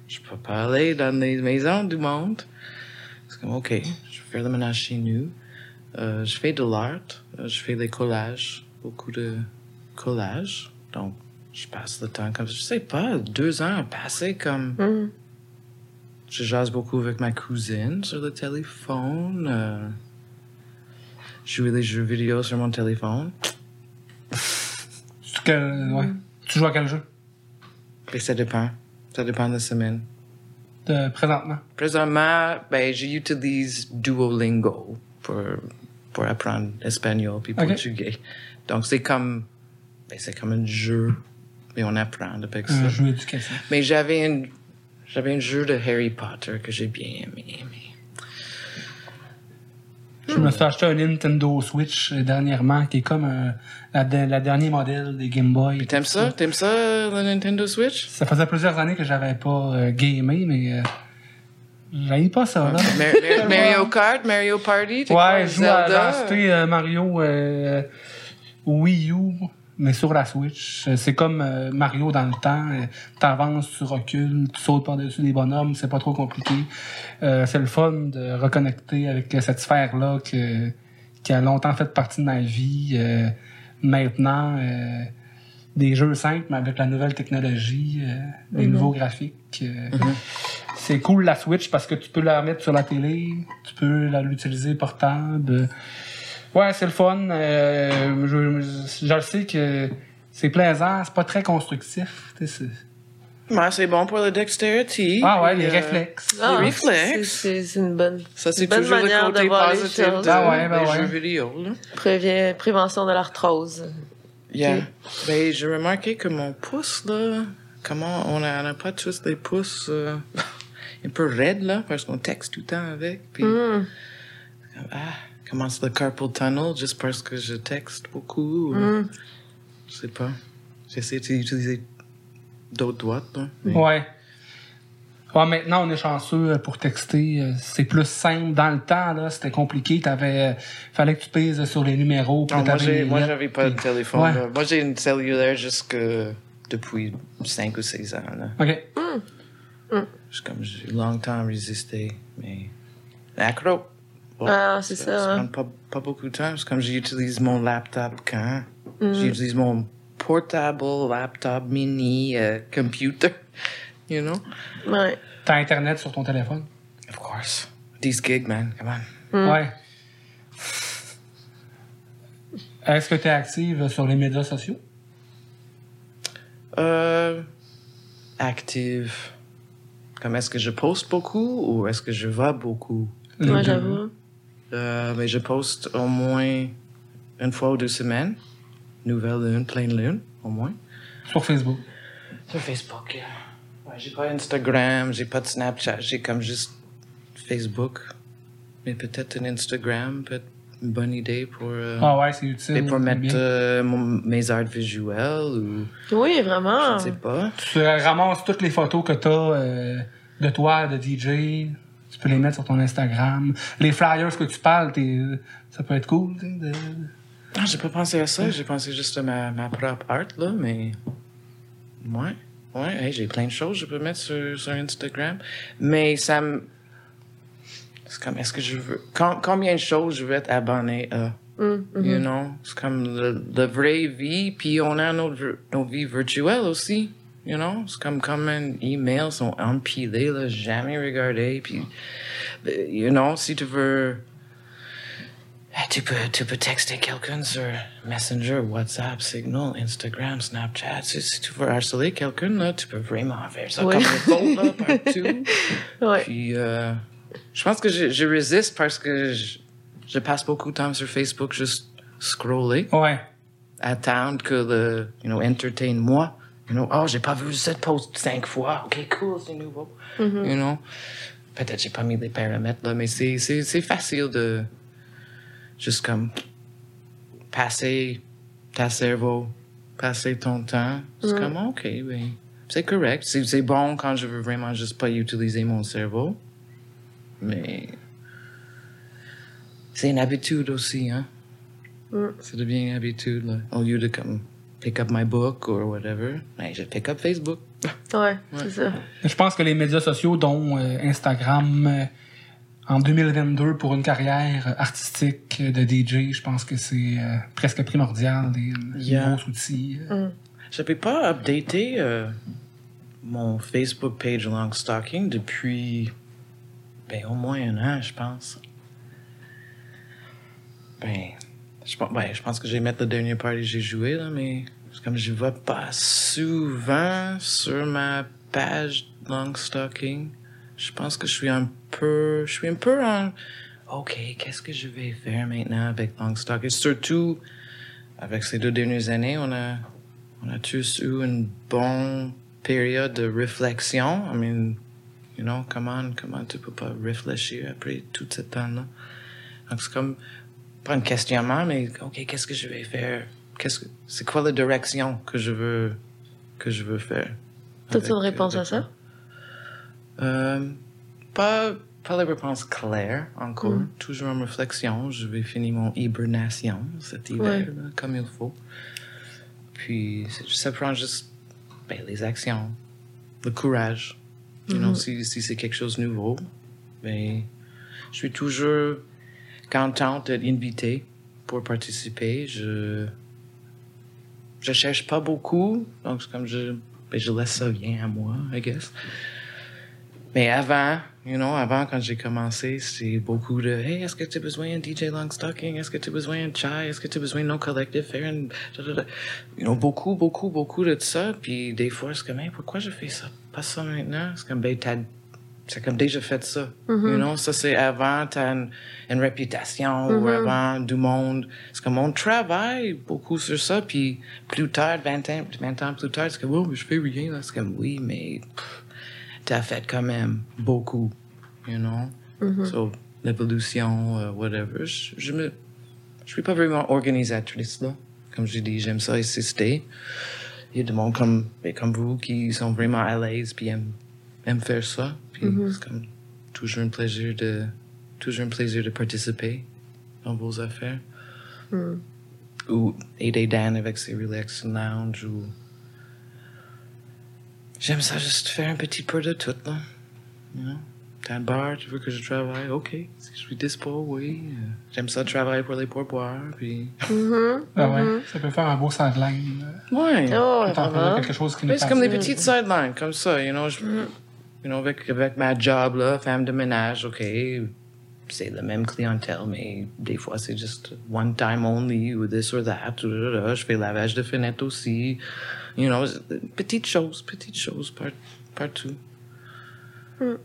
je peux pas aller dans les maisons du monde, c'est comme, OK, je vais faire le ménage chez nous. Euh, je fais de l'art, euh, je fais des collages, beaucoup de collages. Donc, je passe le temps comme, je sais pas, deux ans passés comme... Mm. Je jase beaucoup avec ma cousine sur le téléphone. Euh, jouer des jeux vidéo sur mon téléphone. Tu, quel- ouais. tu joues à quel jeu? Ça dépend. Ça dépend de la semaine. de, présentement? Présentement, ben, j'utilise Duolingo pour, pour apprendre espagnol puis portugais. Donc, c'est comme, ben, c'est comme un jeu, mais on apprend avec ça. Un jeu éducatif. Mais j'avais un, j'avais un jeu de Harry Potter que j'ai bien aimé. Je me suis acheté un Nintendo Switch dernièrement qui est comme euh, la, de- la dernière modèle des Game Boy. T'aimes ça? T'aimes ça, le Nintendo Switch? Ça faisait plusieurs années que j'avais pas euh, gamé, mais euh, j'avais pas ça, là. Mar- Mar- Mario Kart, Mario Party? t'es Ouais, je joue à euh, Mario euh, Wii U, mais sur la Switch. Euh, C'est comme euh, Mario dans le temps. euh, T'avances, tu recules, tu sautes par-dessus des bonhommes, c'est pas trop compliqué. Euh, c'est le fun de reconnecter avec cette sphère-là qui a longtemps fait partie de ma vie. Euh, maintenant, euh, des jeux simples, mais avec la nouvelle technologie, euh, les nouveaux graphiques. euh, C'est cool la Switch parce que tu peux la mettre sur la télé, tu peux l'utiliser portable. Ouais, c'est le fun. euh, je, je- je le sais que c'est plaisant, c'est pas très constructif. tu sais, c'est- Ouais, c'est bon pour la dextérité. Ah ouais, les Euh, réflexes. Ah, Les réflexes. c'est- une bonne, Ça, c'est une bonne le manière de côté voir les positif choses. de, Ah ouais, ben des ouais. jeux vidéo. Là. Prévient- prévention de l'arthrose. Yeah. Ok. Ben, j'ai remarqué que mon pouce, là, comment on n'a pas tous des pouces euh, un peu raides, là, parce qu'on texte tout le temps avec. Puis, Mm. ah, commence le carpal tunnel juste parce que je texte beaucoup. ou- Mm. Je sais pas. J'essaie d'utiliser d'autres doigts, mais- Ouais. Ouais, maintenant, on est chanceux euh, pour texter. euh, C'est plus simple. Dans le temps, là, c'était compliqué. T'avais, euh, fallait que tu pèses sur les numéros. Non, là, moi, j'ai, moi, j'avais pas de téléphone. Ouais. Moi, j'ai une cellulaire jusque depuis 5 ou 6 ans. Là. OK. C'est comme j'ai longtemps résisté, mais accro. Bon, Ah, c'est ça, Ça hein. prend pas, pas beaucoup de temps. C'est comme j'utilise mon laptop quand? Mm. J'utilise mon portable laptop mini euh, computer. You know? Ouais. T'as Internet sur ton téléphone? Of course. 10 gigs, man. Come on. Ouais. Est-ce que tu es active sur les médias sociaux? Euh, active. Comme est-ce que je poste beaucoup ou est-ce que je vois beaucoup? Moi, j'avoue. Euh, mais je poste au moins une fois ou deux semaines. Nouvelle lune, pleine lune, au moins. Sur Facebook. Sur Facebook, yeah. Ouais, j'ai pas Instagram, j'ai pas de Snapchat, j'ai comme juste Facebook. Mais peut-être un Instagram, peut-être une bonne idée pour, euh, Ah ouais, c'est utile. et pour mettre euh, mon- mes arts visuels ou Oui, vraiment. je sais pas. Tu ramasses toutes les photos que tu as de toi, de DJ. Tu peux les mettre sur ton Instagram. Les flyers que tu parles, t'es- ça peut être cool. de- Ah, j'ai pas pensé à ça, j'ai pensé juste à ma, ma propre art, là, mais. Ouais. Ouais, hey, j'ai plein de choses que je peux mettre sur, sur Instagram. Mais ça me. C'est comme, est-ce que je veux. com- combien de choses je veux être abonné à? Mm, mhm. You know? C'est comme le- la vraie vie, puis on a notre, vir- nos vies virtuelles aussi. You know? C'est comme comme un email sont empilés, là, jamais regardés, puis. euh, You know, si tu veux. Eh, Tu peux, tu peux texter quelqu'un sur Messenger, WhatsApp, Signal, Instagram, Snapchat. Si, si tu veux harceler quelqu'un, là, tu peux vraiment faire ça comme faut, là, partout. Ouais. Puis, euh, je pense que je, je résiste parce que je, je passe beaucoup de temps sur Facebook juste scroller, Ouais. attendre que le, you know, entertain moi. You know, oh, j'ai pas vu cette post cinq fois. Ok, cool, c'est nouveau. You know, peut-être j'ai pas mis les paramètres là, mais c'est, facile de juste comme passer ta cerveau, passer ton temps. C'est comme, ok, ben, c'est correct. C'est, c'est bon quand je veux vraiment juste pas utiliser mon cerveau. Mais c'est une habitude aussi, hein. Ça devient une habitude, là. Au lieu de comme pick up my book or whatever, ben, je pick up Facebook. Ouais, c'est ça. Je pense que les médias sociaux, dont euh, Instagram, euh, en 2022, pour une carrière artistique de DJ, je pense que c'est euh, presque primordial, des Yeah. gros outils. euh. J'avais pas updaté euh, mon Facebook page long stalking depuis ben, au moins un an, je pense. Ben, je, pense- ben, je pense que je vais mettre le dernier party que j'ai joué, là, mais comme je vois pas souvent sur ma page long stalking. Je pense que je suis un peu. Je suis un peu en. OK, qu'est-ce que je vais faire maintenant avec long stalking? Surtout avec ces deux dernières années, on a, on a tous eu une bonne période de réflexion. I mean, you know, comment, comment tu peux pas réfléchir après tout ce temps-là? Donc, c'est comme, pas un questionnement, mais OK, qu'est-ce que je vais faire? Qu'est-ce que, c'est quoi la direction que je veux, que je veux faire? T'as-tu une avec, réponse à ça? euh, pas, pas la réponse claire encore. Mm. Toujours en réflexion. Je vais finir mon hibernation cet hiver, Ouais. là, comme il faut. Puis, ça prend juste ben, les actions, le courage. You know, si, si c'est quelque chose de nouveau, ben, je suis toujours contente d'être invité pour participer. Je, je cherche pas beaucoup, donc comme je, ben, je laisse ça bien à moi, I guess. Mais avant, you know, avant quand j'ai commencé, c'est beaucoup de Hey, est-ce que tu as besoin d'un DJ Longstocking? Est-ce que tu as besoin d'un chai? Est-ce que tu as besoin d'un collectif? Faire une... You know, beaucoup, beaucoup, beaucoup de ça. Puis des fois, c'est comme, hey, pourquoi je fais ça? Pas ça maintenant. C'est comme, ben, t'as. C'est comme déjà fait ça. You know, ça c'est avant, t'as une, une réputation ou avant du monde. C'est comme on travaille beaucoup sur ça, puis plus tard, 20 ans, 20 ans plus tard, c'est comme, oh, mais je fais rien. là. C'est comme, oui, mais pff, t'as fait quand même beaucoup, you know? So, l'évolution, euh, whatever. Je, je me. Je suis pas vraiment organisatrice, là. Comme j'ai dit, j'aime ça assister. Il y a des monde comme, ben, comme vous qui sont vraiment à l'aise puis aiment aiment faire ça. Puis Mhm. c'est comme toujours un plaisir de, toujours un plaisir de participer dans vos affaires. Mm. Ou aider Dan avec ses relax lounge ou. J'aime ça juste faire un petit peu de tout, là. You know? Dan Bar, tu veux que je travaille? OK. Si je suis dispo, oui. Euh, J'aime ça travailler pour les pourboires, puis. Mhm. Ah ouais, Mhm. ça peut faire un beau sideline. euh, Ouais. Oh, vraiment. quelque chose qui nous Mais c'est comme des petites sidelines, comme ça, you know. Je, you know avec, avec ma job, là, femme de ménage, OK, c'est la même clientèle, mais des fois, c'est juste one time only, ou this or that. ou là, là. Je fais lavage de fenêtre aussi. You know, petites choses, petites choses par, partout. Mm.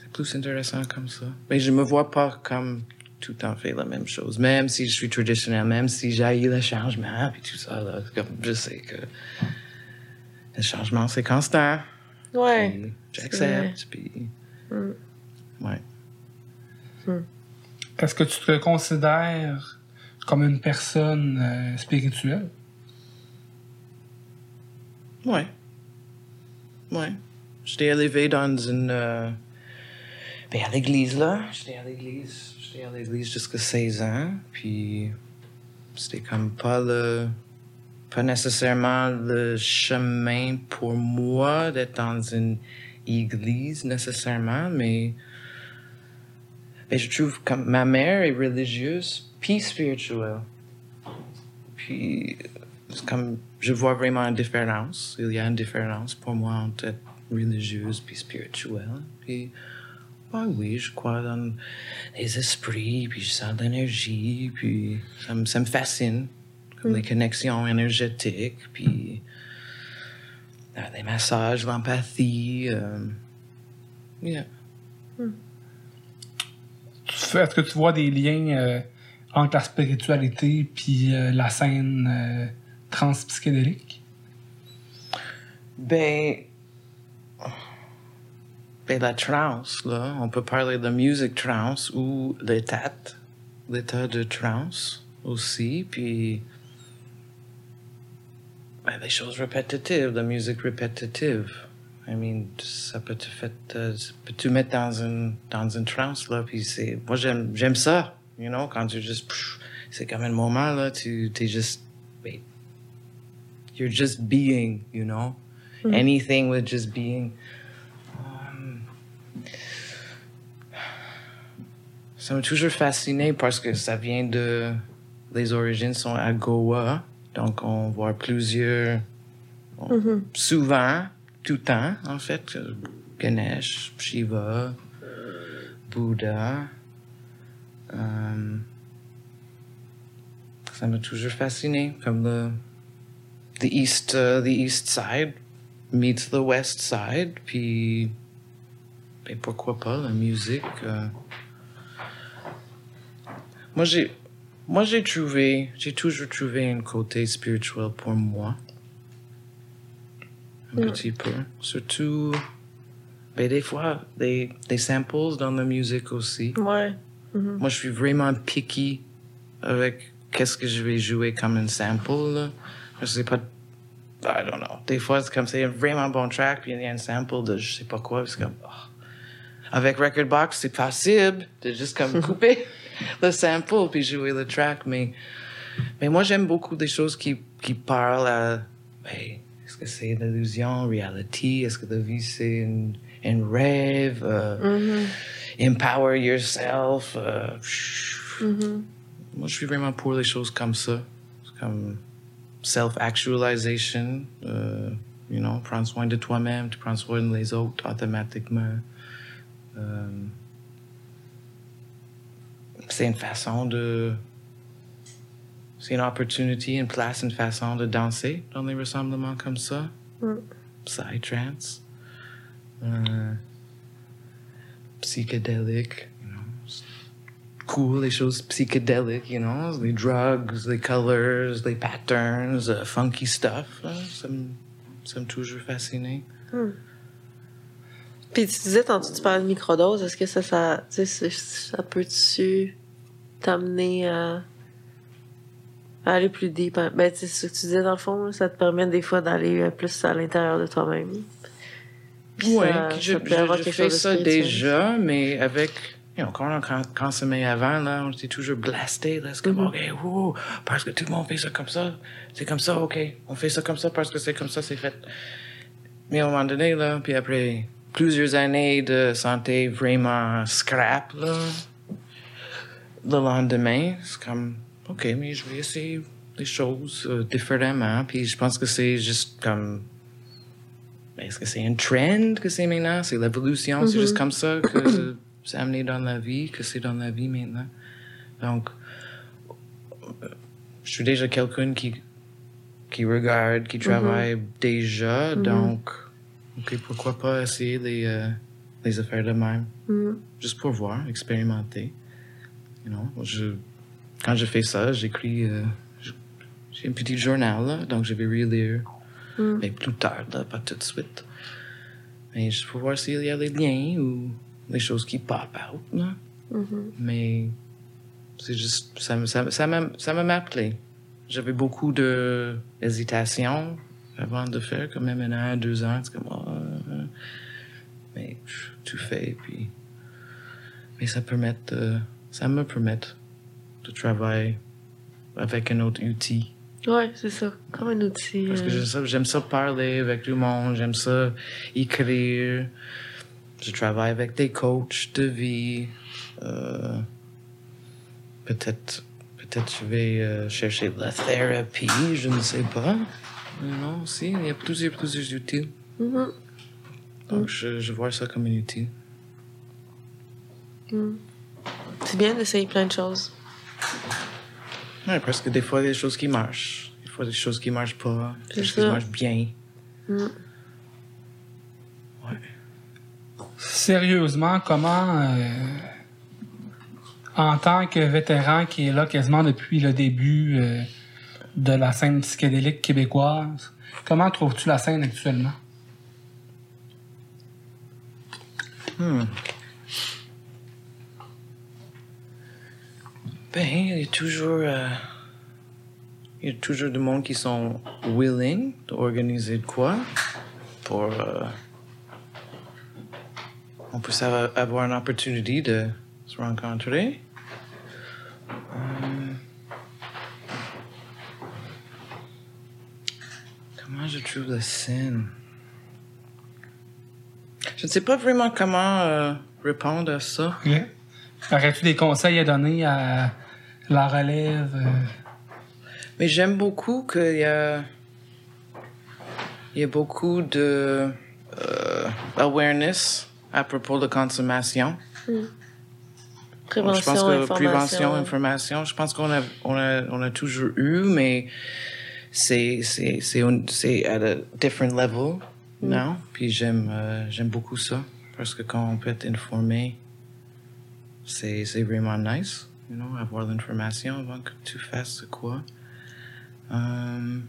C'est plus intéressant comme ça. Mais je me vois pas comme tout le temps faire la même chose. Même si je suis traditionnel, même si j'ai le changement, puis tout ça, là, comme je sais que le changement, c'est constant. Ouais. J'accepte, puis... Mm. Ouais. Est-ce que tu te considères comme une personne euh, spirituelle? Ouais. Ouais. J'étais élevé dans une... euh, Ben, à l'église, là. J'étais à l'église. J'étais à l'église jusqu'à 16 ans. Puis, c'était comme pas le... Pas nécessairement le chemin pour moi d'être dans une église, nécessairement, mais... Ben, je trouve comme ma mère est religieuse, puis spirituelle. Puis, comme, je vois vraiment une différence. Il y a une différence pour moi entre être religieuse puis spirituelle. Puis, ouais, oui, je crois dans les esprits, puis je sens l'énergie, puis ça me, ça me fascine. Comme les connexions énergétiques, puis euh, les massages, l'empathie. euh, yeah. Fais- Est-ce que tu vois des liens euh, entre la spiritualité puis euh, la scène transpsychédélique? Ben, ben, la trance, là, on peut parler de musique trance ou l'état, l'état de trance aussi, puis les choses répétitives, la musique répétitive. I mean, ça peut te faire, peut te mettre dans une, dans une trance, là, puis c'est, moi j'aime, j'aime ça, you know, quand tu juste, pff, c'est comme un moment, là, tu, t'es juste, you're just being, you know? Anything with just being. Um, ça m'a toujours fasciné parce que ça vient de. Les origines sont à Goa, donc on voit plusieurs. on- Souvent, tout le temps, en fait, euh, Ganesh, Shiva, Bouddha. euh, ça m'a toujours fasciné, comme le the east uh, the east side meets the west side puis ben pourquoi pas la musique euh. moi j'ai moi j'ai trouvé j'ai toujours trouvé un côté spirituel pour moi un petit peu surtout ben des fois des, des samples dans la musique aussi Ouais. moi, je suis vraiment picky avec qu'est-ce que je vais jouer comme un sample. Là. Je sais pas. I don't know. Des fois, c'est comme c'est un vraiment bon track, puis il y a un sample de je sais pas quoi. C'est comme. oh. Avec Record Box, c'est possible de juste comme couper le sample puis jouer le track, mais. Mais moi, j'aime beaucoup des choses qui, qui parlent à. ben, est-ce que c'est une illusion, reality? Est-ce que la vie, c'est un, rêve? euh, empower yourself. euh, Moi, je suis vraiment pour les choses comme ça. Comme self-actualization. euh, you know, prendre soin de toi-même, tu prends soin des autres automatiquement. Euh, c'est une façon de. C'est une opportunité, une place, une façon de danser dans les rassemblements comme ça. Psytrance. Euh, psychédélique, you know. c'est Cool, les choses psychédéliques, you know. Les drugs, les colors, les patterns, uh, funky stuff. là, ça me toujours fasciné. Puis tu disais, tantôt, tu parlais de microdose. Est-ce que ça, ça, tu sais, ça- ça peut-tu t'amener à, à aller plus deep? hein? Ben, tu sais, ce que tu disais, dans le fond, ça te permet des fois d'aller euh, plus à l'intérieur de toi-même. Oui, je, je, je fais ça déjà, mais avec. You know, quand, on, quand, quand se met avant, là, on était toujours blasté. Là, c'est comme, Mhm. OK, wow, parce que tout le monde fait ça comme ça. C'est comme ça, OK. On fait ça comme ça parce que c'est comme ça, c'est fait. Mais à un moment donné, là, puis après plusieurs années de santé vraiment scrap, là, le lendemain, c'est comme, OK, mais je vais essayer les choses euh, différemment. Puis je pense que c'est juste comme est-ce que c'est un trend que c'est maintenant? C'est l'évolution, c'est juste comme ça que c'est amené dans la vie, que c'est dans la vie maintenant. Donc, euh, je suis déjà quelqu'un qui, qui regarde, qui travaille déjà, donc, ok, pourquoi pas essayer les, euh, les affaires de même? Juste pour voir, expérimenter. You know, je, quand je fais ça, j'écris, euh, j'ai un petit journal, là, donc je vais relire Mm. mais plus tard, là, pas tout de suite. Mais juste pour voir s'il y a les liens ou les choses qui pop out, là. Mhm. Mais c'est juste, ça m'a ça, ça ça m'a appelé. J'avais beaucoup de hésitation avant de faire, quand même un an, deux ans, c'est comme, ah, ah. mais tu fais, puis, mais ça permet, de- ça me permet de travailler avec un autre outil. Ouais, c'est ça. Comme un outil. Parce que euh, j'aime ça, parler avec tout le monde, j'aime ça écrire. Je travaille avec des coachs de vie. Euh, peut-être, peut-être je vais euh, chercher la thérapie, je ne sais pas. Non, si, il y a plusieurs, plusieurs outils. mhm. Donc je, je vois ça comme un outil. C'est bien d'essayer plein de choses. Ouais, parce que des fois, il y a des choses qui marchent. Des fois, des choses qui marchent pas. Des choses qui marchent bien. Mm. Ouais. Sérieusement, comment, euh, en tant que vétéran qui est là quasiment depuis le début euh, de la scène psychédélique québécoise, comment trouves-tu la scène actuellement? Hmm. Ben, il y a toujours, euh, il y a toujours du monde qui sont willing d'organiser de quoi pour, euh, on peut avoir une opportunité de se rencontrer. Hum. comment je trouve la scène? Je ne sais pas vraiment comment euh, répondre à ça. Aurais-tu des conseils à donner à la relève? euh? Mais j'aime beaucoup qu'il y a, il y a beaucoup de euh, awareness à propos de consommation. Prévention, je pense que information. prévention, information, je pense qu'on a, on a, on a toujours eu, mais c'est, c'est, c'est, un- c'est à a different level now. Puis j'aime, euh, j'aime beaucoup ça parce que quand on peut être informé, c'est, c'est vraiment nice, you know, avoir l'information avant que tu fasses quoi. Euh,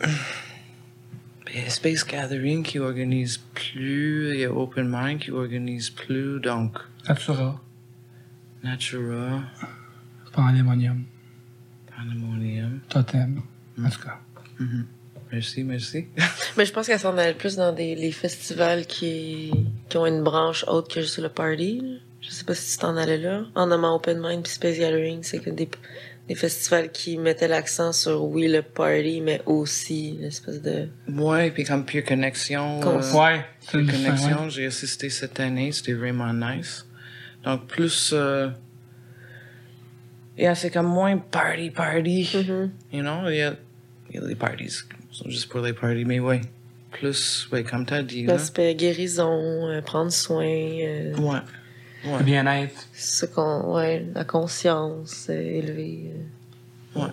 a Space Gathering qui organise plus, il y a Open Mind qui organise plus, donc Natura, Natura, Pandemonium, Pandemonium. Totem, en tout cas. Merci, merci. Mais je pense qu'elle s'en allait plus dans des, les festivals qui, qui ont une branche autre que juste le party. là. Je sais pas si tu t'en allais là. En nommant Open Mind puis Space Gathering, c'est que des, des festivals qui mettaient l'accent sur, oui, le party, mais aussi l'espèce de... Ouais, puis comme Pure Connexion. Con- euh, Ouais, Pure une Connexion, j'ai assisté cette année, c'était vraiment nice. Donc plus. euh, yeah, c'est comme moins party, party. Mhm. You know, il y a, il y a les parties sont juste pour les parties, mais ouais. Plus, ouais, comme t'as dit. L'aspect guérison, euh, prendre soin, euh, Ouais. Le bien-être. ce qu'on, ouais, la conscience euh, élevée. Ouais.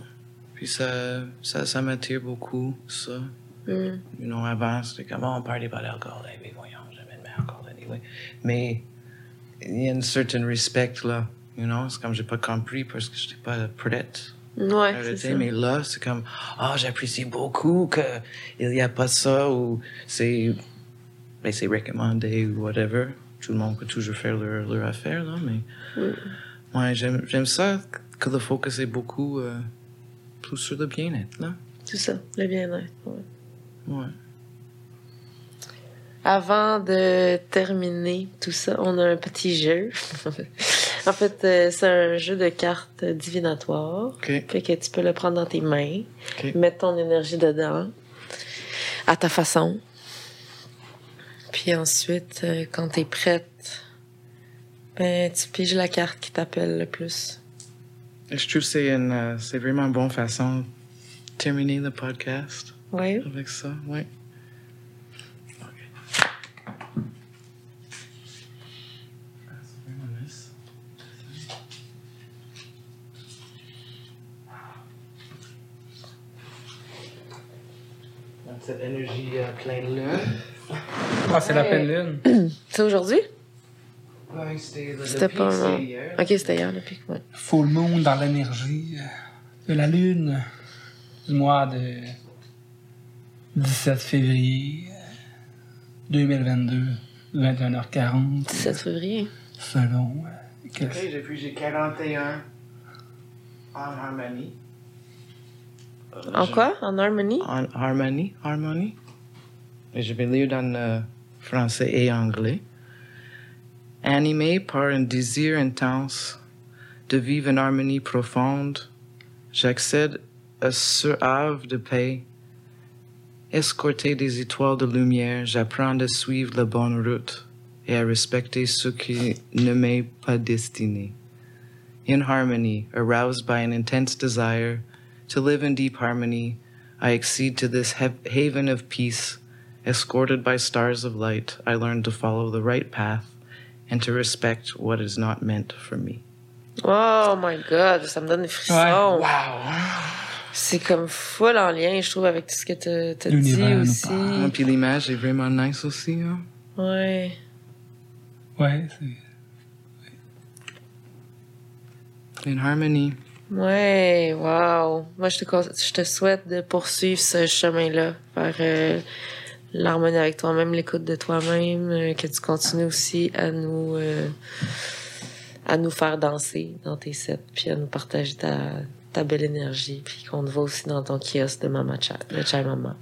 Puis ça, ça, ça m'attire beaucoup, ça. euh. Mm. You know, avant, c'était comme, oh, on parlait pas d'alcool, eh bien, voyons, jamais de alcool, anyway. Mais il y a une certaine respect, là. You know, c'est comme, j'ai pas compris parce que j'étais pas prête Ouais, arrêter. ça. Mais là, c'est comme, ah, j'apprécie beaucoup que il y a pas ça ou c'est, ben, c'est recommandé ou whatever. Tout le monde peut toujours faire leur, leur affaire, là, mais. Mm. Ouais, j'aime, j'aime ça que le focus est beaucoup euh, plus sur le bien-être, là. C'est ça, le bien-être. Ouais. Ouais. Avant de terminer tout ça, on a un petit jeu. en fait, euh, c'est un jeu de cartes divinatoires. OK. Fait que tu peux le prendre dans tes mains, mettre ton énergie dedans, à ta façon. Puis ensuite, euh, quand t'es prête, ben, tu piges la carte qui t'appelle le plus. Je trouve que c'est une, euh, c'est vraiment une bonne façon de terminer le podcast Oui. avec ça. Oui. Cette énergie euh, pleine lune. Ah, c'est la pleine lune. C'est aujourd'hui? Ouais, c'était pas hier. Ok, c'était hier le pic, ouais. Full moon dans l'énergie euh, de la lune du mois de 17 février euh, 2022, 21h40. 17 février. Selon. euh, Ok, depuis j'ai 41 en harmonie. En quoi? En harmonie? En harmonie, harmonie. Je vais lire dans euh, français et anglais. Animé par un désir intense de vivre une harmonie profonde, j'accède à ce havre de paix. Escorté des étoiles de lumière, j'apprends à suivre la bonne route et à respecter ce qui ne m'est pas destiné. In harmony, aroused by an intense desire to live in deep harmony, I accede to this ha- haven of peace. Escorted by stars of light, I learn to follow the right path and to respect what is not meant for me. Oh my god, ça me donne des frissons. Wow! C'est comme full en lien, je trouve, avec tout ce que t'as t'as dit aussi. parle. Puis l'image est vraiment nice aussi. Hein? Ouais. Ouais, c'est. In harmony. Ouais, wow. Moi, je te, je te souhaite de poursuivre ce chemin-là vers euh, l'harmonie avec toi-même, l'écoute de toi-même, euh, que tu continues aussi à nous euh, à nous faire danser dans tes sets, puis à nous partager ta, ta belle énergie, puis qu'on te voit aussi dans ton kiosque de Mama Chat, le Chai Mama.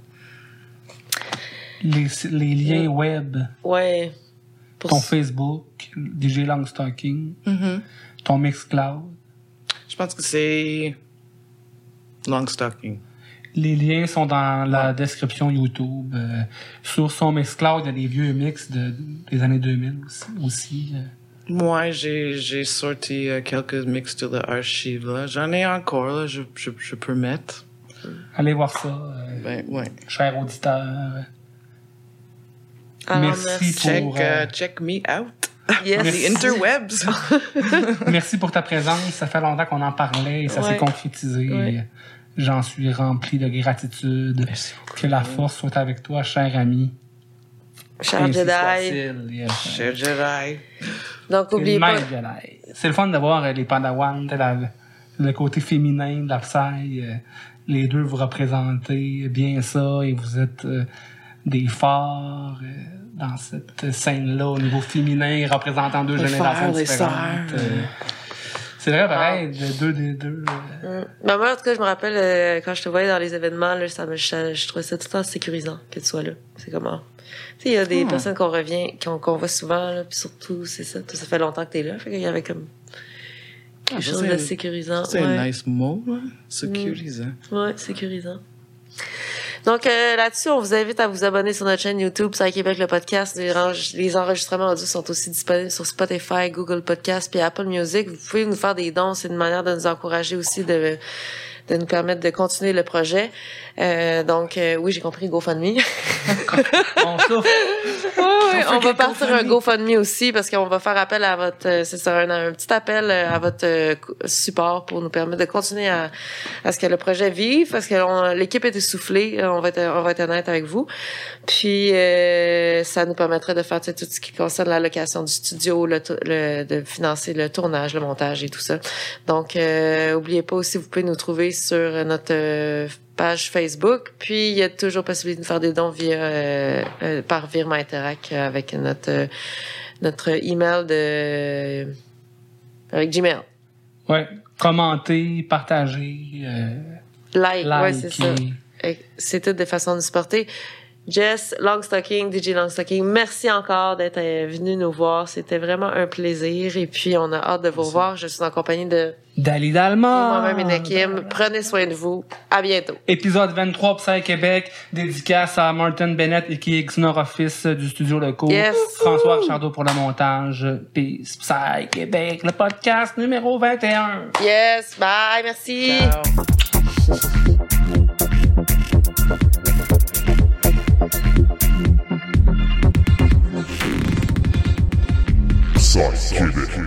Les, les liens web, Ouais. Pour ton Facebook, DJ Longstocking, Mhm. ton Mixcloud. Je pense que c'est long stocking. Les liens sont dans la description YouTube. Euh, sur son Mixcloud, il y a des vieux mix de, des années 2000 aussi. aussi euh. Moi, j'ai, j'ai sorti euh, quelques mix de l'archive. J'en ai encore, là, je, je, je peux mettre. Allez voir ça, euh, Ben, ouais. cher auditeur. Alors, merci Check, pour, euh, euh, check me out. Yes. The interwebs. merci pour ta présence. Ça fait longtemps qu'on en parlait et ça s'est Ouais. concrétisé. Ouais. J'en suis rempli de gratitude. Merci beaucoup. Que la force soit avec toi, cher ami. Cher Jedi. Yes. Cher Jedi. Donc, oubliez pas. C'est le fun de voir euh, les la- le côté féminin de la Psy. euh, les deux vous représentez bien ça et vous êtes euh, des euh, dans cette scène-là au niveau féminin, représentant deux Les générations frères, différentes. euh. c'est vrai, pareil, de deux des deux. euh, Mm. Ben, moi, en tout cas, je me rappelle, euh, quand je te voyais dans les événements, là, ça me, je, je trouvais ça tout le temps sécurisant que tu sois là. C'est comment? Tu sais, il y a des Hmm. personnes qu'on revient, qu'on qu'on voit souvent, là, puis surtout, c'est ça, ça fait longtemps que t'es là. Fait qu'il y avait comme quelque Ah, chose de sécurisant. C'est ouais. un nice mot, là. Sécurisant. Ouais, sécurisant. Donc euh, là-dessus, on vous invite à vous abonner sur notre chaîne YouTube, Psy Québec le podcast. Les enregistrements audio sont aussi disponibles sur Spotify, Google Podcast, puis Apple Music. Vous pouvez nous faire des dons, c'est une manière de nous encourager aussi de de nous permettre de continuer le projet. Euh, donc euh, oui, j'ai compris GoFundMe. On. Ouais, on va partir un GoFundMe aussi parce qu'on va faire appel à votre, euh, c'est ça, un, un petit appel euh, à votre euh, support pour nous permettre de continuer à, à ce que le projet vive parce que l'équipe est essoufflée, on va être, on va être honnête avec vous. Puis euh, ça nous permettrait de faire tu sais, tout ce qui concerne la location du studio, le, le- de financer le tournage, le montage et tout ça. Donc euh, oubliez pas aussi, vous pouvez nous trouver sur notre euh, page Facebook. Puis il y a toujours possibilité de faire des dons via euh, euh, par virement Interac avec notre notre email de avec Gmail. Ouais. Commenter, partager, euh, Like, ouais, c'est ça. c'est toutes des façons de supporter. Jess, Longstocking, DJ Longstocking, merci encore d'être euh, venu nous voir. C'était vraiment un plaisir. Et puis, on a hâte de vous revoir. Je suis en compagnie de Dali Dalma. moi-même et Nakim. Prenez soin de vous. À bientôt. Épisode 23 Psy Québec, dédicace à Martin Bennett et qui est Office du studio local. Yes. François Richardot pour le montage. Peace Psy Québec, le podcast numéro 21. Yes. Bye. Merci. Ciao. Psychic.